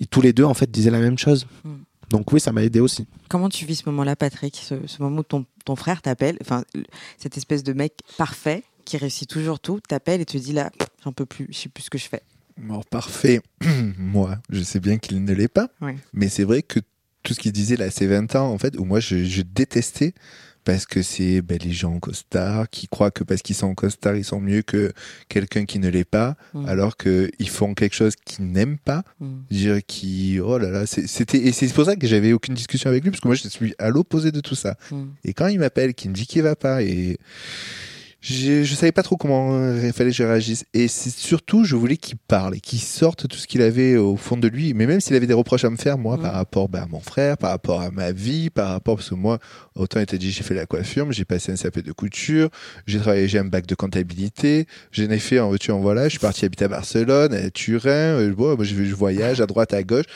ils- tous les deux en fait disaient la même chose. Mm. Donc oui, ça m'a aidé aussi. Comment tu vis ce moment-là, Patrick? Ce, ce moment où ton, ton frère t'appelle, enfin, cette espèce de mec parfait qui réussit toujours tout, t'appelle et te dit là, j'en peux plus, je sais plus ce que je fais. Mort parfait. moi, je sais bien qu'il ne l'est pas. Ouais. Mais c'est vrai que tout ce qu'il disait là, ces 20 ans, en fait, où moi, je, je détestais parce que c'est ben, les gens en costard qui croient que parce qu'ils sont en costard, ils sont mieux que quelqu'un qui ne l'est pas, Mm. alors qu'ils font quelque chose qu'ils n'aiment pas. Mm. Je dirais qui, oh là là, c'était, et c'est pour ça que j'avais aucune discussion avec lui, parce que moi, je suis à l'opposé de tout ça. Mm. Et quand il m'appelle, qu'il me dit qu'il va pas, et je, je savais pas trop comment il fallait que je réagisse. Et c'est surtout, je voulais qu'il parle et qu'il sorte tout ce qu'il avait au fond de lui. Mais même s'il avait des reproches à me faire, moi, par rapport bah, à mon frère, par rapport à ma vie, par rapport, parce que moi, autant était dit, j'ai fait la coiffure, j'ai passé un CAP de couture, j'ai travaillé, j'ai un bac de comptabilité, j'en ai fait en voiture, en voilà, je suis parti habiter à Barcelone, à Turin, euh, bon, moi, je, je voyage à droite, à gauche.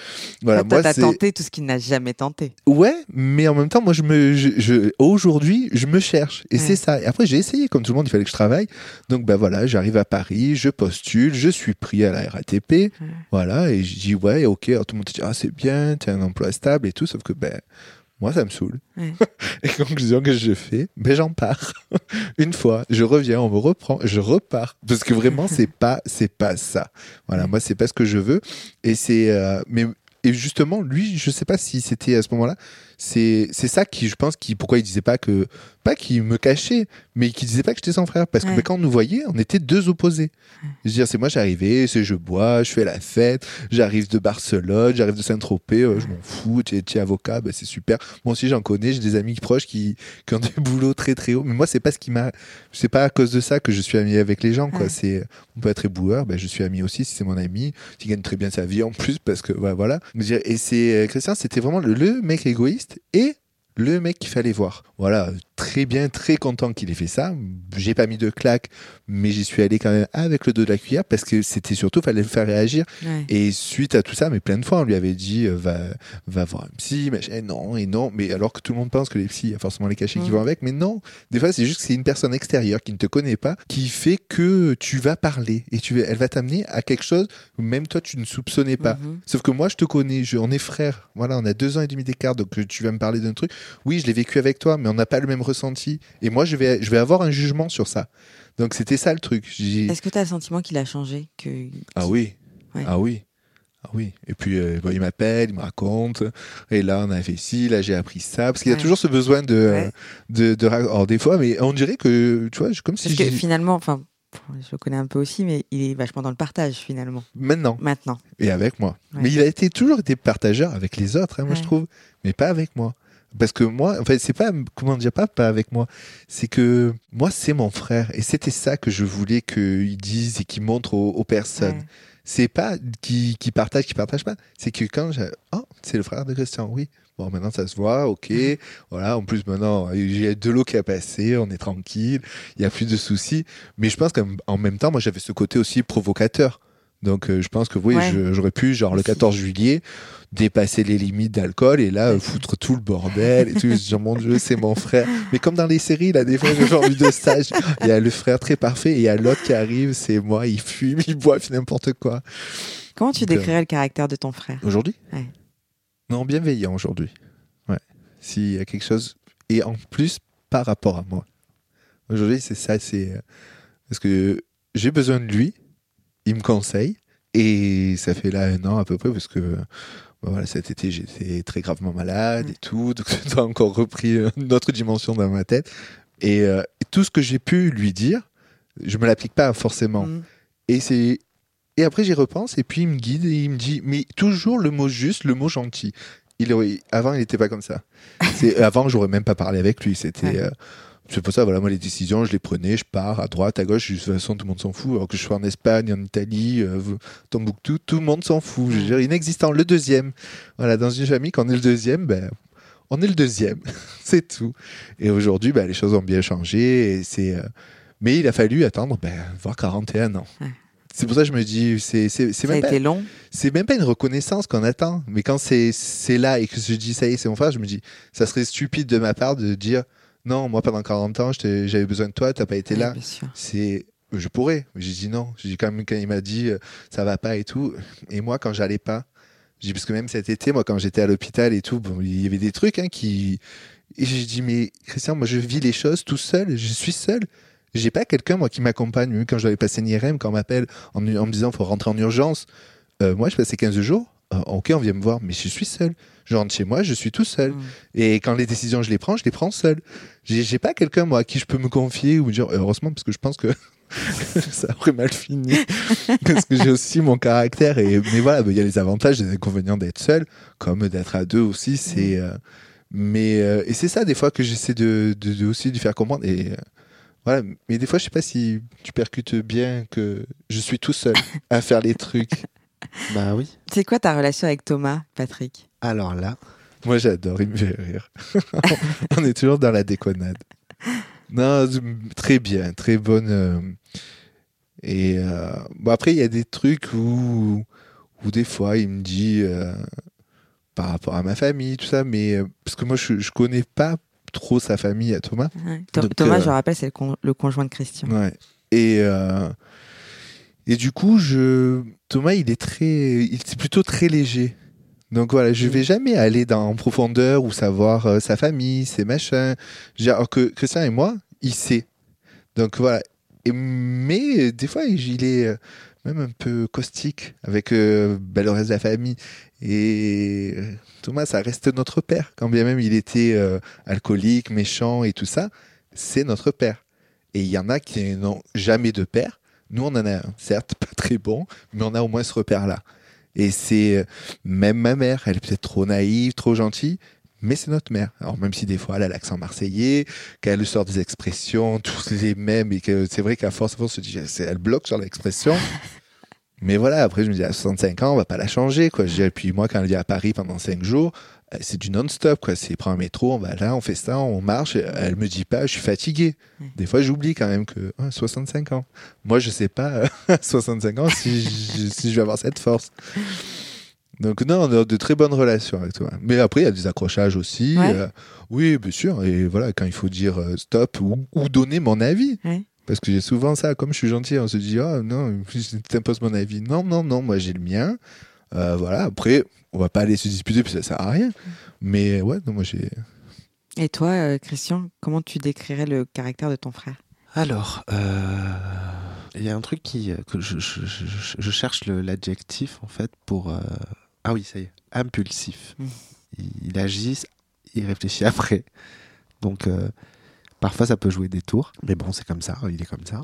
Voilà, Toi, moi, t'as tenté tout ce qu'il n'a jamais tenté. Ouais, mais en même temps, moi, je me, je, je- aujourd'hui, je me cherche. Et Ouais. c'est ça. Et après, j'ai essayé, comme tout le monde, il fallait que je travaille. Donc, ben voilà, j'arrive à Paris, je postule, je suis pris à la RATP. Voilà, et je dis, ouais, ok. Alors, tout le monde te dit, ah, c'est bien, t'as un emploi stable et tout. Sauf que, ben, moi, ça me saoule. Ouais. et conclusion que je fais, ben, j'en pars. Une fois, je reviens, on me reprend, je repars. Parce que vraiment, c'est pas, c'est pas ça. Voilà, moi, c'est pas ce que je veux. Et c'est, euh, mais, et justement, lui, je sais pas si c'était à ce moment-là, c'est, c'est ça qui, je pense, qui, pourquoi il disait pas que, pas qu'il me cachait, mais qu'il disait pas que j'étais son frère. Parce que Ouais. quand on nous voyait, on était deux opposés. Je veux dire, c'est moi, j'arrivais, c'est je bois, je fais la fête, j'arrive de Barcelone, j'arrive de Saint-Tropez, euh, je m'en fous, tu es, avocat, ben, c'est super. Moi aussi, j'en connais, j'ai des amis proches qui, qui ont des boulots très très hauts. Mais moi, c'est pas ce qui m'a, c'est pas à cause de ça que je suis ami avec les gens, quoi. Ouais. C'est, on peut être éboueur, ben, je suis ami aussi si c'est mon ami, qui gagne très bien sa vie en plus, parce que, voilà. Et c'est, euh, Christian, c'était vraiment le, le mec égoïste et le mec qu'il fallait voir. Voilà, très bien, très content qu'il ait fait ça. J'ai pas mis de claque, mais j'y suis allé quand même avec le dos de la cuillère parce que c'était surtout, fallait le faire réagir. Ouais. Et suite à tout ça, mais plein de fois, on lui avait dit, euh, va, va voir un psy, machin, et non, et non. Mais alors que tout le monde pense que les psys, il y a forcément les cachets qui vont avec, mais non. Des fois, c'est juste que c'est une personne extérieure qui ne te connaît pas, qui fait que tu vas parler et tu, elle va t'amener à quelque chose que même toi, tu ne soupçonnais pas. Mhm. Sauf que moi, je te connais, je, on est frères. Voilà, on a deux ans et demi d'écart, donc euh, tu vas me parler d'un truc. Oui, je l'ai vécu avec toi, mais on n'a pas le même ressenti. Et moi, je vais, je vais avoir un jugement sur ça. Donc c'était ça le truc. Est-ce que tu as le sentiment qu'il a changé que... Ah oui, Ouais. ah oui. Ah oui. Et puis euh, bon, il m'appelle, il me raconte. Et là, on a fait ci, là j'ai appris ça, parce qu'il y a Ouais. toujours ce besoin de, euh, Ouais. de, de, ra- alors des fois, mais on dirait que tu vois, comme si Parce que finalement, enfin, je le connais un peu aussi, mais il est vachement dans le partage finalement, maintenant maintenant. et avec moi. Ouais. Mais il a été toujours été partageur avec les autres, hein, moi Ouais. je trouve, mais pas avec moi. Parce que moi, en fait, c'est pas comment dire pas pas avec moi, c'est que moi c'est mon frère et c'était ça que je voulais qu'il dise et qu'il montre aux, aux personnes. C'est pas qui qui partage, qui partage pas. C'est que quand j'ai oh c'est le frère de Christian, oui. Bon maintenant ça se voit, ok. Voilà. En plus maintenant il y a de l'eau qui a passé, on est tranquille, il y a plus de soucis. Mais je pense qu'en même temps moi j'avais ce côté aussi provocateur. Donc euh, je pense que oui, Ouais. j'aurais pu genre le Aussi. 14 juillet dépasser les limites d'alcool et là euh, foutre tout le bordel et tout. Se dire mon Dieu c'est mon frère. Mais comme dans les séries là, des fois j'ai envie de ça. Je- Il y a le frère très parfait et il y a l'autre qui arrive, c'est moi, il fume, il boit, il fait n'importe quoi. Comment tu Donc, euh, décrirais le caractère de ton frère? Aujourd'hui? Ouais. Non, bienveillant aujourd'hui. Ouais. S'il y a quelque chose. Et en plus, par rapport à moi. Aujourd'hui, c'est ça, c'est. euh, Parce que j'ai besoin de lui, il me conseille, et ça fait là un an à peu près, parce que. bah voilà, cet été, j'étais très gravement malade et tout, donc ça a encore repris une autre dimension dans ma tête. Et, euh, et tout ce que j'ai pu lui dire, je me l'applique pas forcément. Mhm. Et c'est et après j'y repense et puis il me guide et il me dit mais toujours le mot juste, le mot gentil. Il avant il n'était pas comme ça. C'est avant j'aurais même pas parlé avec lui. C'était euh, c'est pour ça voilà moi les décisions je les prenais, je pars à droite, à gauche. De toute façon tout le monde s'en fout. Alors que je sois en Espagne, en Italie, euh, Tombouctou, tout le monde s'en fout. Je veux inexistant. Le deuxième. Voilà dans une famille quand on est le deuxième ben on est le deuxième, c'est tout. Et aujourd'hui, ben, les choses ont bien changé. Et c'est, euh, Mais il a fallu attendre ben, voir 41 ans. Ouais. C'est pour ça que je me dis, c'est, même pas, long. même pas une reconnaissance qu'on attend. Mais quand c'est là et que je dis, ça y est, c'est mon frère, je me dis, ça serait stupide de ma part de dire, non, moi pendant 40 ans, j'avais besoin de toi, t'as pas été là. C'est, je pourrais. Mais J'ai dit non. J'ai dit quand même quand il m'a dit euh, ça va pas et tout. Et moi quand j'allais pas, j'ai parce que même cet été, moi quand j'étais à l'hôpital et tout, bon, il y avait des trucs hein, qui. Et j'ai dit mais Christian, moi je vis les choses tout seul. Je suis seul. J'ai pas quelqu'un moi qui m'accompagne. Quand je dois aller passer une IRM, quand on m'appelle en, en me disant faut rentrer en urgence. Euh, moi je passais 15 jours. Euh, ok, on vient me voir, mais je suis seul. Je rentre chez moi, je suis tout seul. Mm. Et quand les décisions je les prends, je les prends seul. J'ai j'ai pas quelqu'un moi à qui je peux me confier ou me dire heureusement parce que je pense que ça aurait mal fini parce que j'ai aussi mon caractère et mais voilà il y a les avantages et les inconvénients d'être seul comme d'être à deux aussi c'est euh, mais euh, et c'est ça des fois que j'essaie de, de, de aussi lui faire comprendre et euh, Voilà, mais des fois, je sais pas si tu percutes bien que je suis tout seul à faire les trucs. Bah oui. C'est quoi ta relation avec Thomas, Patrick? Alors là, Moi, j'adore, il me fait rire. On est toujours dans la déconnade. Non, très bien, très bonne. euh, Et euh, bon, après, il y a des trucs où, où des fois, il me dit euh, par rapport à ma famille, tout ça, mais parce que moi, je, je connais pas trop sa famille à Thomas. Ouais. Tho- Donc, Thomas, je rappelle, c'est le, con- le conjoint de Christian. Ouais. Et, et du coup, je... Thomas, il est très, il est plutôt très léger. Donc voilà, je vais jamais aller dans en profondeur ou savoir euh, sa famille, ses machins. Alors que Christian et moi, il sait. Donc voilà. Et, mais des fois, il est euh, même un peu caustique avec euh, ben, le reste de la famille. Et euh, Thomas, ça reste notre père. Quand bien même il était euh, alcoolique, méchant et tout ça, c'est notre père. Et il y en a qui n'ont jamais de père. Nous, on en a un, certes pas très bon, mais on a au moins ce repère-là. Et c'est euh, même ma mère, elle est peut-être trop naïve, trop gentille, mais c'est notre mère. Alors même si des fois elle a l'accent marseillais, qu'elle sort des expressions, tous les mêmes, et que c'est vrai qu'à force, à force, on se dit, elle bloque sur l'expression. mais voilà, après je me dis, à 65 ans, on va pas la changer, quoi. Et puis moi, quand elle est à Paris pendant 5 jours, c'est du non-stop, quoi. C'est prend un métro, on va là, on fait ça, on marche. Elle me dit pas, je suis fatigué. Des fois, j'oublie quand même que ah, 65 ans. Moi, je sais pas euh, à 65 ans si je, si je vais avoir cette force. Donc non, on a de très bonnes relations avec toi. Mais après, il y a des accrochages aussi. Ouais. euh, oui, bien sûr. Et voilà, quand il faut dire euh, stop ou, ou donner mon avis. Ouais. Parce que j'ai souvent ça, comme je suis gentil, on se dit, ah non, tu t'imposes mon avis. Non, non, non, moi j'ai le mien. Euh, voilà, après, on va pas aller se disputer, puis ça sert à rien. Mais ouais, non, moi j'ai. Et toi, euh, Christian, comment tu décrirais le caractère de ton frère? Alors, euh, il y a un truc qui, que je, je- je- je- je cherche l'adjectif en fait pour. euh, Ah oui, ça y est, impulsif. Mm. Il, il agit, il réfléchit après. Donc, euh, parfois ça peut jouer des tours, mais bon, c'est comme ça, il est comme ça.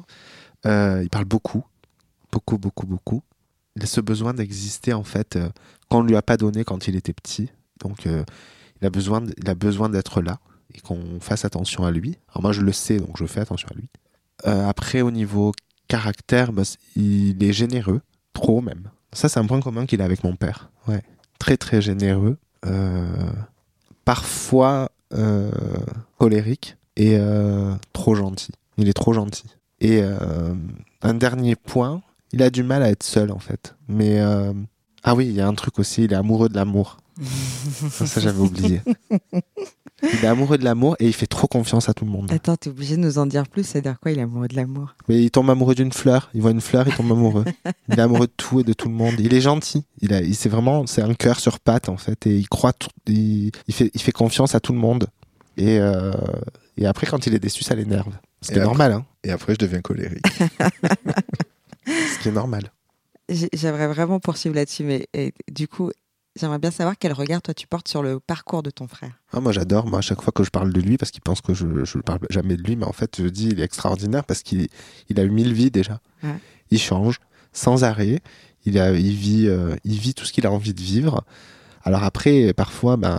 Euh, il parle beaucoup, beaucoup, beaucoup, beaucoup. Ce besoin d'exister en fait euh, qu'on ne lui a pas donné quand il était petit. Donc, euh, il a besoin, il a besoin d'être là et qu'on fasse attention à lui. Alors moi, je le sais, donc je fais attention à lui. Euh, après, au niveau caractère, bah, il est généreux, trop même. Ça, c'est un point commun qu'il a avec mon père. Ouais, très très généreux. Parfois colérique et trop gentil. Il est trop gentil. Et un dernier point, il a du mal à être seul en fait. Mais euh, ah oui, il y a un truc aussi, il est amoureux de l'amour. ça, ça, j'avais oublié. Il est amoureux de l'amour et il fait trop confiance à tout le monde. Attends, t'es obligé de nous en dire plus, c'est-à-dire quoi Il est amoureux de l'amour? Mais il tombe amoureux d'une fleur. Il voit une fleur, il tombe amoureux. Il est amoureux de tout et de tout le monde. Il est gentil. Il a, il c'est vraiment, c'est un cœur sur pattes en fait, et il croit, tout- il, il fait, il fait confiance à tout le monde. Et euh, et après, quand il est déçu, ça l'énerve. Ce qui Et est après- normal, hein. Et après, je deviens colérique. Ce qui est normal. J'ai- J'aimerais vraiment poursuivre là-dessus, mais et, du coup, j'aimerais bien savoir quel regard toi tu portes sur le parcours de ton frère. Ah, moi, j'adore. Moi, à chaque fois que je parle de lui, parce qu'il pense que je ne parle jamais de lui, mais en fait, je dis il est extraordinaire parce qu'il il a eu mille vies déjà. Ouais. Il change sans arrêt. Il, a, il, vit, euh, il vit tout ce qu'il a envie de vivre. Alors après, parfois, ben,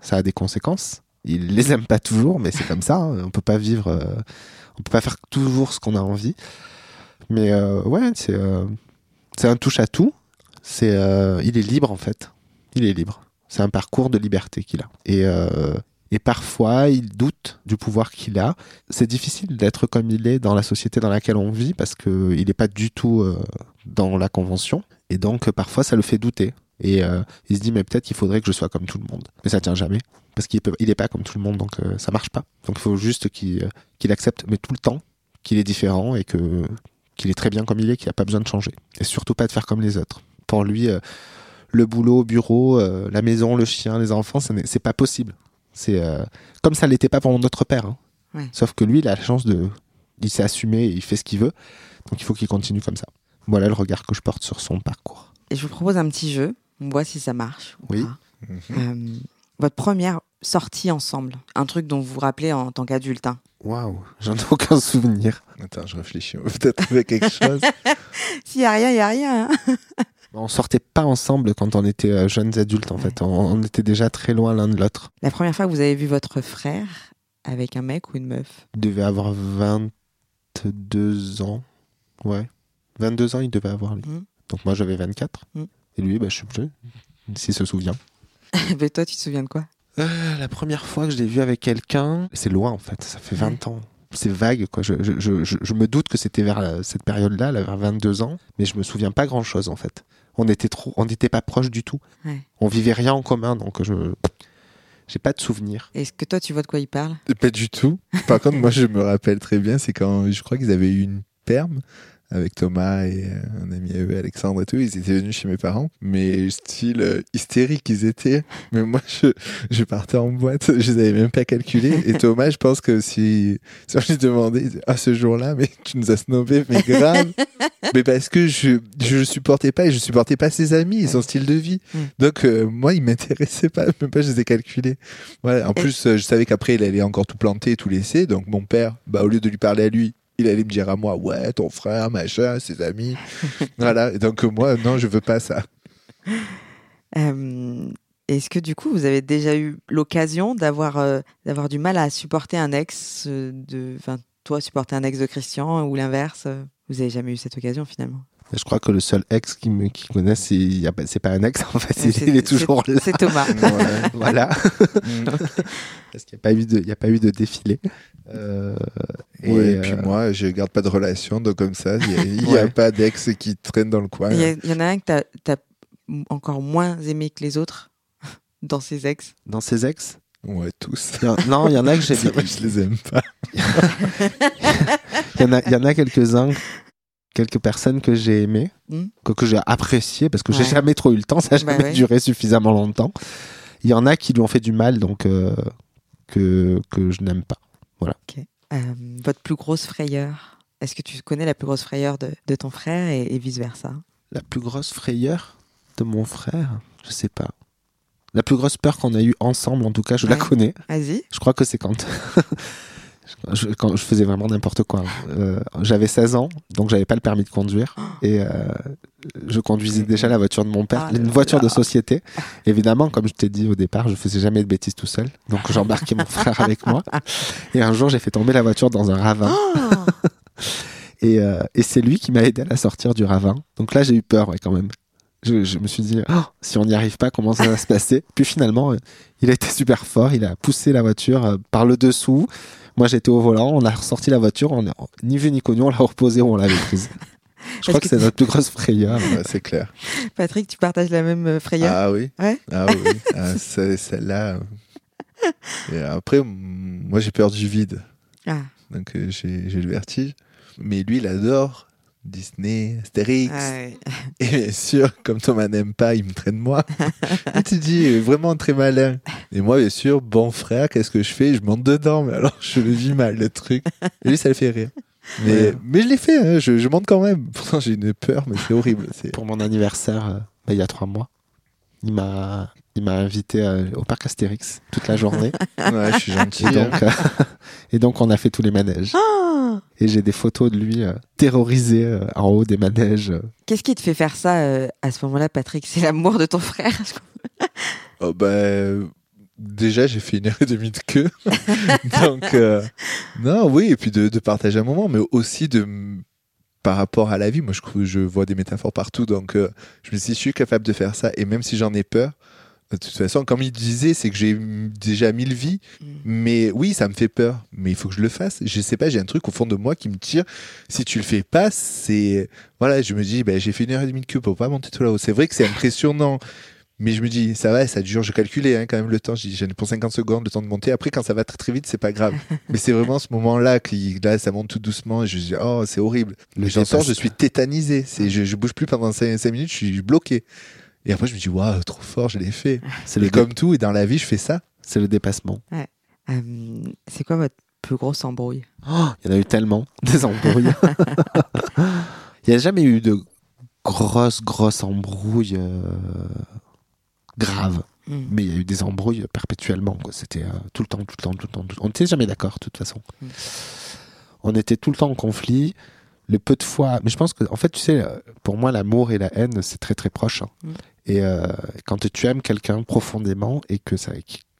ça a des conséquences. Il les aime pas toujours, mais c'est comme ça. hein. On peut pas vivre, euh, on peut pas faire toujours ce qu'on a envie. Mais euh, ouais, c'est euh, un touche à tout. C'est euh, il est libre en fait. Il est libre. C'est un parcours de liberté qu'il a. Et et parfois, il doute du pouvoir qu'il a. C'est difficile d'être comme il est dans la société dans laquelle on vit parce que il n'est pas du tout dans la convention. Et donc, parfois, ça le fait douter. Et il se dit, mais peut-être qu'il faudrait que je sois comme tout le monde. Mais ça tient jamais. Parce qu'il peut, il est pas comme tout le monde, donc euh, ça marche pas. Donc il faut juste qu'il qu'il accepte, mais tout le temps, qu'il est différent et que qu'il est très bien comme il est, qu'il n'a pas besoin de changer. Et surtout pas de faire comme les autres. Pour lui, euh, le boulot, au bureau, euh, la maison, le chien, les enfants, ce n'est- c'est pas possible. C'est euh, comme ça l'était pas pour notre père. hein. Ouais. Sauf que lui, il a la chance de, il s'est assumé, il fait ce qu'il veut, donc il faut qu'il continue comme ça. Voilà le regard que je porte sur son parcours. Et je vous propose un petit jeu. On voit si ça marche. ou Oui. pas. Euh, votre première sortie ensemble, un truc dont vous vous rappelez en tant qu'adulte. hein. Waouh, j'en ai aucun souvenir. Attends, je réfléchis. On peut-être trouver quelque chose. S'il y a rien, il y a rien. hein. On sortait pas ensemble quand on était euh, jeunes adultes en fait. On, on était déjà très loin l'un de l'autre. La première fois que vous avez vu votre frère avec un mec ou une meuf? Il devait avoir 22 ans. Ouais. 22 ans, il devait avoir lui. Mhm. Donc moi, j'avais 24. Mhm. Et lui, bah, je suis plus. S'il se souvient. Mais toi, tu te souviens de quoi? Euh, la première fois que je l'ai vu avec quelqu'un, c'est loin en fait, ça fait 20 ans. C'est vague, quoi. Je, je, je, je- je me doute que c'était vers la- cette période-là, là, vers 22 ans, mais je me souviens pas grand-chose en fait. On était trop, on n'était pas proches du tout. Ouais. On vivait rien en commun, donc je, j'ai pas de souvenirs. Est-ce que toi, tu vois de quoi il parle? Pas du tout. Par contre, moi, je me rappelle très bien, c'est quand je crois qu'ils avaient eu une perme avec Thomas et euh, un ami à eux, Alexandre et tout. Ils étaient venus chez mes parents, mais style euh, hystérique ils étaient. Mais moi, je, je partais en boîte, je les avais même pas calculés. Et Thomas, je pense que si, si on lui demandait, il disait, ah, ce jour-là, mais tu nous as snobé, mais grave. mais parce que je, je supportais pas et je supportais pas ses amis et son style de vie. Mm. Donc, euh, moi, il m'intéressait pas, même pas, je les ai calculés. Voilà. En plus, euh, je savais qu'après, il allait encore tout planter, tout laisser. Donc, mon père, bah, au lieu de lui parler à lui, il allait me dire à moi, ouais, ton frère, machin, ses amis. voilà. Et donc, moi, non, je veux pas ça. Euh, Est-ce que du coup, vous avez déjà eu l'occasion d'avoir euh, d'avoir du mal à supporter un ex de, enfin, toi supporter un ex de Christian ou l'inverse? Vous avez jamais eu cette occasion finalement? Je crois que le seul ex qui me qui connaît, c'est, pas- c'est pas un ex en fait, il, est toujours là. C'est Thomas. Ouais. Voilà. Mm. Parce qu'il n'y a pas eu de, il y a pas eu de défilé. Euh, et, Ouais, et puis euh, moi, je garde pas de relation, donc comme ça, il y a, pas d'ex qui traîne dans le coin. Il y, en a un que t'as as encore moins aimé que les autres dans ses ex. dans ses ex, Ouais, tous. il y en- non, il y en a que j'ai C'est vrai que je les aime pas. Il y en a, il y en a quelques-uns, quelques personnes que j'ai aimées, Hmm. que, que j'ai appréciées, parce que j'ai Ouais. jamais trop eu le temps, ça n'a Bah jamais ouais. duré suffisamment longtemps. Il y en a qui lui ont fait du mal, donc euh, que, que je n'aime pas. Euh, votre plus grosse frayeur Est-ce que tu connais la plus grosse frayeur de, de ton frère et, et vice versa La plus grosse frayeur de mon frère, je sais pas. La plus grosse peur qu'on a eue ensemble, en tout cas, je la connais. Vas-y. Je crois que c'est quand... je, quand je faisais vraiment n'importe quoi. Euh, j'avais 16 ans, donc j'avais pas le permis de conduire. Et euh, je conduisais déjà la voiture de mon père, Ah une voiture de société. Évidemment, comme je t'ai dit au départ, je faisais jamais de bêtises tout seul. Donc j'embarquais mon frère avec moi. Et un jour, j'ai fait tomber la voiture dans un ravin. Et, euh, et c'est lui qui m'a aidé à la sortir du ravin. Donc là, j'ai eu peur, ouais, quand même. Je, je me suis dit, Oh, si on n'y arrive pas, comment ça va se passer? Puis finalement, euh, il a été super fort. Il a poussé la voiture euh, par le dessous. Moi, j'étais au volant. On a ressorti la voiture. On a, ni vu ni connu. On l'a reposée où on l'avait prise. Je crois que, que c'est notre plus grosse frayeur. Ouais, c'est clair. Patrick, tu partages la même euh, frayeur? Ah oui. Ouais. Ah oui. Ah, Celle-là. Et après, moi, j'ai peur du vide. Ah, Donc, euh, j'ai le vertige. Mais lui, il adore Disney, Astérix. ah ouais. Et bien sûr, comme Thomas n'aime pas, il me traîne moi. Et tu dis, vraiment très malin. Et moi, bien sûr, bon frère, qu'est-ce que je fais? Je monte dedans, mais alors je le vis mal, le truc. Et lui, ça le fait rire. Mais, Ouais. mais je l'ai fait, hein, je, je monte quand même. Pourtant, j'ai une peur, mais c'est horrible. C'est... Pour mon anniversaire, euh, bah, il y a trois mois, il m'a, il m'a invité euh, au parc Astérix toute la journée. Ouais, je suis gentil. Et donc, euh, et donc, on a fait tous les manèges. Ah Et j'ai des photos de lui euh, terrorisé euh, en haut des manèges. Qu'est-ce qui te fait faire ça euh, à ce moment-là, Patrick? C'est l'amour de ton frère? Oh, bah, déjà, j'ai fait une heure et demie de queue. Donc, euh, non, oui, et puis de, de partager un moment, mais aussi de par rapport à la vie. Moi, je, je vois des métaphores partout. Donc, euh, je me suis dit, je suis capable de faire ça. Et même si j'en ai peur, de toute façon, comme il disait, c'est que j'ai déjà mille vies. Mais oui, ça me fait peur. Mais il faut que je le fasse. Je sais pas, j'ai un truc au fond de moi qui me tire. Si tu le fais pas, c'est. Voilà, je me dis, ben, j'ai fait une heure et demie de queue pour pas monter tout là-haut. C'est vrai que c'est impressionnant. Mais je me dis, ça va, ça dure. Je calculais hein, quand même le temps. Je dis, j'en ai pour 50 secondes le temps de monter. Après, quand ça va très très vite, c'est pas grave. Mais c'est vraiment ce moment-là qui, là, ça monte tout doucement. Et je dis, oh, c'est horrible. Le Le j'en sors, je suis tétanisé. C'est, je, je bouge plus pendant 5, minutes, je suis bloqué. Et après, je me dis, waouh, trop fort, je l'ai fait. C'est le, comme tout, et dans la vie, je fais ça. c'est le dépassement. Euh, C'est quoi votre plus grosse embrouille? Oh, il y en a eu tellement, des embrouilles. il n'y a jamais eu de grosses, grosses embrouilles euh, graves. Hmm. Mais il y a eu des embrouilles perpétuellement. quoi. C'était euh, tout le temps, tout le temps, tout le temps. tout le temps. On n'était jamais d'accord, de toute façon. Mm. On était tout le temps en conflit. Le peu de fois. Mais je pense que, en fait, tu sais, pour moi, l'amour et la haine, c'est très, très proche. hein. Mm. Et euh, quand tu aimes quelqu'un profondément et que ça,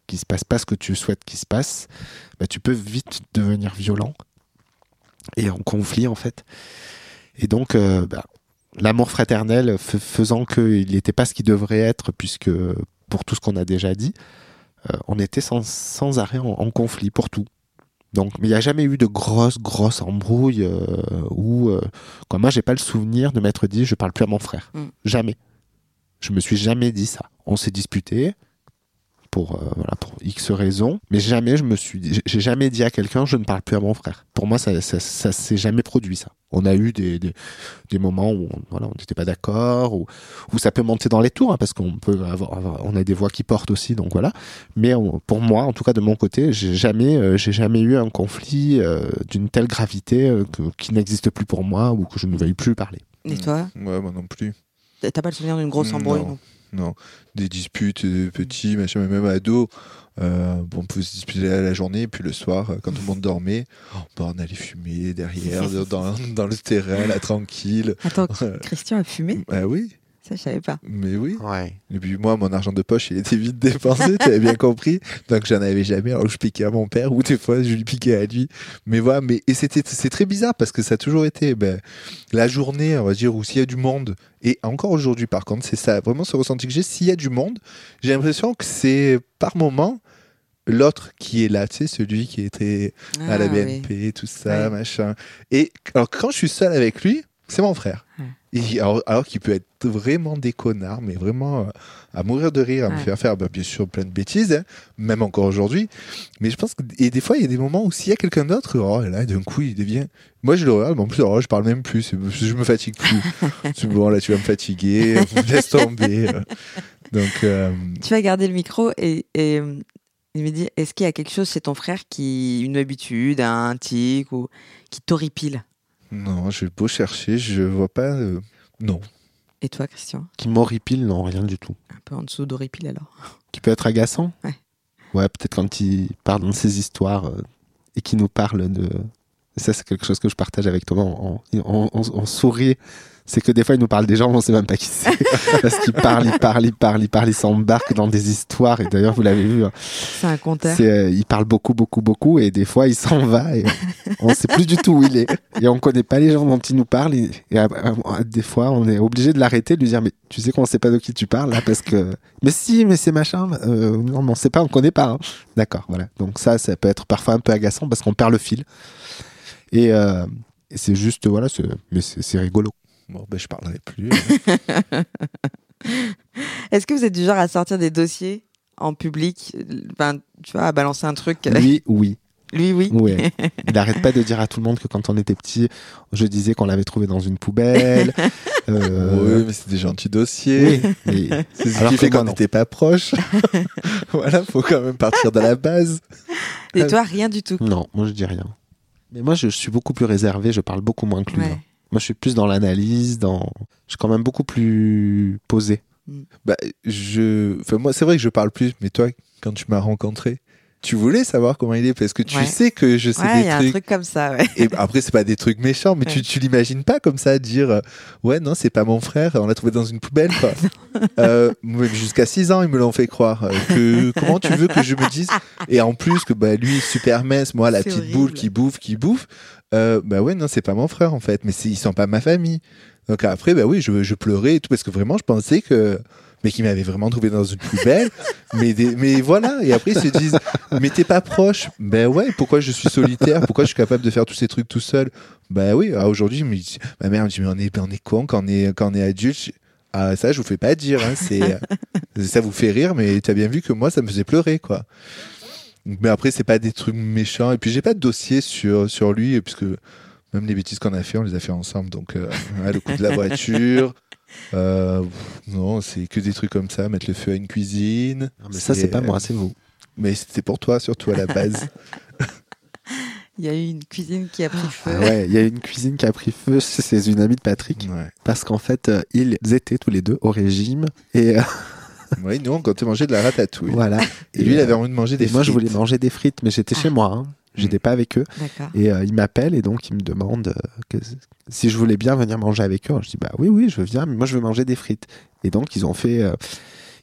qu'il se passe pas ce que tu souhaites qu'il se passe, bah, tu peux vite devenir violent et en conflit en fait. Et donc, euh, bah, l'amour fraternel faisant qu'il n'était pas ce qu'il devrait être, puisque pour tout ce qu'on a déjà dit, euh, on était sans, sans arrêt en, en conflit pour tout. Donc, mais il n'y a jamais eu de grosses, grosses embrouilles euh, où, euh, quoi, moi, j'ai pas le souvenir de m'être dit, je parle plus à mon frère. Mm. Jamais. Je me suis jamais dit ça. On s'est disputé pour, euh, voilà, pour X raisons, mais jamais je me suis dit, j'ai- jamais dit à quelqu'un, je ne parle plus à mon frère. Pour moi, ça, ça, ça s'est jamais produit, ça. On a eu des, des, des moments où on voilà, on n'était pas d'accord, ou où ça peut monter dans les tours, hein, parce qu'on peut avoir, avoir- on a des voix qui portent aussi, donc voilà. Mais on- pour moi, en tout cas de mon côté, j'ai jamais, euh, j'ai jamais eu un conflit euh, d'une telle gravité euh, que- qui n'existe plus pour moi ou que je ne veuille plus parler. Et toi? Ouais, moi non plus. T'as pas le souvenir d'une grosse embrouille non Non, des disputes de petits, machin, mais même ado. Euh, bon, on pouvait se disputer la, la journée, puis le soir, euh, quand tout le monde dormait, on allait fumer derrière, dans, dans le terrain, là, tranquille. Attends, Christian a fumé? Ah oui, Ça, je savais pas. mais oui. Ouais. Et puis moi, mon argent de poche, il était vite dépensé, tu avais bien compris. Donc j'en avais jamais, alors que je piquais à mon père, ou des fois je lui piquais à lui. Mais voilà, mais et c'était c'est très bizarre parce que ça a toujours été ben, la journée, on va dire, où s'il y a du monde. Et encore aujourd'hui, par contre, c'est ça, vraiment ce ressenti que j'ai. S'il y a du monde, j'ai l'impression que c'est par moment l'autre qui est là, tu sais, celui qui était à la Ah, oui. BNP, tout ça, machin. Et alors quand je suis seul avec lui, c'est mon frère. Et alors, alors qu'il peut être vraiment des connards, mais vraiment euh, à mourir de rire, à me faire faire bah, bien sûr plein de bêtises, hein, même encore aujourd'hui. Mais je pense que et des fois il y a des moments où s'il y a quelqu'un d'autre, oh là d'un coup il devient. Moi je le regarde, mais en plus alors, je parle même plus, je me fatigue plus. Bon là tu vas me fatiguer, laisse tomber. euh. Donc euh, Tu vas garder le micro et, et il me dit est-ce qu'il y a quelque chose chez ton frère qui une habitude, un tic ou qui t'horripile? Non, je vais beau chercher, je vois pas. euh, Non. Et toi, Christian? Qui m'horripile, non, rien du tout. Un peu en dessous d'horripile alors. Qui peut être agaçant? Ouais. Ouais, peut-être quand il parle de ses histoires euh, et qu'il nous parle de. Ça, c'est quelque chose que je partage avec Thomas. On, on- on- on sourit. C'est que des fois, il nous parle des gens, on sait même pas qui c'est. Parce qu'il parle, il parle, il parle, il parle, il s'embarque dans des histoires. Et d'ailleurs, vous l'avez vu, hein, C'est un compteur. c'est, euh, il parle beaucoup, beaucoup, beaucoup. Et des fois, il s'en va et on sait plus du tout où il est. Et on connaît pas les gens dont il nous parle. Et, à- des fois, on est obligé de l'arrêter, de lui dire, mais tu sais qu'on sait pas de qui tu parles là parce que, mais si, mais c'est machin. Euh, non, mais on sait pas, on connaît pas. hein. D'accord, voilà. Donc ça, ça peut être parfois un peu agaçant parce qu'on perd le fil. Et, euh, et c'est juste, voilà, mais c'est rigolo. Bon, ben je parlerai plus. Est-ce que vous êtes du genre à sortir des dossiers en public Enfin, tu vois, à balancer un truc? Lui, oui. Lui, oui. Ouais. Il n'arrête pas de dire à tout le monde que quand on était petit, je disais qu'on l'avait trouvé dans une poubelle. Euh, Oui, mais c'est des gentils dossiers. oui, mais- C'est ce Alors qui fait qu'on n'était pas proches. voilà, faut quand même partir de la base. Et toi, rien du tout. non, moi je dis rien. Mais moi je suis beaucoup plus réservé, je parle beaucoup moins que lui. Ouais. hein. Moi je suis plus dans l'analyse, dans. Je suis quand même beaucoup plus posé. Bah, je, enfin, moi, c'est vrai que je parle plus, mais toi, quand tu m'as rencontré, tu voulais savoir comment il est parce que tu Ouais. sais que je sais Ouais, il y des a un trucs. truc comme ça, ouais. Et après, c'est pas des trucs méchants, mais tu, tu l'imagines pas comme ça, dire euh, Ouais, non, c'est pas mon frère, on l'a trouvé dans une poubelle, quoi. Euh, Jusqu'à 6 ans, ils me l'ont fait croire. euh, que, comment tu veux que je me dise? Et en plus, que bah, lui, super mince, moi, la petite horrible. boule qui bouffe, qui bouffe. Euh, bah ouais, non, c'est pas mon frère, en fait, mais c'est- ils sont pas ma famille. Donc après, bah oui, je, je pleurais et tout, parce que vraiment, je pensais que. Mais qu'ils m'avaient vraiment trouvé dans une poubelle. mais, des- mais voilà. Et après, ils se disent, mais t'es pas proche. Ben ouais, pourquoi je suis solitaire? Pourquoi je suis capable de faire tous ces trucs tout seul? Ben oui, ah, aujourd'hui, ma mère me dit, mais on est, on est con quand on est, quand on est adulte. Ah, ça, je vous fais pas dire. Hein, c'est, ça vous fait rire, mais t'as bien vu que moi, ça me faisait pleurer, quoi. Mais après, c'est pas des trucs méchants. Et puis, j'ai pas de dossier sur, sur lui, puisque même les bêtises qu'on a fait, on les a fait ensemble. Donc, euh, ouais, le coup de la voiture. euh, non, c'est que des trucs comme ça, mettre le feu à une cuisine. Mais ça c'est pas euh, moi, c'est vous. Mais c'était pour toi, surtout à la base. Il y a eu une cuisine qui a pris feu. Ah ouais, il y a une cuisine qui a pris feu, c'est une amie de Patrick. ouais. Parce qu'en fait, euh, ils étaient tous les deux au régime. Et euh, Oui, nous, on comptait manger de la ratatouille. voilà. Et lui, il euh, avait envie de manger des et moi, je frites. voulais manger des frites, mais j'étais chez Ah. moi. Hein. J'étais pas avec eux. D'accord. Et euh, il m'appelle et donc il me demande euh, que- si je voulais bien venir manger avec eux. Je dis bah oui, oui, je viens, mais moi je veux manger des frites. Et donc ils ont fait, euh,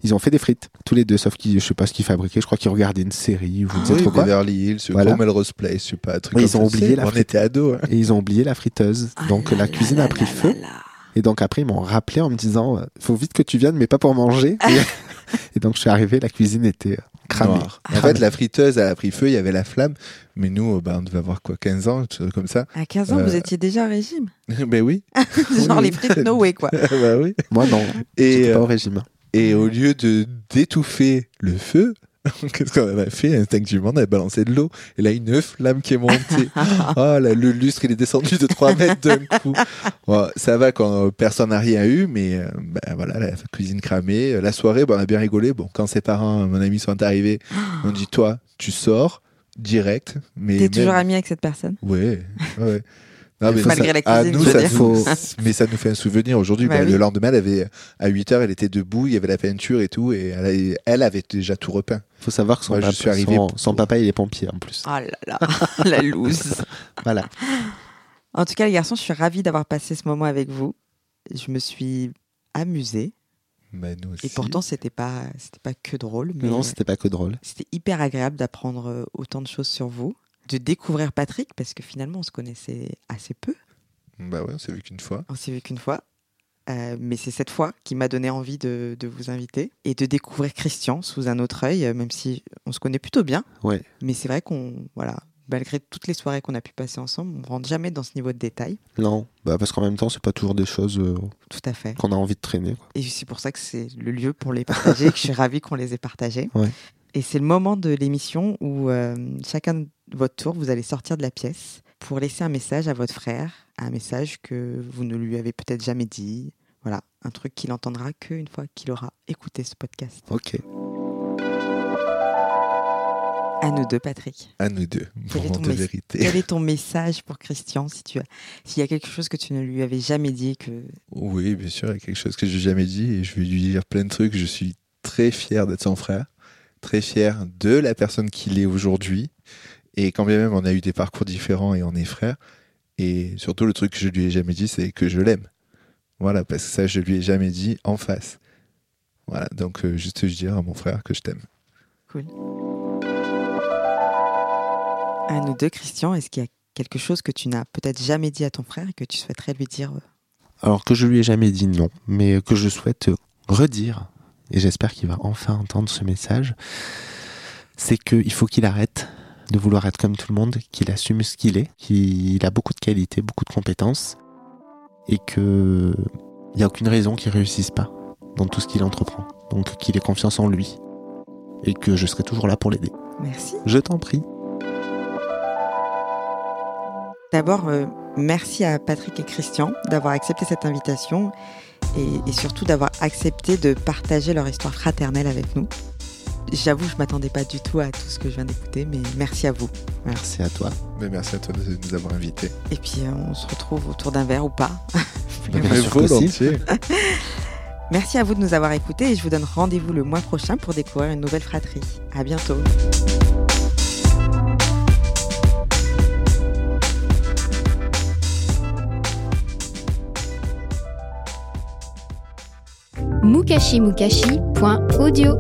Ils ont fait des frites, tous les deux, sauf qu'ils, je sais pas ce qu'ils fabriquaient. Je crois qu'ils regardaient une série ou je ne sais Oui, trop quoi. Beverly Hills, Voilà. Melrose Place, je sais pas, un truc comme ils ont ça, oublié la On frite. était ados. hein. Et ils ont oublié la friteuse. Ah Donc là la là cuisine là a pris là feu. là là. Et donc après, ils m'ont rappelé en me disant, euh, faut vite que tu viennes, mais pas pour manger. et, et donc je suis arrivé, la cuisine était euh, cramée. Noir. En fait, la friteuse, elle a pris feu, il y avait la flamme. Mais nous, euh, bah, on devait avoir quoi, 15 ans, truc comme ça. À 15 ans, Euh, vous étiez déjà au régime. ben oui. Genre oui. les frites No Way, quoi. bah oui. Moi, non. Et, pas au régime. Et au lieu de d'étouffer le feu, qu'est-ce qu'on a fait? Instinctivement, on a balancé de l'eau. Et là, une flamme qui est montée. oh là, le lustre, il est descendu de 3 mètres d'un coup. Bon, ça va quand euh, personne n'a rien eu, mais euh, bah, voilà, la cuisine cramée. La soirée, bah, on a bien rigolé. Bon, quand ses parents, mon ami, sont arrivés, on dit Toi, tu sors direct. Mais T'es même- toujours ami avec cette personne Ouais, ouais. Non, mais Malgré ça- la cuisine, nous, ça nous- Faut- mais ça nous fait un souvenir aujourd'hui. Bah bah, oui. Le lendemain, elle avait, à 8 heures, elle était debout, il y avait la peinture et tout, et elle, avait- elle avait déjà tout repeint. Faut savoir que son, Moi, je papa, suis arrivé son, pour- son papa, il est pompier en plus. Oh là là, la loose. Voilà. En tout cas, les garçons, je suis ravie d'avoir passé ce moment avec vous. Je me suis amusée. Bah, nous aussi. Et pourtant, c'était pas, c'était pas que drôle, mais Non, c'était pas que drôle. c'était hyper agréable d'apprendre euh, autant de choses sur vous, de découvrir Patrick, parce que finalement, on se connaissait assez peu. Bah ouais, on s'est vu qu'une fois. On s'est vu qu'une fois. Euh, mais c'est cette fois qui m'a donné envie de, de vous inviter et de découvrir Christian sous un autre œil, même si on se connaît plutôt bien. Ouais. Mais c'est vrai qu'on, voilà, malgré toutes les soirées qu'on a pu passer ensemble, on ne rentre jamais dans ce niveau de détail. Non, bah parce qu'en même temps, c'est pas toujours des choses euh, Tout à fait. qu'on a envie de traîner. quoi. Et c'est pour ça que c'est le lieu pour les partager et que je suis ravie qu'on les ait partagés. Ouais. Et c'est le moment de l'émission où euh, chacun de votre tour, vous allez sortir de la pièce pour laisser un message à votre frère, un message que vous ne lui avez peut-être jamais dit. Voilà, un truc qu'il entendra qu'une fois qu'il aura écouté ce podcast. Ok. À nous deux, Patrick. À nous deux, Quel est ton de vérité. Quel est ton message pour Christian si tu as, s'il y a quelque chose que tu ne lui avais jamais dit que Oui, bien sûr, il y a quelque chose que je n'ai jamais dit et je vais lui dire plein de trucs. Je suis très fier d'être son frère, très fier de la personne qu'il est aujourd'hui. Et quand bien même on a eu des parcours différents et on est frères, et surtout le truc que je lui ai jamais dit, c'est que je l'aime. Voilà, parce que ça, je lui ai jamais dit en face. Voilà, donc euh, juste dire à mon frère que je t'aime. Cool. À nous deux, Christian, est-ce qu'il y a quelque chose que tu n'as peut-être jamais dit à ton frère et que tu souhaiterais lui dire euh, Alors que je lui ai jamais dit non, mais que je souhaite redire, et j'espère qu'il va enfin entendre ce message, c'est qu'il faut qu'il arrête de vouloir être comme tout le monde, qu'il assume ce qu'il est, qu'il a beaucoup de qualités, beaucoup de compétences, et que il n'y a aucune raison qu'il réussisse pas dans tout ce qu'il entreprend. Donc qu'il ait confiance en lui, et que je serai toujours là pour l'aider. Merci. Je t'en prie. D'abord, euh, merci à Patrick et Christian d'avoir accepté cette invitation et, et surtout d'avoir accepté de partager leur histoire fraternelle avec nous. J'avoue, je m'attendais pas du tout à tout ce que je viens d'écouter, mais merci à vous. Merci à toi. Mais merci à toi de nous avoir invités. Et puis, euh, on se retrouve autour d'un verre ou pas. Bien Mais sûr que si. volontiers. Merci à vous de nous avoir écoutés et je vous donne rendez-vous le mois prochain pour découvrir une nouvelle fratrie. À bientôt. mukashimukashi.audio